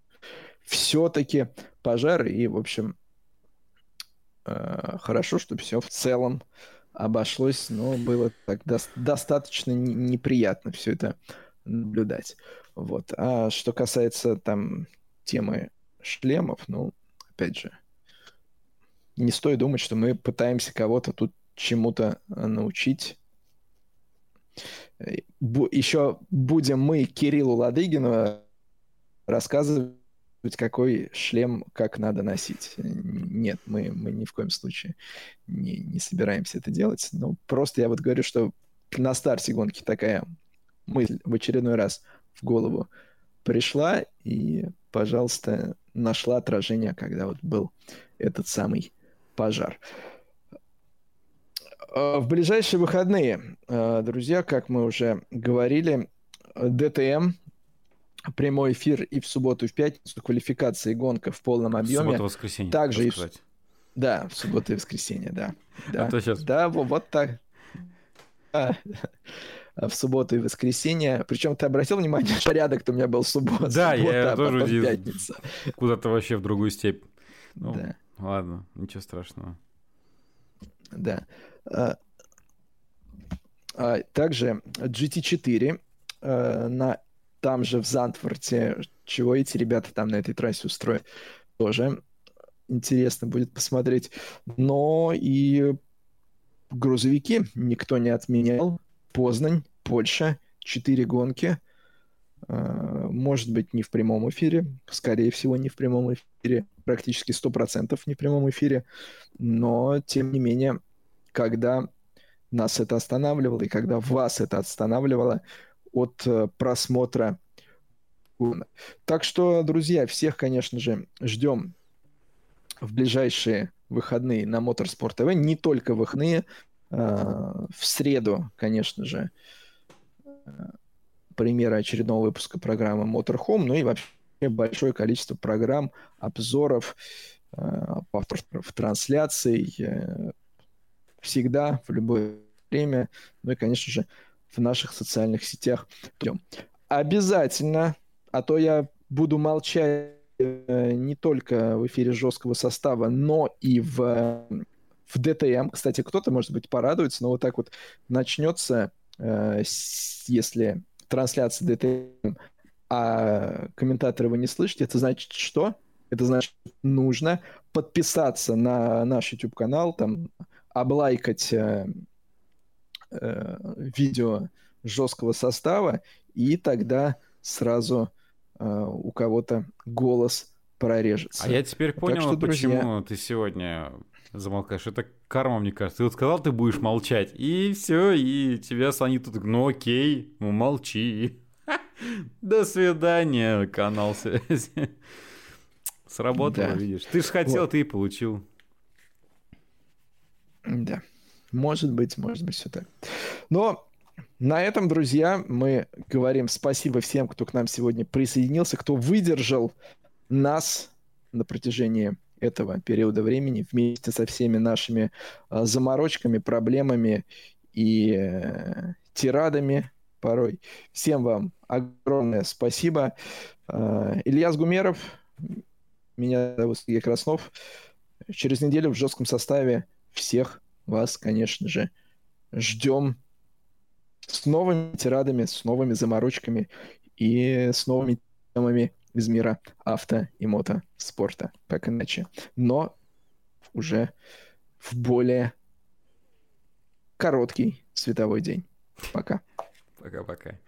все-таки пожар и, в общем, э, хорошо, что все в целом обошлось, но было так до- достаточно неприятно все это наблюдать. Вот. А что касается там темы шлемов, ну, опять же, не стоит думать, что мы пытаемся кого-то тут чему-то научить. Еще будем мы Кириллу Ладыгину рассказывать какой шлем как надо носить. Нет, мы, мы ни в коем случае не, не собираемся это делать. Но просто я вот говорю, что на старте гонки такая мысль в очередной раз в голову пришла и, пожалуйста, нашла отражение, когда вот был этот самый пожар. А, в ближайшие выходные, а, друзья, как мы уже говорили, ДТМ прямой эфир и в субботу, и в пятницу, квалификация и гонка в полном объеме. Суббота, воскресенье. Также и в... Да, в субботу и воскресенье, да. [laughs] Да, а сейчас... да вот, вот так. А, в субботу и воскресенье. Причем ты обратил внимание, [laughs] порядок-то у меня был суббота. Да, суббота, я а тоже удив... пятница. Куда-то вообще в другую степь. Ну, да. Ладно, ничего страшного. Да. А, а, также GT4 а, на там же в Зандфорте, чего эти ребята там на этой трассе устроят, тоже интересно будет посмотреть. Но и грузовики никто не отменял. Познань, Польша, четыре гонки. А, может быть, не в прямом эфире, скорее всего, не в прямом эфире, практически 100% не в прямом эфире, но, тем не менее, когда нас это останавливало, и когда вас это останавливало, от э, просмотра. Так что, друзья, всех, конечно же, ждем в ближайшие выходные на Motorsport TV. Не только выходные. А, в среду, конечно же, премьера очередного выпуска программы Motorhome, ну и вообще большое количество программ, обзоров, повторов трансляций э, всегда, в любое время. Ну и, конечно же, в наших социальных сетях. Обязательно, а то я буду молчать э, не только в эфире жесткого состава, но и в, в DTM. Кстати, кто-то, может быть, порадуется, но вот так вот начнется, э, если трансляция DTM, а комментаторы вы не слышите, это значит что? Это значит, нужно подписаться на наш YouTube-канал, там, облайкать э, видео жесткого состава, и тогда сразу э, у кого-то голос прорежется. А я теперь понял, что, почему друзья... ты сегодня замолкаешь. Это карма, мне кажется. Ты вот сказал, ты будешь молчать, и все, и тебя Сани тут, ну окей, ну молчи. [laughs] До свидания, канал связи. Сработало, да. видишь. Ты же хотел, вот. ты и получил. Да. Может быть, может быть, все так. Но на этом, друзья, мы говорим спасибо всем, кто к нам сегодня присоединился, кто выдержал нас на протяжении этого периода времени вместе со всеми нашими э, заморочками, проблемами и э, тирадами порой. Всем вам огромное спасибо. Э, Илья Гумеров, меня зовут Сергей Краснов. Через неделю в жестком составе всех вас, конечно же, ждем с новыми тирадами, с новыми заморочками и с новыми темами из мира авто и мотоспорта, как иначе. Но уже в более короткий световой день. Пока. Пока-пока.